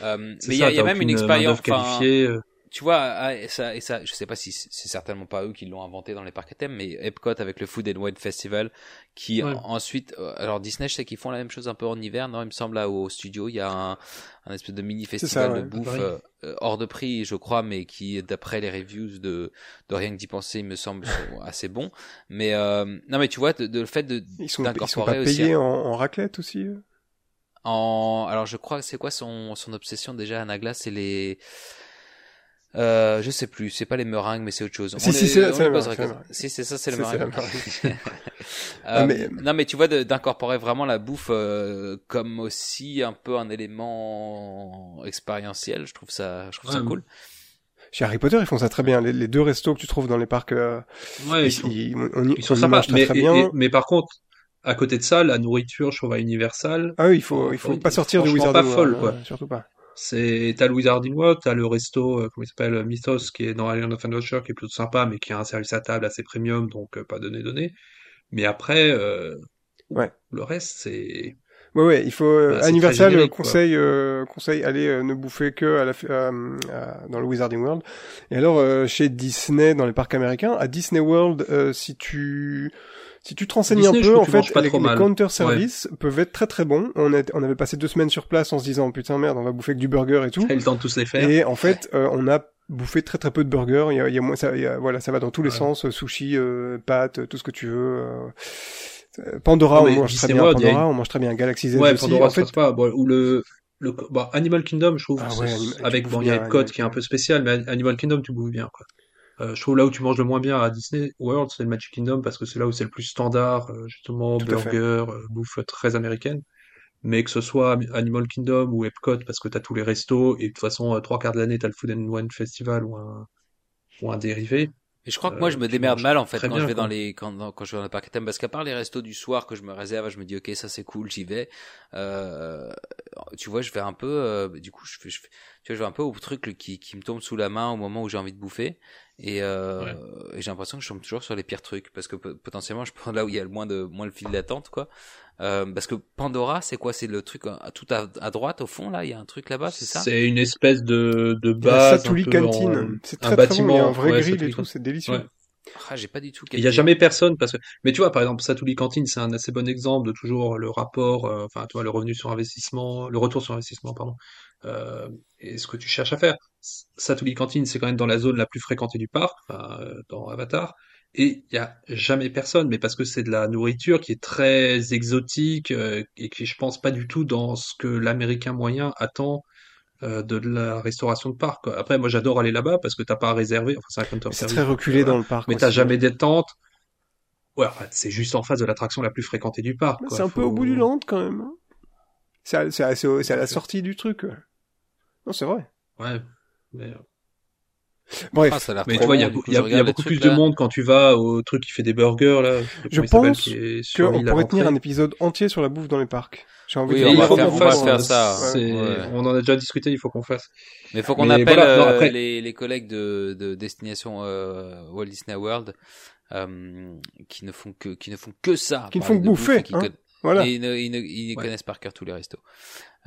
Speaker 2: Euh, mais il y a, y même une
Speaker 3: aucune
Speaker 2: expérience. enfin,
Speaker 3: qualifiée.
Speaker 2: Tu vois, ah, et ça, et ça, je sais pas si c'est certainement pas eux qui l'ont inventé dans les parcs à thème, mais Epcot avec le Food and Wine Festival, qui
Speaker 3: Ouais.
Speaker 2: ensuite, euh, alors Disney, je sais qu'ils font la même chose un peu en hiver, non Il me semble là au studio, il y a un, un espèce de mini festival
Speaker 1: ouais,
Speaker 2: de bouffe euh, euh, hors de prix, je crois, mais qui, d'après les reviews de, de rien que d'y penser, il me semble <laughs> assez bon. Mais euh, non, mais tu vois, de, de- le fait de
Speaker 1: Ils sont, ils sont pas
Speaker 2: aussi
Speaker 1: payés en, en raclette aussi
Speaker 2: en alors je crois que c'est quoi son son obsession déjà à Nagla c'est les euh, je sais plus, c'est pas les meringues, mais c'est autre chose.
Speaker 1: Si,
Speaker 2: On
Speaker 1: si,
Speaker 2: est-
Speaker 1: c'est la- meringue.
Speaker 2: Si, c'est ça, c'est le meringue. <laughs> Euh,
Speaker 1: Ah, mais-
Speaker 2: Non, mais tu vois, d'incorporer vraiment la bouffe euh, comme aussi un peu un élément expérientiel, je trouve ça, je trouve ça cool.
Speaker 1: Chez Harry Potter, ils font ça très bien. Les, les deux restos que tu trouves dans les parcs, euh,
Speaker 3: ouais,
Speaker 1: ils,
Speaker 3: ils sont-
Speaker 1: ils- on, y-
Speaker 3: ils sont
Speaker 1: on y
Speaker 3: sympas. Mais,
Speaker 1: très
Speaker 3: et-
Speaker 1: bien.
Speaker 3: et- mais par contre, à côté de ça, la nourriture, je trouve à Universal,
Speaker 1: Ah oui, il faut, il faut
Speaker 3: Franchement,
Speaker 1: pas sortir de Wizarding
Speaker 3: pas folle,
Speaker 1: World,
Speaker 3: quoi.
Speaker 1: euh, surtout pas.
Speaker 3: C'est, t'as le Wizarding World, t'as le resto, euh, comment il s'appelle, Mythos, qui est dans Island of Adventure, qui est plutôt sympa, mais qui a un service à table assez premium, donc euh, pas donné donné. Mais après, euh,
Speaker 1: Ouais.
Speaker 3: le reste, c'est,
Speaker 1: Ouais, ouais, il faut euh,
Speaker 3: Bah,
Speaker 1: Universal conseil euh, conseil allez euh, ne bouffer que à la, euh, à- dans le Wizarding World. Et alors euh, chez Disney dans les parcs américains, à Disney World, euh, si tu si tu te renseignes
Speaker 3: Disney,
Speaker 1: un peu, en fait, les, les
Speaker 3: mal.
Speaker 1: counter service peuvent être très très bons. On, a, on avait passé deux semaines sur place en se disant putain merde, on va bouffer que du burger et tout.
Speaker 3: Eu le temps de tous les faire.
Speaker 1: Et en fait, euh, on a bouffé très très peu de burgers. Il y a, il y a moins, ça, il y a- voilà, ça va dans tous les
Speaker 3: Ouais.
Speaker 1: sens, euh, sushi, euh, pâtes, tout ce que tu veux. euh. Euh, Pandora,
Speaker 3: Non,
Speaker 1: on mange très bien.
Speaker 3: World, a
Speaker 1: Pandora, on mange très bien. Galaxy Z
Speaker 3: Ouais,
Speaker 1: aussi.
Speaker 3: Pandora,
Speaker 1: en fait,
Speaker 3: pas. Bon, ou le, le, bah, Animal Kingdom, je trouve,
Speaker 1: Ah ouais,
Speaker 3: avec, bon, il y a Epcot qui est un peu spécial, mais Animal Kingdom, tu bouffes bien, quoi. Euh, je trouve là où tu manges le moins bien à Disney World, c'est le Magic Kingdom, parce que c'est là où c'est le plus standard, euh, justement,
Speaker 1: Tout
Speaker 3: burger, euh, bouffe très américaine. Mais que ce soit Animal Kingdom ou Epcot, parce que t'as tous les restos, et de toute façon, euh, trois quarts de l'année, t'as le Food and Wine Festival ou un, ou un dérivé.
Speaker 2: Et je crois que moi je me démerde mal en fait quand
Speaker 3: bien,
Speaker 2: je vais
Speaker 3: quoi.
Speaker 2: dans les quand, dans- quand je vais dans les parcs à thème parce qu'à part les restos du soir que je me réserve, je me dis ok ça c'est cool j'y vais. Euh, tu vois je vais un peu euh, du coup je fais, je fais- tu vois je vais un peu au truc le- qui qui me tombe sous la main au moment où j'ai envie de bouffer et, euh, et j'ai l'impression que je tombe toujours sur les pires trucs parce que po- potentiellement je prends là où il y a le moins de moins le fil d'attente quoi. Euh, parce que Pandora c'est quoi? C'est le truc à, tout à, à droite au fond là? Il y a un truc là-bas c'est ça?
Speaker 3: C'est une espèce de, de base.
Speaker 1: Satouli
Speaker 3: un peu en-
Speaker 1: Cantine. C'est
Speaker 3: un
Speaker 1: très très bon. Il y a un
Speaker 3: bâtiment,
Speaker 1: vrai
Speaker 3: ouais,
Speaker 1: grill
Speaker 3: Satouli
Speaker 1: et tout. C'est délicieux.
Speaker 3: Ouais.
Speaker 2: Ah j'ai pas du tout.
Speaker 3: Il y a jamais personne parce que, mais tu vois, par exemple, Satouli Cantine, c'est un assez bon exemple de toujours le rapport, euh, enfin, tu vois, le revenu sur investissement, le retour sur investissement, pardon, euh, et ce que tu cherches à faire. S- Satouli Cantine, c'est quand même dans la zone la plus fréquentée du parc, enfin, euh, dans Avatar, et il y a jamais personne, mais parce que c'est de la nourriture qui est très exotique euh, et qui, je pense, pas du tout dans ce que l'Américain moyen attend. euh, de la restauration de parc. quoi. Après, moi, j'adore aller là-bas parce que t'as pas à réserver. Enfin, c'est un counter
Speaker 1: C'est
Speaker 3: service,
Speaker 1: très reculé
Speaker 3: euh,
Speaker 1: dans le parc.
Speaker 3: mais t'as jamais des tentes. Ouais, c'est juste en face de l'attraction la plus fréquentée du parc. Quoi.
Speaker 1: C'est un peu au bout du land quand même. hein. C'est à, la sortie du truc. Non, c'est vrai.
Speaker 3: Ouais. Mais, euh,
Speaker 1: Bref.
Speaker 2: Ah, ça a
Speaker 3: mais tu vois, il y a, il y il y beaucoup plus de monde quand tu vas au truc qui fait des burgers, là.
Speaker 1: Je
Speaker 3: il
Speaker 1: pense qu'on pourrait tenir un épisode entier sur la bouffe dans les parcs. J'ai envie
Speaker 2: Oui,
Speaker 1: de
Speaker 2: on
Speaker 3: il faut
Speaker 2: faire-
Speaker 3: qu'on
Speaker 2: on
Speaker 3: fasse,
Speaker 2: faire ça,
Speaker 3: c'est-
Speaker 2: ouais.
Speaker 3: On en a déjà discuté, il faut qu'on fasse.
Speaker 2: Mais faut qu'on appelle
Speaker 3: voilà, non,
Speaker 2: euh,
Speaker 3: après-
Speaker 2: les, les collègues de, de destination euh, Walt Disney World euh, qui ne font que qui ne font que ça.
Speaker 1: Qui ne font que
Speaker 2: bouffe
Speaker 1: bouffer, hein.
Speaker 2: Conna-
Speaker 1: Voilà.
Speaker 2: et ils, ne- ils ne- ils
Speaker 3: Ouais.
Speaker 2: connaissent par cœur tous les restos.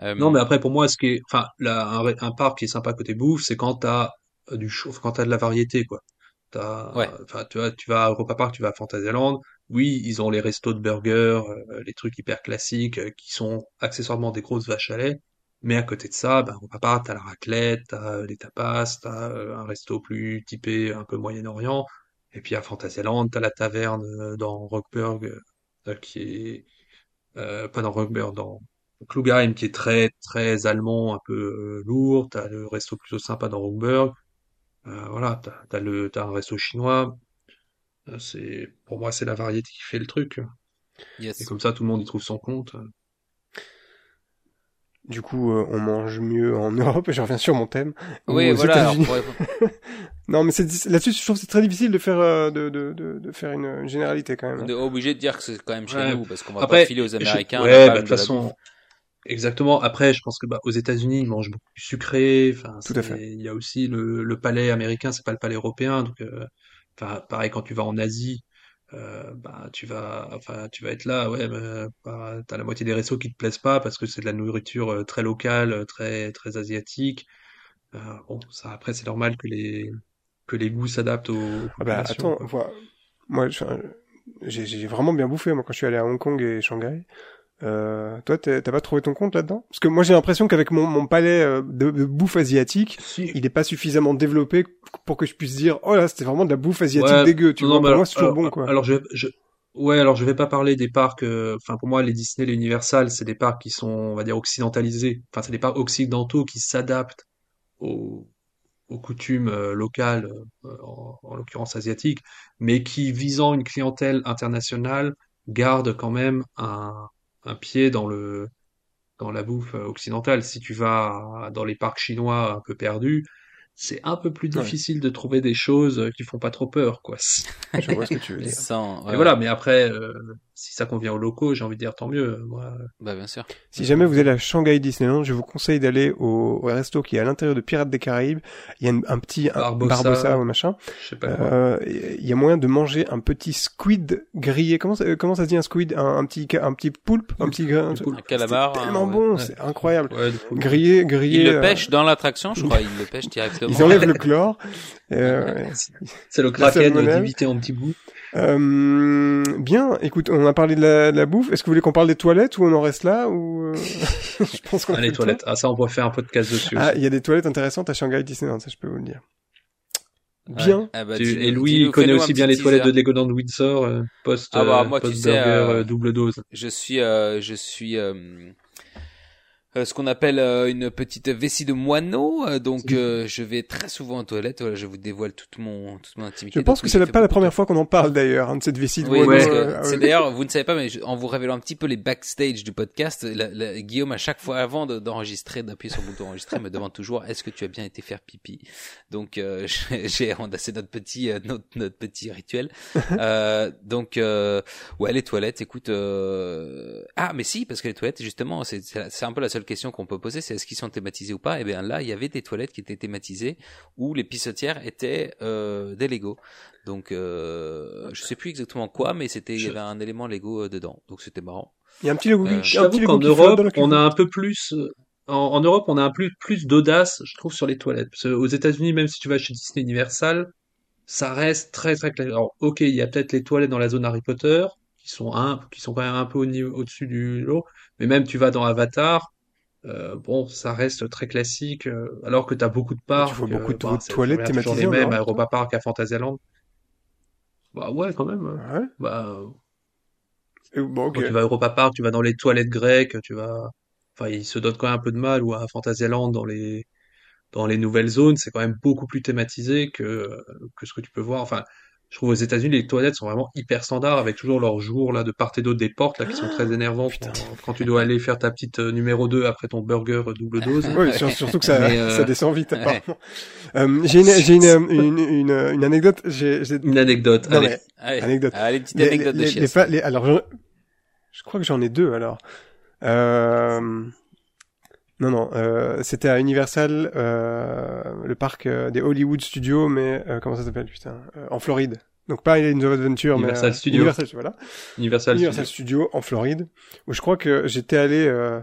Speaker 2: Euh,
Speaker 3: Non, mais après, pour moi, ce qui est, enfin, là, un, un parc qui est sympa côté bouffe, c'est quand t'as euh, du chaud, quand t'as de la variété, quoi. T'as,
Speaker 2: Ouais.
Speaker 3: enfin, tu vois, tu vas à Europa Park, tu vas à Fantasyland. Oui, ils ont les restos de burgers, euh, les trucs hyper classiques, euh, qui sont accessoirement des grosses vaches à lait. Mais à côté de ça, ben, Europa Park, t'as la raclette, t'as les tapas, t'as un resto plus typé un peu Moyen-Orient. Et puis à Fantasyland, t'as la taverne dans Rockburg, qui est, euh, pas dans Rockburg, dans Klugheim qui est très très allemand, un peu euh, lourd. T'as le resto plutôt sympa dans Rockburg. Euh, voilà, t'as t'as le t'as un resto chinois. Euh, c'est pour moi c'est la variété qui fait le truc.
Speaker 2: yes.
Speaker 3: Et comme ça tout le monde y trouve son compte.
Speaker 1: Du coup, euh, on mange mieux en <laughs> Europe. Je reviens sur mon thème.
Speaker 2: Oui, voilà. alors, pour <laughs>
Speaker 1: Non, mais c'est là-dessus, je trouve que c'est très difficile de faire euh, de, de, de, de faire une, généralité quand même.
Speaker 2: on est obligé de dire que c'est quand même chez
Speaker 3: Ouais.
Speaker 2: nous parce qu'on va
Speaker 3: Après,
Speaker 2: pas filer aux
Speaker 3: je-
Speaker 2: Américains.
Speaker 3: ouais,
Speaker 2: la
Speaker 3: bah, de toute façon, exactement. Après, je pense que bah, aux États-Unis, ils mangent beaucoup plus sucré. Enfin,
Speaker 1: Tout à fait.
Speaker 3: Il y a aussi le, le palais américain, c'est pas le palais européen. Donc, euh, enfin, pareil quand tu vas en Asie, euh, bah, tu vas, enfin, tu vas être là, ouais, bah, bah, t'as la moitié des restos qui te plaisent pas parce que c'est de la nourriture euh, très locale, euh, très très asiatique. Euh, bon, ça après c'est normal que les que les goûts s'adaptent aux, aux
Speaker 1: Ah bah attends,
Speaker 3: quoi.
Speaker 1: moi j'ai vraiment bien bouffé moi quand je suis allé à Hong Kong et Shanghai. Euh, toi, t'as pas trouvé ton compte là-dedans? Parce que moi, j'ai l'impression qu'avec mon, mon palais euh, de, de bouffe asiatique,
Speaker 3: Si,
Speaker 1: il est pas suffisamment développé pour que je puisse dire, oh là, c'était vraiment de la bouffe asiatique
Speaker 3: Ouais,
Speaker 1: dégueu. Tu
Speaker 3: non,
Speaker 1: vois,
Speaker 3: mais
Speaker 1: pour
Speaker 3: alors-
Speaker 1: moi, c'est toujours
Speaker 3: alors-
Speaker 1: bon, quoi.
Speaker 3: Alors, je, je, ouais, alors je vais pas parler des parcs. euh, Enfin, pour moi, les Disney, les Universal, c'est des parcs qui sont, on va dire, occidentalisés. Enfin, c'est des parcs occidentaux qui s'adaptent aux, aux coutumes euh, locales, en, en l'occurrence asiatiques, mais qui, visant une clientèle internationale, gardent quand même un, un pied dans le dans la bouffe euh, occidentale. Si tu vas dans les parcs chinois un peu perdus, c'est un peu plus
Speaker 1: Ouais.
Speaker 3: difficile de trouver des choses qui font pas trop peur, quoi.
Speaker 1: Je vois ce que tu veux <laughs> dire.
Speaker 3: Et voilà, mais après, euh, si ça convient aux locaux, j'ai envie de dire tant mieux. Moi,
Speaker 2: Bah bien sûr.
Speaker 1: Si jamais vous allez à Shanghai Disneyland, je vous conseille d'aller au, au resto qui est à l'intérieur de Pirates des Caraïbes. Il y a un petit un
Speaker 3: Barbossa.
Speaker 1: Barbossa ou machin.
Speaker 3: je sais pas quoi.
Speaker 1: Euh, Il y a moyen de manger un petit squid grillé. Comment ça, euh, comment ça se dit un squid? Un, un petit un petit poulpe, un petit
Speaker 3: Un poulpe.
Speaker 2: Un calamar.
Speaker 1: C'est
Speaker 2: hein,
Speaker 1: tellement
Speaker 2: ouais.
Speaker 1: bon,
Speaker 3: Ouais.
Speaker 1: c'est incroyable.
Speaker 3: Ouais, du coup.
Speaker 1: Grillé, grillé.
Speaker 2: Ils le
Speaker 1: euh,
Speaker 2: pêchent dans l'attraction, je crois. Ils le pêchent directement.
Speaker 1: Ils enlèvent le chlore. Euh, <laughs>
Speaker 3: C'est le kraken divisé en petits bouts.
Speaker 1: Euh, bien, écoute, on a parlé de la, de la bouffe. Est-ce que vous voulez qu'on parle des toilettes ou on en reste là ou euh, <laughs> Je pense qu'on
Speaker 3: Ah, les
Speaker 1: le
Speaker 3: toilettes. Ah, ça, on pourrait faire un podcast dessus.
Speaker 1: Ah, il y a des toilettes intéressantes à Shanghai Disneyland, ça je peux vous le dire. Bien.
Speaker 2: Ah bah,
Speaker 3: Tu-
Speaker 2: tu-
Speaker 3: et Louis, il connaît aussi bien les toilettes de. Legoland Windsor, euh, post,
Speaker 2: Ah bah, moi, tu
Speaker 3: post
Speaker 2: sais,
Speaker 3: burger
Speaker 2: euh,
Speaker 3: double dose.
Speaker 2: Je suis, euh, je suis euh, ce qu'on appelle euh, une petite vessie de moineau. euh, donc, euh, je vais très souvent aux toilettes. Voilà, je vous dévoile toute mon, toute mon intimité.
Speaker 1: Je pense que c'est pas la première fois qu'on en parle d'ailleurs, hein, de cette vessie de
Speaker 2: Oui,
Speaker 1: moineau,
Speaker 2: que
Speaker 1: euh,
Speaker 2: c'est d'ailleurs, vous ne savez pas, mais je- en vous révélant un petit peu les backstage du podcast, la- la- Guillaume, à chaque fois avant de- d'enregistrer, d'appuyer sur le bouton enregistrer, me demande toujours est-ce que tu as bien été faire pipi? Donc, euh, <laughs> j'ai, c'est notre petit, notre, notre petit rituel. <laughs> Euh, donc, euh, ouais, les toilettes. Écoute, euh... ah, mais si, parce que les toilettes, justement, c'est, c'est, un peu la seule question qu'on peut poser, c'est est-ce qu'ils sont thématisés ou pas? Et bien là, il y avait des toilettes qui étaient thématisées où les pissotières étaient euh, des Lego. Donc, euh, je sais plus exactement quoi, mais c'était il y
Speaker 3: Je-
Speaker 2: avait un élément Lego euh, dedans, donc c'était marrant.
Speaker 1: Il y a un petit logo,
Speaker 2: Euh,
Speaker 3: qu'en
Speaker 1: flotte
Speaker 3: Europe, on a un peu plus, en, en Europe, on a un plus, plus d'audace, je trouve, sur les toilettes. Parce que aux États-Unis, même si tu vas chez Disney Universal, ça reste très, très clair. Alors, ok, il y a peut-être les toilettes dans la zone Harry Potter, qui sont un, qui sont quand même un peu au niveau, au-dessus du lot. Mais même tu vas dans Avatar, euh, bon, ça reste très classique, euh, alors que t'as beaucoup de parcs.
Speaker 1: vois beaucoup de
Speaker 3: euh, bah,
Speaker 1: toilettes thématisées
Speaker 3: les mêmes, à Europa Park, à Fantasyland. Bah ouais, quand même.
Speaker 1: Ouais.
Speaker 3: Bah,
Speaker 1: Et Bon, ok.
Speaker 3: quand tu vas à Europa Park, tu vas dans les toilettes grecques, tu vas, enfin, ils se donnent quand même un peu de mal, ou à Fantasyland, dans les, dans les nouvelles zones, c'est quand même beaucoup plus thématisé que, que ce que tu peux voir. Enfin, je trouve aux États-Unis, les toilettes sont vraiment hyper standards, avec toujours leur jour, là, de part et d'autre des portes, là, qui sont très énervantes
Speaker 1: putain.
Speaker 3: quand, quand tu dois aller faire ta petite euh, numéro 2 après ton burger euh, double <laughs> dose.
Speaker 1: Oui, sur- surtout que ça,
Speaker 3: euh,
Speaker 1: ça descend vite, apparemment. Euh, j'ai une, j'ai une, une, une, une anecdote. J'ai, j'ai-
Speaker 3: Une anecdote,
Speaker 1: non,
Speaker 3: allez.
Speaker 1: mais,
Speaker 2: Allez,
Speaker 1: anecdote.
Speaker 2: allez petite
Speaker 1: Les-
Speaker 2: anecdote
Speaker 1: les-
Speaker 2: de
Speaker 1: les- les- alors, je, je crois que j'en ai deux, alors. Euh, non, non, euh, c'était à Universal, euh, le parc euh, des Hollywood Studios, mais euh, comment ça s'appelle, putain, euh, en Floride. Donc pas of Adventure,
Speaker 3: Universal
Speaker 1: mais
Speaker 3: Studios.
Speaker 1: Universal, voilà.
Speaker 3: Universal
Speaker 1: Universal
Speaker 3: Studios.
Speaker 1: Studios en Floride, où je crois que j'étais allé euh,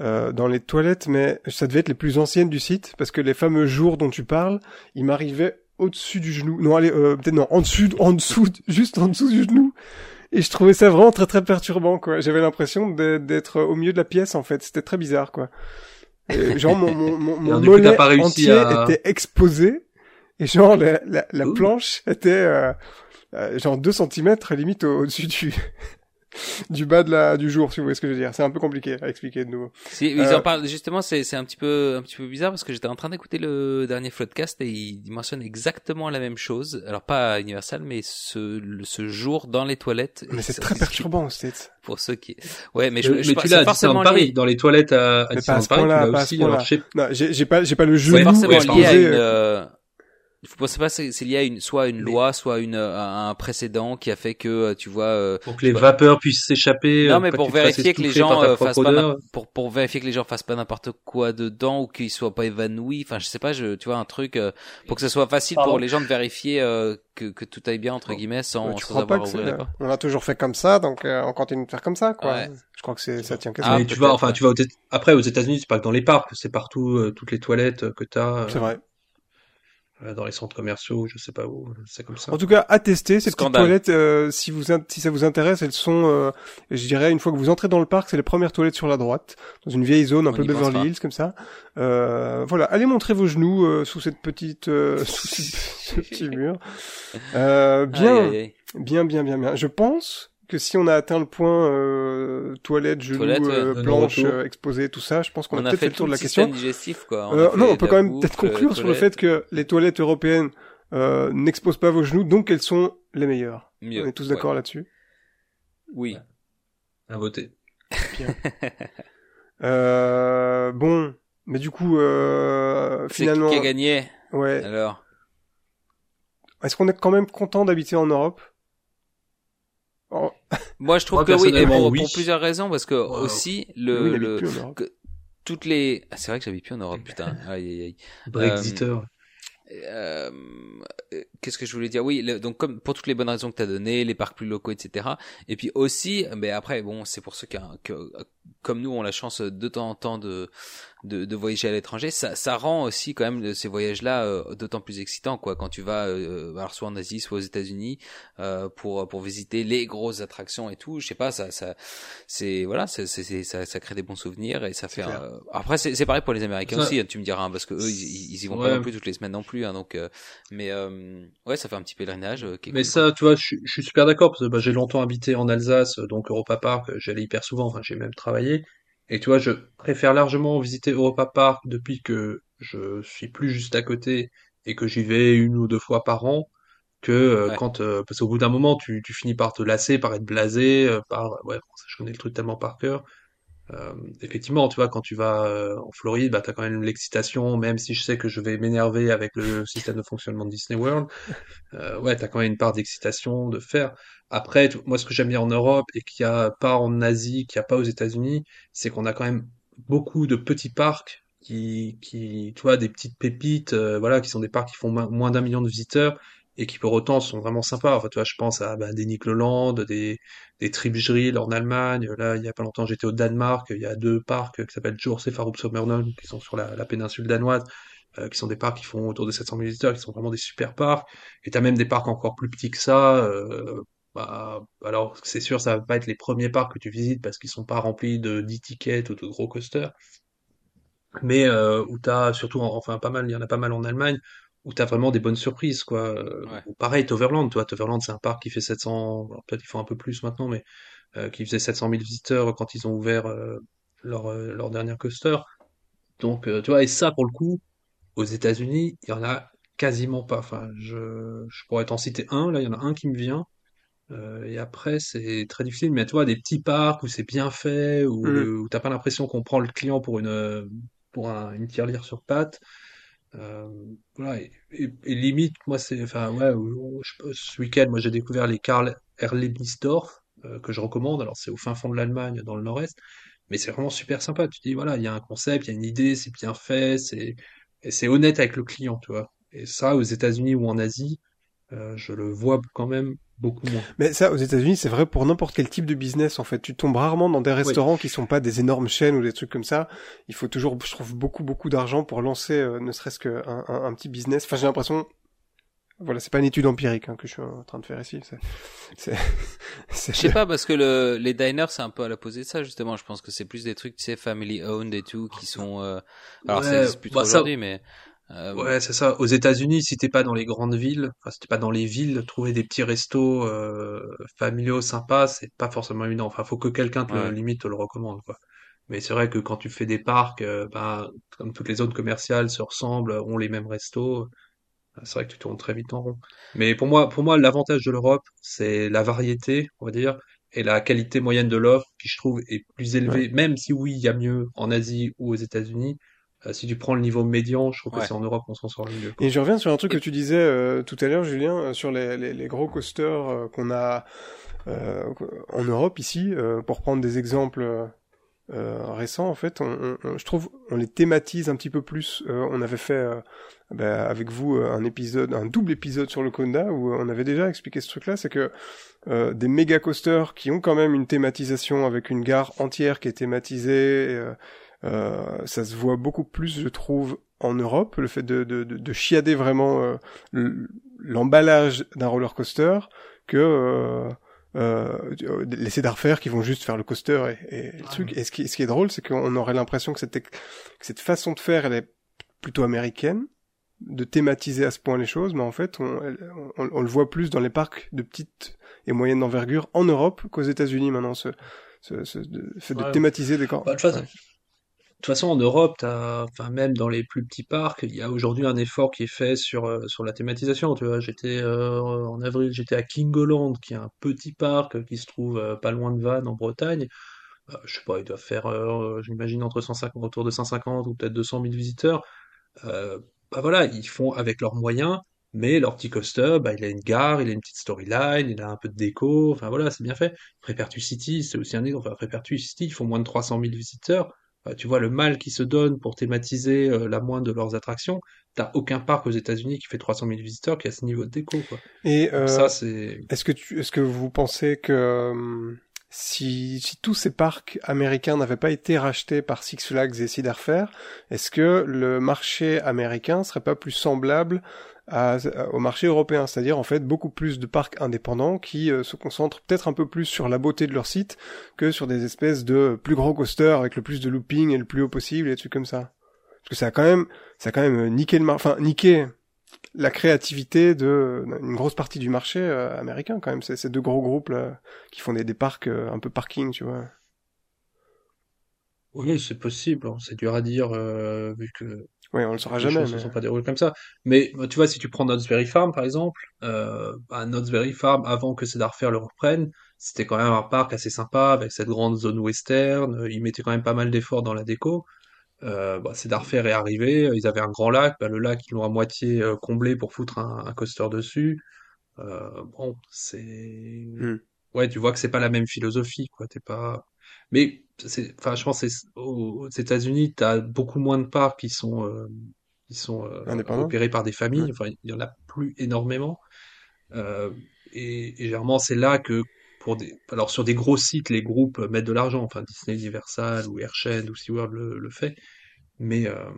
Speaker 1: euh, dans les toilettes, mais ça devait être les plus anciennes du site, parce que les fameux jours dont tu parles, ils m'arrivaient au-dessus du genou. Non, allez, euh, peut-être non, en dessous, en dessous, <laughs> juste en dessous du genou. Et je trouvais ça vraiment très très perturbant, quoi. J'avais l'impression d'être au milieu de la pièce, en fait. C'était très bizarre, quoi. Et genre mon mon mon, mon
Speaker 3: alors, coup,
Speaker 1: mollet
Speaker 3: pas
Speaker 1: entier
Speaker 3: à-
Speaker 1: était exposé, et genre la la, planche était euh, euh, genre 2 cm limite au- au-dessus du <laughs> du bas de la du jour si vous voyez ce que je veux dire c'est un peu compliqué à expliquer de nouveau
Speaker 2: Si, ils
Speaker 1: Euh,
Speaker 2: en parlent justement, c'est c'est un petit peu un petit peu bizarre parce que j'étais en train d'écouter le dernier Floodcast et il mentionne exactement la même chose. Alors pas à Universal, mais ce le- ce jour dans les toilettes.
Speaker 1: mais c'est très
Speaker 2: c'est-
Speaker 1: perturbant c'est
Speaker 2: pour ceux qui. Ouais, mais
Speaker 3: Mais,
Speaker 2: je,
Speaker 3: mais
Speaker 2: je,
Speaker 3: tu
Speaker 2: c'est
Speaker 3: l'as à
Speaker 2: forcément
Speaker 3: Disneyland Paris,
Speaker 2: lié.
Speaker 3: dans les toilettes à, à
Speaker 1: pas à
Speaker 3: Disneyland
Speaker 1: ce
Speaker 3: Paris, tu l'as aussi.
Speaker 1: ce point-là.
Speaker 3: Alors, je sais-
Speaker 1: non j'ai j'ai pas j'ai pas le
Speaker 2: C'est
Speaker 1: genou
Speaker 2: forcément
Speaker 3: ouais,
Speaker 2: lié à une.
Speaker 1: Euh,
Speaker 2: Faut penser pas, c'est c'est lié à une soit une
Speaker 3: Mais-
Speaker 2: loi, soit une à un précédent qui a fait que euh, tu vois. euh,
Speaker 3: pour que les vapeurs puissent s'échapper.
Speaker 2: Non,
Speaker 3: euh,
Speaker 2: mais
Speaker 3: pas
Speaker 2: pour vérifier que les gens fassent pas pour pour vérifier que les gens fassent pas n'importe quoi dedans ou qu'ils soient pas évanouis. Enfin, je sais pas, je tu vois un truc euh, pour que ce soit facile
Speaker 3: Pardon
Speaker 2: pour les gens de vérifier euh, que que tout aille bien entre guillemets sans
Speaker 1: tu
Speaker 2: sans
Speaker 1: crois pas
Speaker 2: avoir
Speaker 1: que
Speaker 2: à ouvrir
Speaker 1: c'est-
Speaker 2: les portes.
Speaker 1: on a toujours fait comme ça donc euh, on continue de faire comme ça quoi
Speaker 2: Ouais.
Speaker 1: je crois que c'est ça tient qu'à
Speaker 2: Ah,
Speaker 1: ça
Speaker 3: mais tu vois, enfin, tu vas aux après aux États-Unis, c'est pas que dans les parcs, c'est partout, euh, toutes les toilettes que t'as,
Speaker 1: c'est vrai
Speaker 3: dans les centres commerciaux, je sais pas où, c'est comme ça.
Speaker 1: En tout cas, à tester ces petites
Speaker 2: Scandale.
Speaker 1: toilettes. euh, si vous in- si ça vous intéresse, elles sont, euh, je dirais, une fois que vous entrez dans le parc, c'est les premières toilettes sur la droite, dans une vieille zone un
Speaker 2: On
Speaker 1: peu Beverly. Hills comme ça. Euh, voilà, allez montrer vos genoux euh, sous cette petite, euh, <laughs> sous ce, ce petit mur. Euh, bien,
Speaker 2: Aïe, aïe, aïe.
Speaker 1: bien, bien, bien, bien. Je pense que si on a atteint le point euh, toilette, genoux,
Speaker 2: Toilette,
Speaker 1: euh, planche, euh, exposé, tout ça, je pense qu'on
Speaker 2: On
Speaker 1: a
Speaker 2: a
Speaker 1: peut-être fait le tour de la question.
Speaker 2: digestif quoi. On
Speaker 1: Euh, non, on peut quand même peut-être conclure
Speaker 2: euh,
Speaker 1: sur le fait que les toilettes européennes euh, n'exposent pas vos genoux, donc elles sont les meilleures.
Speaker 2: Mieux.
Speaker 1: On est tous
Speaker 2: Ouais.
Speaker 1: d'accord là-dessus?
Speaker 2: Oui.
Speaker 3: À voter. <laughs>
Speaker 1: Euh, bon, mais du coup, euh,
Speaker 2: C'est
Speaker 1: finalement,
Speaker 2: qui a gagné
Speaker 1: ouais.
Speaker 2: alors?
Speaker 1: Est-ce qu'on est quand même content d'habiter en Europe? Oh.
Speaker 2: Moi, je trouve
Speaker 3: Moi,
Speaker 2: que oui, et pour,
Speaker 3: oui.
Speaker 2: pour plusieurs raisons, parce que aussi le, le que toutes les, ah, c'est vrai que j'habite plus en Europe, putain. <laughs> Aïe, aïe, aïe.
Speaker 3: Brexiteur.
Speaker 2: Euh, euh, qu'est-ce que je voulais dire? Oui, le- donc comme pour toutes les bonnes raisons que tu as données, les parcs plus locaux, etc. Et puis aussi, mais après, bon, c'est pour ceux qui, que, comme nous, ont la chance de temps en temps de de, de voyager à l'étranger, ça, ça rend aussi quand même ces voyages-là euh, d'autant plus excitants, quoi. Quand tu vas, euh, alors soit en Asie, soit aux États-Unis, euh, pour pour visiter les grosses attractions et tout. Je sais pas, ça, ça, c'est voilà, c'est, ça, ça crée des bons souvenirs et ça fait. un- Après, c'est, c'est pareil pour les Américains
Speaker 3: Ça-
Speaker 2: aussi. hein, tu me diras, hein, parce que eux, ils, ils y vont pas non plus toutes les semaines non plus, hein, donc. euh, mais euh, ouais, ça fait un petit pèlerinage. euh, qui
Speaker 3: Mais
Speaker 2: cool,
Speaker 3: ça, tu vois, je, suis- je suis super d'accord parce que bah, j'ai longtemps habité en Alsace, donc Europa Park, j'allais hyper souvent, enfin j'ai même travaillé. Et tu vois, je préfère largement visiter Europa Park depuis que je suis plus juste à côté et que j'y vais une ou deux fois par an que euh,
Speaker 2: Ouais.
Speaker 3: quand euh, parce qu'au bout d'un moment tu, tu finis par te lasser, par être blasé, euh, par ouais, bon, ça, je connais le truc tellement par cœur. Euh, effectivement, tu vois, quand tu vas euh, en Floride, bah, t'as quand même l'excitation, même si je sais que je vais m'énerver avec le système de fonctionnement de Disney World. Euh, ouais, t'as quand même une part d'excitation de faire. Après, tu- moi, ce que j'aime bien en Europe et qu'il n'y a pas en Asie, qu'il n'y a pas aux États-Unis, c'est qu'on a quand même beaucoup de petits parcs qui, qui, tu vois, des petites pépites, voilà, qui sont des parcs qui font mo- moins d'un million de visiteurs et qui pour autant sont vraiment sympas. Enfin, tu vois, je pense à bah, des Nickloland, des, des Tripsdrill en Allemagne. Là, il y a pas longtemps, j'étais au Danemark. Il y a deux parcs qui s'appellent Djurs et Farup qui sont sur la, péninsule danoise, euh, qui sont des parcs qui font autour de 700 000 visiteurs, qui sont vraiment des super parcs. Et t'as même des parcs encore plus petits que ça. euh, bah, alors, c'est sûr, ça va pas être les premiers parcs que tu visites parce qu'ils sont pas remplis de 10 tickets ou de gros coasters. Mais euh, où t'as surtout, en- enfin pas mal, il y en a pas mal en Allemagne, où t'as vraiment des bonnes surprises, quoi. Euh,
Speaker 2: Ouais.
Speaker 3: ou pareil, Toverland, toi, Toverland, c'est un parc qui fait 700, alors peut-être qu'ils font un peu plus maintenant, mais euh, qui faisait 700 000 visiteurs quand ils ont ouvert euh, leur, euh, leur dernier coaster. Donc, euh, tu vois, et ça, pour le coup, aux États-Unis, il y en a quasiment pas. Enfin, je, je pourrais t'en citer un, là, il y en a un qui me vient. Euh, et après, c'est très difficile, mais tu vois, des petits parcs où c'est bien fait, où, le- où t'as pas l'impression qu'on prend le client pour une, pour un- une tirelire sur pattes. Euh, voilà, et, et- limite, moi, c'est, enfin, ouais, je- ce week-end, moi, j'ai découvert les Karl Erlebnisdorf, euh, que je recommande. Alors, c'est au fin fond de l'Allemagne, dans le nord-est, mais c'est vraiment super sympa. Tu dis, voilà, il y a un concept, il y a une idée, c'est bien fait, c'est, c'est honnête avec le client, tu vois. Et ça, aux États-Unis ou en Asie, euh, je le vois quand même beaucoup moins.
Speaker 1: Mais ça, aux États-Unis, c'est vrai pour n'importe quel type de business. En fait, tu tombes rarement dans des restaurants qui sont pas des énormes chaînes ou des trucs comme ça. Il faut toujours, je trouve, beaucoup, beaucoup d'argent pour lancer, euh, ne serait-ce qu'un un, un petit business. Enfin, j'ai l'impression. Voilà, c'est pas une étude empirique hein, que je suis en train de faire ici. C'est, c'est, <laughs> c'est-
Speaker 2: Je sais pas parce que le, les diners c'est un peu à l'opposé de ça justement. Je pense que c'est plus des trucs tu sais family owned et tout qui sont. euh, Alors
Speaker 3: Ouais,
Speaker 2: existe plus
Speaker 3: bah, ça-
Speaker 2: aujourd'hui, mais. Euh,
Speaker 3: Ouais, c'est ça. Aux États-Unis, si t'es pas dans les grandes villes, enfin, si t'es pas dans les villes, trouver des petits restos euh, familiaux sympas, c'est pas forcément évident. Enfin, faut que quelqu'un te le,
Speaker 2: Ouais.
Speaker 3: limite te le recommande, quoi. Mais c'est vrai que quand tu fais des parcs, euh, ben, comme toutes les zones commerciales se ressemblent, ont les mêmes restos, c'est vrai que tu tournes très vite en rond. Mais pour moi, pour moi, l'avantage de l'Europe, c'est la variété, on va dire, et la qualité moyenne de l'offre, qui je trouve est plus élevée, même si oui, il y a mieux en Asie ou aux États-Unis. Euh, si tu prends le niveau médian, je trouve que c'est en Europe qu'on s'en sort le mieux. quoi.
Speaker 1: Et je reviens sur un truc que tu disais euh, tout à l'heure, Julien, euh, sur les, les, les gros coasters euh, qu'on a euh, en Europe ici, euh, pour prendre des exemples récents, en fait, on, on- on- je trouve on les thématise un petit peu plus. Euh, on avait fait euh, bah, avec vous un épisode, un double épisode sur le Conda où on avait déjà expliqué ce truc-là, c'est que euh, des méga coasters qui ont quand même une thématisation avec une gare entière qui est thématisée. euh, ça se voit beaucoup plus, je trouve, en Europe, le fait de, de, de, de chiader vraiment euh, l'emballage d'un roller coaster que euh, euh, les cedar fair qui vont juste faire le coaster et, et le truc. Et ce qui, ce qui est drôle, c'est qu'on aurait l'impression que cette, que cette façon de faire, elle est plutôt américaine, de thématiser à ce point les choses, mais en fait, on, on, on le voit plus dans les parcs de petite et moyenne envergure en Europe qu'aux États-Unis maintenant, ce, ce, ce de, fait de thématiser des camps.
Speaker 3: Bah, de toute façon, de toute façon, en Europe, t'as, enfin, même dans les plus petits parcs, il y a aujourd'hui un effort qui est fait sur, euh, sur la thématisation. Tu vois, j'étais, euh, en avril, j'étais à Kingoland, qui est un petit parc qui se trouve euh, pas loin de Vannes, en Bretagne. Euh, je sais pas, il doit faire, j'imagine, entre 150, autour de 150 ou peut-être 200 000 visiteurs. Bah voilà, ils font avec leurs moyens Mais leur petit coaster, bah, il a une gare, il a une petite storyline, il a un peu de déco, enfin voilà, c'est bien fait. Prépertu City, c'est aussi un exemple. Enfin, Prépertu City, ils font moins de 300 000 visiteurs. Bah, tu vois le mal qu'ils se donnent pour thématiser euh, la moindre de leurs attractions. T'as aucun parc aux États-Unis qui fait 300 000 visiteurs qui a ce niveau de déco, quoi.
Speaker 1: Et euh,
Speaker 3: ça, c'est.
Speaker 1: est-ce que tu, est-ce que vous pensez que euh, si, si tous ces parcs américains n'avaient pas été rachetés par Six Flags et Cedar Fair, est-ce que le marché américain serait pas plus semblable à- au marché européen, c'est-à-dire en fait beaucoup plus de parcs indépendants qui euh, se concentrent peut-être un peu plus sur la beauté de leur site que sur des espèces de plus gros coasters avec le plus de looping et le plus haut possible et des trucs comme ça. Parce que ça a quand même, ça a quand même niqué le enfin niqué la créativité de une grosse partie du marché euh, américain quand même. C'est ces deux gros groupes là qui font des, des parcs euh, un peu parking, tu vois.
Speaker 3: Oui, c'est possible. hein. C'est dur à dire euh, vu que
Speaker 1: Oui, on le saura
Speaker 3: les
Speaker 1: jamais.
Speaker 3: choses se
Speaker 1: mais-
Speaker 3: sont pas déroulées comme ça. Mais bah, tu vois, si tu prends Knott's Farm par exemple, euh, bah, Farm avant que Cedar Fair le reprenne, c'était quand même un parc assez sympa avec cette grande zone western. Euh, Ils mettaient quand même pas mal d'efforts dans la déco. Euh, bah, Cedar Fair est arrivé, ils avaient un grand lac, bah, le lac ils l'ont à moitié euh, comblé pour foutre un, un coaster dessus. Euh, bon, c'est
Speaker 1: Hmm.
Speaker 3: ouais, tu vois que c'est pas la même philosophie, quoi. T'es pas. Mais c'est, enfin, je pense que c'est aux États-Unis, t'as beaucoup moins de parcs qui sont euh, qui sont euh, opérés par des familles. Enfin, il y en a plus énormément. Euh, et, et généralement, c'est là que pour des, alors sur des gros sites, les groupes mettent de l'argent. Enfin, Disney, Universal ou Airchend ou SeaWorld le, le fait. Mais euh,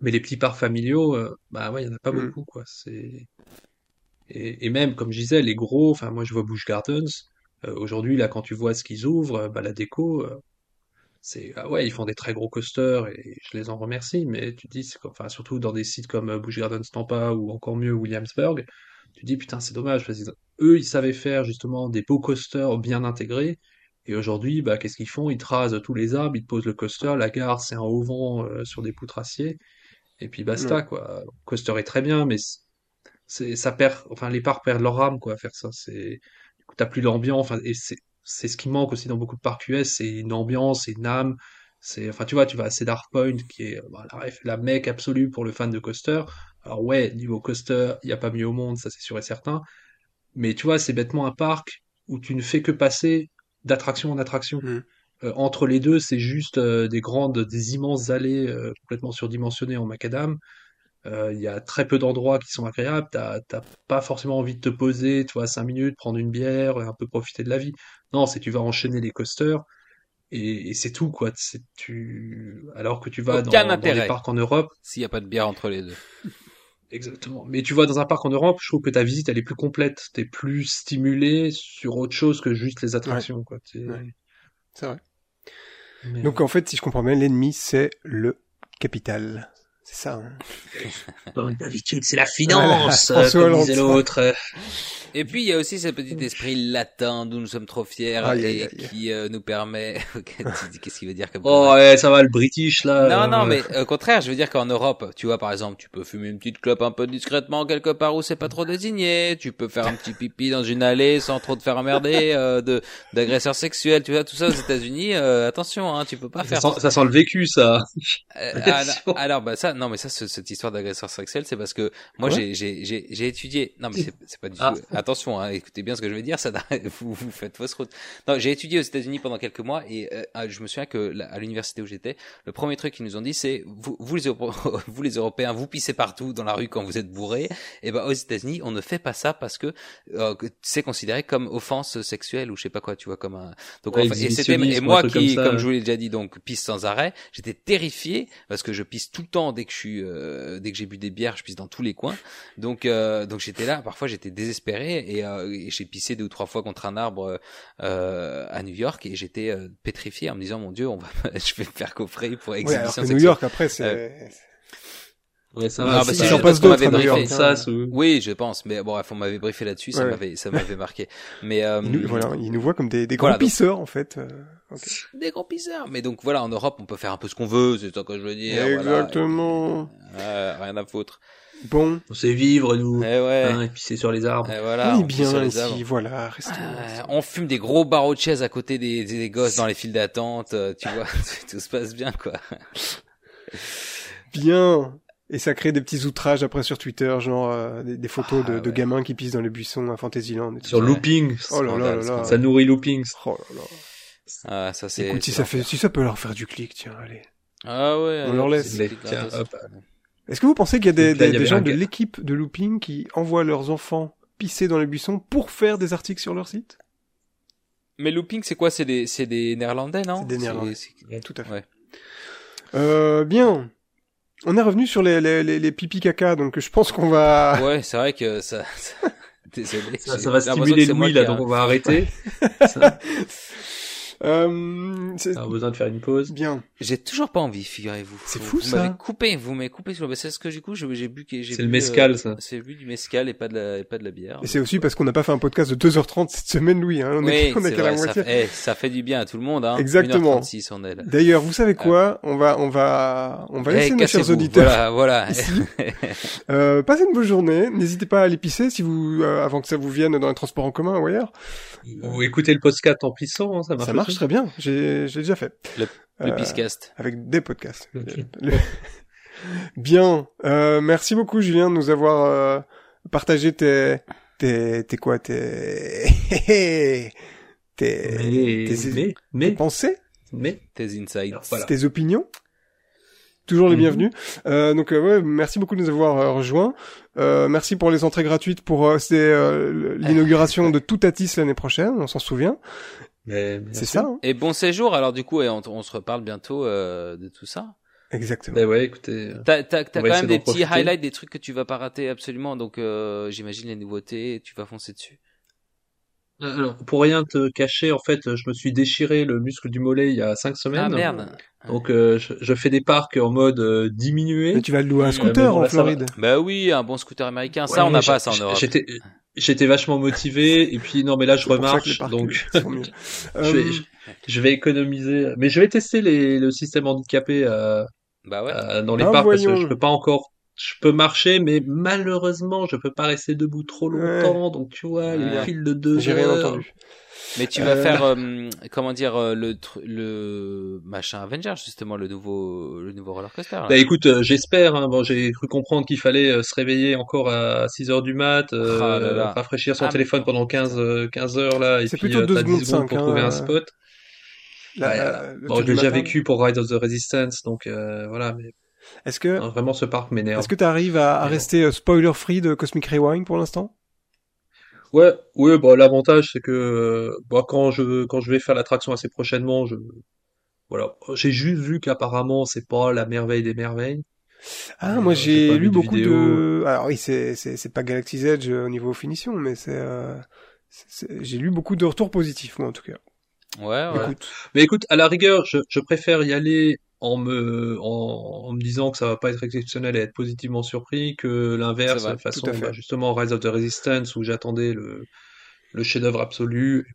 Speaker 3: mais les petits parcs familiaux, euh, bah ouais, il y en a pas
Speaker 1: Hmm.
Speaker 3: beaucoup, quoi. C'est et, et même, comme je disais, les gros, enfin, moi, je vois Busch Gardens. Euh, aujourd'hui, là, quand tu vois ce qu'ils ouvrent, euh, bah, la déco, euh, c'est, ah ouais, ils font des très gros coasters et je les en remercie, mais tu te dis, c'est quoi- enfin, surtout dans des sites comme euh, Busch Gardens Tampa ou encore mieux Williamsburg, tu te dis, putain, c'est dommage, parce qu'eux, ils savaient faire justement des beaux coasters bien intégrés. Et aujourd'hui, bah, qu'est-ce qu'ils font? Ils trasent tous les arbres, ils te posent le coaster, la gare, c'est un auvent euh, sur des poutres acier, et puis basta, quoi. Le coaster est très bien, mais c'est ça perd enfin les parcs perdent leur âme quoi à faire ça c'est t'as plus l'ambiance enfin et c'est c'est ce qui manque aussi dans beaucoup de parcs US c'est une ambiance c'est une âme c'est enfin tu vois tu vas à Cedar Point qui est bah, la, la mecque absolue pour le fan de coaster. Alors ouais niveau coaster il y a pas mieux au monde ça c'est sûr et certain. Mais tu vois c'est bêtement un parc où tu ne fais que passer d'attraction en attraction.
Speaker 1: Hmm.
Speaker 3: Euh, entre les deux c'est juste euh, des grandes des immenses allées euh, complètement surdimensionnées en macadam euh, Il y a très peu d'endroits qui sont agréables. T'as t'as pas forcément envie de te poser, tu vois, cinq minutes, prendre une bière, et un peu profiter de la vie. Non, c'est tu vas enchaîner les coasters et, et c'est tout quoi. C'est tu alors que tu vas dans, dans des parcs en Europe,
Speaker 2: S'il n'y a pas de bière entre les deux. <laughs>
Speaker 3: exactement. Mais tu vas dans un parc en Europe, je trouve que ta visite elle est plus complète. T'es plus stimulé sur autre chose que juste les attractions quoi.
Speaker 1: Ouais. C'est vrai.
Speaker 3: mais-
Speaker 1: Donc en fait, si je comprends bien, l'ennemi c'est le capital. C'est ça. Hein <laughs>
Speaker 3: d'habitude, c'est la
Speaker 1: finance, François
Speaker 3: comme disait l'autre.
Speaker 2: Et puis il y a aussi ce petit esprit latin d'où nous sommes trop fiers
Speaker 1: Aïe,
Speaker 2: et
Speaker 1: aïe.
Speaker 2: qui euh, nous permet. <laughs> Qu'est-ce qu'il veut dire comme
Speaker 3: Oh ouais, ça va le British là.
Speaker 2: Non,
Speaker 3: euh,
Speaker 2: non, mais au contraire, je veux dire qu'en Europe, tu vois, par exemple, tu peux fumer une petite clope un peu discrètement quelque part où c'est pas trop désigné, tu peux faire un petit pipi dans une allée sans trop te faire emmerder <laughs> euh, de d'agresseurs sexuels, tu vois, tout ça aux États-Unis, euh, attention, hein, tu peux pas
Speaker 3: ça
Speaker 2: faire
Speaker 3: sent, ça sent le vécu ça.
Speaker 2: euh, alors, bah ça, non, mais ça, ce- cette histoire d'agresseur sexuel, c'est parce que moi,
Speaker 1: Quoi
Speaker 2: j'ai, j'ai, étudié. Non, mais c'est, pas du
Speaker 3: Ah.
Speaker 2: tout. Attention, hein, écoutez bien ce que je vais dire. Ça, <laughs> vous, vous faites fausse route. Non, j'ai étudié aux États-Unis pendant quelques mois et euh, ah, je me souviens que là, à l'université où j'étais, le premier truc qu'ils nous ont dit, c'est vous, vous les, <laughs> vous les Européens, vous pissez partout dans la rue quand vous êtes bourrés. Et ben aux États-Unis, on ne fait pas ça parce que, euh, c'est considéré comme offense sexuelle ou je sais pas quoi, tu vois, comme un. Donc
Speaker 3: Ouais,
Speaker 2: en fait- et c'était et moi qui,
Speaker 3: comme ça,
Speaker 2: comme
Speaker 3: ouais.
Speaker 2: je vous l'ai déjà dit, donc pisse sans arrêt. J'étais terrifié parce que je pisse tout le temps dès que je suis, euh, dès que j'ai bu des bières, je pisse dans tous les coins. Donc, euh, donc j'étais là. Parfois, j'étais désespéré et, euh, et j'ai pissé deux ou trois fois contre un arbre euh, à New York et j'étais euh, pétrifié en me disant mon Dieu, on va, <laughs> je vais me faire coffrer pour
Speaker 1: Ouais,
Speaker 2: exhibition
Speaker 1: alors que. New York après c'est.
Speaker 3: Ouais, ça
Speaker 2: Ah,
Speaker 3: va.
Speaker 2: bah,
Speaker 3: c'est
Speaker 2: si, qu'on m'avait briefé.
Speaker 3: Kansas ou-
Speaker 2: Oui, je pense, mais bon, bref, on m'avait briefé là-dessus, ça
Speaker 1: Ouais.
Speaker 2: m'avait, ça m'avait marqué. Mais euh,
Speaker 1: Ils nous, voilà, ils nous voient comme des, des grands
Speaker 2: Voilà, donc-
Speaker 1: pisseurs en fait. euh,
Speaker 2: des grands pisseurs. Mais donc voilà, en Europe, on peut faire un peu ce qu'on veut, c'est ça que je veux dire. voilà.
Speaker 1: Exactement.
Speaker 2: Ouais, rien à foutre.
Speaker 1: Bon,
Speaker 3: On sait vivre nous.
Speaker 2: Et ouais.
Speaker 3: Hein, et puis c'est sur les arbres.
Speaker 2: Et voilà.
Speaker 1: on est
Speaker 2: sur
Speaker 1: bien
Speaker 2: les
Speaker 1: ici,
Speaker 2: arbres.
Speaker 1: voilà, restons.
Speaker 2: Euh, on fume des gros barreaux de chaises à côté des, des, des gosses dans les files d'attente, euh, tu vois, <laughs> tout se passe bien quoi.
Speaker 1: Bien. Et ça crée des petits outrages après sur Twitter, genre euh, des, des photos
Speaker 2: Ah,
Speaker 1: de, de
Speaker 2: ouais.
Speaker 1: gamins qui pissent dans les buissons à Fantasyland. Et tout
Speaker 3: Sur
Speaker 1: ça.
Speaker 3: Looping.
Speaker 1: Oh là là là là.
Speaker 3: Ça nourrit Loopings.
Speaker 1: Oh là là.
Speaker 2: Ah, ça c'est.
Speaker 1: Écoute, si ça fait, si ça peut leur faire du clic, tiens, allez.
Speaker 2: Ah ouais.
Speaker 1: On leur laisse.
Speaker 2: c'est
Speaker 3: Les-
Speaker 2: gratos.
Speaker 3: tiens, hop.
Speaker 1: Est-ce que vous pensez qu'il y a des, des,
Speaker 3: y
Speaker 1: des
Speaker 3: avait
Speaker 1: gens de l'équipe de Looping qui envoient leurs enfants pisser dans les buissons pour faire des articles sur leur site?
Speaker 2: Mais looping, c'est quoi? C'est des, c'est des néerlandais, non?
Speaker 1: C'est des Néerlandais. Tout à fait.
Speaker 2: Ouais.
Speaker 1: Euh, bien. On est revenu sur les, les, les, les pipi caca, donc je pense qu'on va... <laughs>
Speaker 2: Ouais, c'est vrai que ça. ça- <laughs> Désolé.
Speaker 3: Ça, va stimuler Louis, là, donc on va arrêter. <laughs> ça,
Speaker 1: Euh, c'est-
Speaker 3: on a besoin de faire une pause.
Speaker 1: bien.
Speaker 2: J'ai toujours pas envie, figurez-vous.
Speaker 1: C'est
Speaker 2: Vous-
Speaker 1: fou,
Speaker 2: vous
Speaker 1: ça.
Speaker 2: m'avez coupé, vous m'avez coupé. sur- C'est ce que du coup, j'ai j'ai bu.
Speaker 3: C'est le mescal,
Speaker 2: euh,
Speaker 3: ça.
Speaker 2: C'est bu du mescal et pas de la, et pas de la bière.
Speaker 1: Et c'est aussi parce qu'on n'a pas fait un podcast de 2h30 cette semaine, Louis. Hein. On
Speaker 2: oui,
Speaker 1: est, on est la
Speaker 2: ça,
Speaker 1: moitié.
Speaker 2: fait- eh, ça fait du bien à tout le monde, hein.
Speaker 1: Exactement.
Speaker 2: 1h36, on est là.
Speaker 1: D'ailleurs, vous savez quoi? On va, on va, on va
Speaker 2: Eh,
Speaker 1: laisser nos chers auditeurs
Speaker 2: Voilà, voilà.
Speaker 1: ici. <laughs> Euh, passez une bonne journée. N'hésitez pas à aller pisser si vous, euh, avant que ça vous vienne dans les transports en commun ou ailleurs.
Speaker 3: Ou écouter le podcast en pissant, hein, ça marche.
Speaker 1: Ça marche
Speaker 3: aussi.
Speaker 1: très bien. J'ai, j'ai déjà fait.
Speaker 2: Le
Speaker 1: Euh,
Speaker 2: Piscast.
Speaker 1: avec des podcasts.
Speaker 3: Ok.
Speaker 1: Le- <laughs> Bien. Euh, merci beaucoup, Julien, de nous avoir euh, partagé tes, tes, tes quoi, tes, tes, <laughs> tes,
Speaker 3: Mais,
Speaker 1: tes-
Speaker 3: mais,
Speaker 1: tes
Speaker 3: mais,
Speaker 1: pensées,
Speaker 3: mais,
Speaker 2: Tes insights.
Speaker 3: alors, voilà.
Speaker 1: tes opinions. Toujours les
Speaker 3: Mhm.
Speaker 1: bienvenus. Euh, donc euh, ouais, merci beaucoup de nous avoir euh, rejoints. Euh, merci pour les entrées gratuites pour euh, c'est euh, l'inauguration de Toutatis l'année prochaine. On s'en souvient.
Speaker 3: Mais,
Speaker 1: C'est
Speaker 3: sûr.
Speaker 1: ça. hein
Speaker 2: Et bon séjour, alors du coup, et on, on se reparle bientôt euh, de tout ça.
Speaker 1: Exactement.
Speaker 3: Ben ouais, écoutez. euh,
Speaker 2: T'as, t'as, t'as
Speaker 3: On
Speaker 2: quand même des petits
Speaker 3: profiter.
Speaker 2: highlights, des trucs que tu vas pas rater absolument, donc euh, j'imagine les nouveautés, tu vas foncer dessus.
Speaker 3: Alors, pour rien te cacher, en fait, je me suis déchiré le muscle du mollet il y a cinq semaines.
Speaker 2: Ah merde.
Speaker 3: Donc, euh, je, je fais des parcs en mode euh, diminué.
Speaker 1: Mais tu vas louer un scooter
Speaker 3: bon,
Speaker 1: en
Speaker 3: là.
Speaker 1: Floride.
Speaker 2: Bah oui, un bon scooter américain, ça on n'a pas ça en Europe.
Speaker 3: J'étais, j'étais vachement motivé, et puis non, mais là, je remarche, donc <laughs> je, vais, je, je vais économiser. Mais je vais tester les, le système handicapé euh,
Speaker 2: Bah ouais.
Speaker 3: euh, dans les
Speaker 1: Ah,
Speaker 3: parcs parce que je peux pas encore. Je peux marcher, mais malheureusement, je peux pas rester debout trop
Speaker 1: Ouais.
Speaker 3: longtemps. Donc, tu vois, les
Speaker 2: Ouais.
Speaker 3: files de deux
Speaker 1: J'ai rien
Speaker 3: heures.
Speaker 1: entendu.
Speaker 2: Mais tu vas
Speaker 1: euh,
Speaker 2: faire euh, comment dire euh, le le machin Avenger justement le nouveau le nouveau roller coaster. là.
Speaker 3: Bah écoute, euh, j'espère. Hein, bon, j'ai cru comprendre qu'il fallait euh, se réveiller encore à 6 heures du mat, euh,
Speaker 2: Ah là là.
Speaker 3: rafraîchir son
Speaker 2: Ah,
Speaker 3: téléphone pendant 15, euh, 15 heures là, et
Speaker 1: C'est
Speaker 3: puis
Speaker 1: plutôt
Speaker 3: euh,
Speaker 1: deux
Speaker 3: t'as
Speaker 1: secondes
Speaker 3: 10 secondes
Speaker 1: cinq,
Speaker 3: pour
Speaker 1: hein,
Speaker 3: trouver un spot.
Speaker 1: La-
Speaker 3: Ouais,
Speaker 1: euh, le
Speaker 3: Bon,
Speaker 1: du
Speaker 3: déjà
Speaker 1: matin.
Speaker 3: vécu pour Rise of the Resistance, donc euh, voilà. Mais
Speaker 1: Est-ce que,
Speaker 3: non, vraiment, ce parc m'énerve.
Speaker 1: est-ce que tu arrives à, rester spoiler free de Cosmic Rewind pour l'instant?
Speaker 3: Ouais, ouais. Bah l'avantage c'est que euh, bah, quand je quand je vais faire l'attraction assez prochainement, je voilà, j'ai juste vu qu'apparemment c'est pas la merveille des merveilles.
Speaker 1: Ah,
Speaker 3: Euh,
Speaker 1: moi
Speaker 3: j'ai
Speaker 1: j'ai
Speaker 3: pas
Speaker 1: lu
Speaker 3: vu de
Speaker 1: beaucoup
Speaker 3: vidéo.
Speaker 1: de. Alors oui, c'est c'est c'est pas Galaxy's Edge euh, au niveau finition, mais c'est. euh, c'est- c'est- J'ai lu beaucoup de retours positifs, moi en tout cas.
Speaker 2: Ouais, ouais.
Speaker 1: Écoute,
Speaker 3: Mais écoute, à la rigueur, je, je préfère y aller en me, en, en me disant que ça va pas être exceptionnel et être positivement surpris que l'inverse, de façon, bah, justement, Rise of the Resistance où j'attendais le, le chef-d'œuvre absolu.
Speaker 2: Et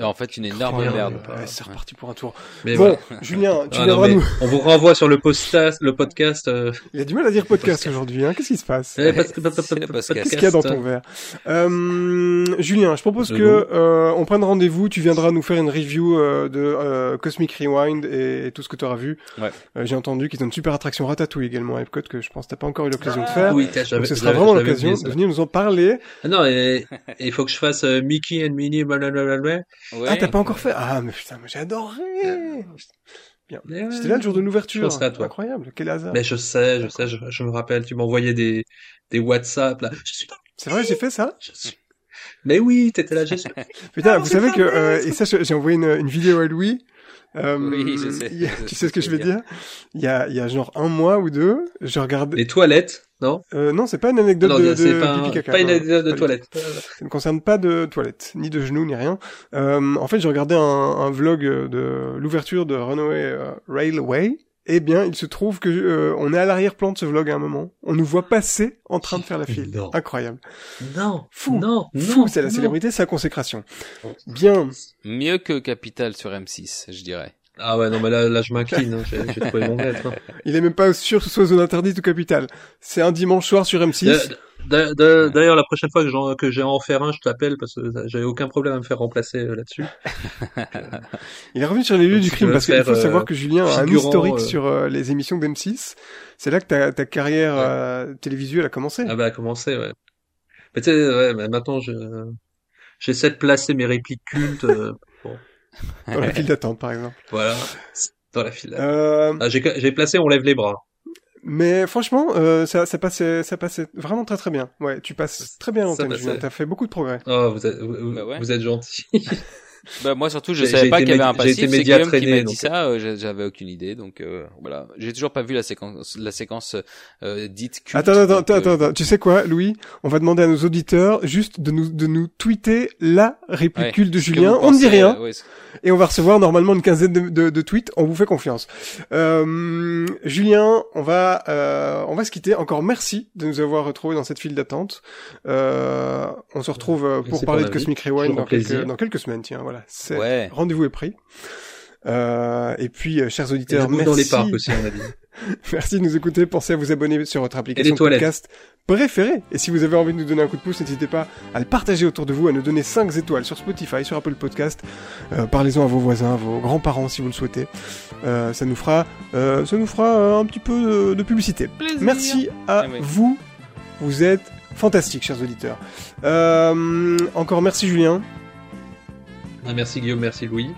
Speaker 2: en fait une énorme merde.
Speaker 1: ouais, c'est reparti pour un tour.
Speaker 3: Mais
Speaker 1: bon,
Speaker 3: voilà.
Speaker 1: Julien, tu
Speaker 3: Ah,
Speaker 1: viendras nous.
Speaker 3: on vous renvoie sur le podcast, le podcast, euh,
Speaker 1: Il a du mal à dire podcast aujourd'hui, hein. Qu'est-ce qui se passe?
Speaker 3: Eh.
Speaker 1: Qu'est-ce qu'il y a dans ton verre? Euh, Julien, je propose que euh, on prenne rendez-vous. Tu viendras nous faire une review euh, de euh, Cosmic Rewind et, tout ce que tu auras vu.
Speaker 2: Ouais.
Speaker 1: Euh, J'ai entendu qu'ils ont une super attraction Ratatouille également à Epcot que je pense que t'as pas encore eu l'occasion de faire.
Speaker 3: Ah oui, tiens,
Speaker 1: Donc ce sera vraiment l'occasion de venir nous en parler.
Speaker 3: Ah non, il faut que je fasse euh, Mickey and Minnie, blablabla.
Speaker 2: Ouais.
Speaker 1: Ah, t'as pas encore fait? Ah, mais putain, mais j'ai adoré
Speaker 3: Mais ouais.
Speaker 1: J'étais là le jour de
Speaker 3: Je
Speaker 1: l'ouverture.
Speaker 3: penserai à toi.
Speaker 1: Incroyable, quel hasard.
Speaker 3: Mais je sais, je sais, je, je me rappelle, tu m'envoyais des, des WhatsApp, là. Je suis dans
Speaker 1: C'est vrai, j'ai fait ça
Speaker 3: je suis... Mais oui, t'étais là, je suis... <laughs>
Speaker 1: Putain,
Speaker 3: Ah,
Speaker 1: vous savez que euh, et ça, je- j'ai envoyé une, une vidéo à Louis. Euh,
Speaker 2: Oui, je sais,
Speaker 1: a-
Speaker 2: je
Speaker 1: tu
Speaker 2: sais
Speaker 1: ce que je
Speaker 2: veux
Speaker 1: dire? Il y a, il y a genre un mois ou deux, je regardais.
Speaker 3: Les toilettes, non?
Speaker 1: Euh, non, c'est pas une anecdote
Speaker 3: Non,
Speaker 1: de, de
Speaker 3: c'est pas, un-
Speaker 1: pipi caca.
Speaker 3: pas une
Speaker 1: non,
Speaker 3: anecdote de toilette.
Speaker 1: Ça ne concerne pas de toilettes, ni de genoux, ni rien. Euh, en fait, j'ai regardé un, un vlog de l'ouverture de Runaway euh, Railway. Eh bien, il se trouve que euh, on est à l'arrière-plan de ce vlog à un moment. On nous voit passer en train de faire la file.
Speaker 3: Non.
Speaker 1: Incroyable.
Speaker 3: Non,
Speaker 1: Fou.
Speaker 3: non,
Speaker 1: Fou, c'est la célébrité, sa consécration. Bien.
Speaker 2: Mieux que Capital sur M6, je dirais.
Speaker 3: Ah ouais, non, mais là, là je m'incline, hein. j'ai j'ai trouvé mon maître. hein. <laughs>
Speaker 1: Il est même pas sûr que ce soit zone interdite ou capitale. C'est un dimanche soir sur M6.
Speaker 3: D'a- d'a- D'ailleurs, la prochaine fois que j'en- que j'ai à en faire un, je t'appelle parce que j'avais aucun problème à me faire remplacer euh, là-dessus. <laughs>
Speaker 1: Il est revenu sur les lieux
Speaker 3: Donc,
Speaker 1: du crime parce qu'il faut
Speaker 3: euh,
Speaker 1: savoir que Julien a un historique
Speaker 3: euh,
Speaker 1: sur euh, les émissions d'M6. C'est là que ta, ta carrière
Speaker 3: Ouais.
Speaker 1: euh, télévisuelle a commencé.
Speaker 3: Ah bah, à commencer, ouais. Mais tu sais, ouais, mais maintenant, je, j'essaie de placer mes répliques cultes, euh,
Speaker 1: Dans la file d'attente, par exemple.
Speaker 3: voilà, dans la file.
Speaker 1: Euh,
Speaker 3: Ah, j'ai, placé On lève les bras.
Speaker 1: mais franchement, euh, ça, ça passait, ça passait vraiment très très bien. Ouais, tu passes très bien l'antenne. Julien. T'as fait beaucoup de progrès.
Speaker 3: Oh, vous êtes, vous,
Speaker 2: Bah ouais.
Speaker 3: vous êtes gentil. <laughs> <laughs>
Speaker 2: Bah moi surtout je savais pas qu'il y avait un passif,
Speaker 3: été
Speaker 2: c'est
Speaker 3: média
Speaker 2: Guillaume qui m'a dit
Speaker 3: donc,
Speaker 2: ça, euh, j'a- j'avais aucune idée donc euh, voilà. J'ai toujours pas vu la séquence la séquence euh, dite culte.
Speaker 1: Attends, attends,
Speaker 2: donc,
Speaker 1: attends,
Speaker 2: euh,
Speaker 1: attends, attends. Tu sais quoi, Louis? On va demander à nos auditeurs juste de nous, de nous tweeter la réplique
Speaker 2: ouais.
Speaker 1: de Julien. On ne dit rien.
Speaker 2: euh, ouais,
Speaker 1: et on va recevoir normalement une quinzaine de, de, de tweets. On vous fait confiance. Euh, Julien, on va euh, on va se quitter. Encore merci de nous avoir retrouvés dans cette file d'attente. Euh, on se retrouve euh, pour parler de. Cosmic Rewind dans quelques, dans quelques semaines. Tiens, voilà. C'est-
Speaker 2: Ouais.
Speaker 1: Rendez-vous est pris. Euh, et puis, euh, chers auditeurs, merci.
Speaker 3: dans les parcs aussi, on a dit. <laughs>
Speaker 1: Merci de nous écouter. Pensez à vous abonner sur votre application podcast préférée. Et si vous avez envie de nous donner un coup de pouce, n'hésitez pas à le partager autour de vous, à nous donner 5 étoiles sur Spotify, sur Apple Podcast. Euh, Parlez-en à vos voisins, à vos grands-parents si vous le souhaitez. Euh, ça nous fera, euh, ça nous fera un petit peu de, de publicité. Merci à
Speaker 2: Ah oui.
Speaker 1: vous. Vous êtes fantastiques, chers auditeurs. Euh, encore merci Julien.
Speaker 3: Ah, merci Guillaume, merci Louis.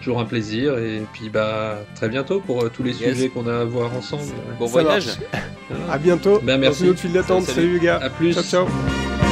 Speaker 3: Toujours un plaisir. Et puis, bah, très bientôt pour euh, tous les
Speaker 2: Yes.
Speaker 3: sujets qu'on a à voir ensemble.
Speaker 2: Bon
Speaker 1: Ça
Speaker 2: voyage.
Speaker 1: À bientôt
Speaker 3: Ben,
Speaker 1: dans
Speaker 3: merci.
Speaker 1: une autre file d'attente.
Speaker 2: Salut.
Speaker 1: Salut les gars.
Speaker 3: À plus.
Speaker 1: Ciao ciao.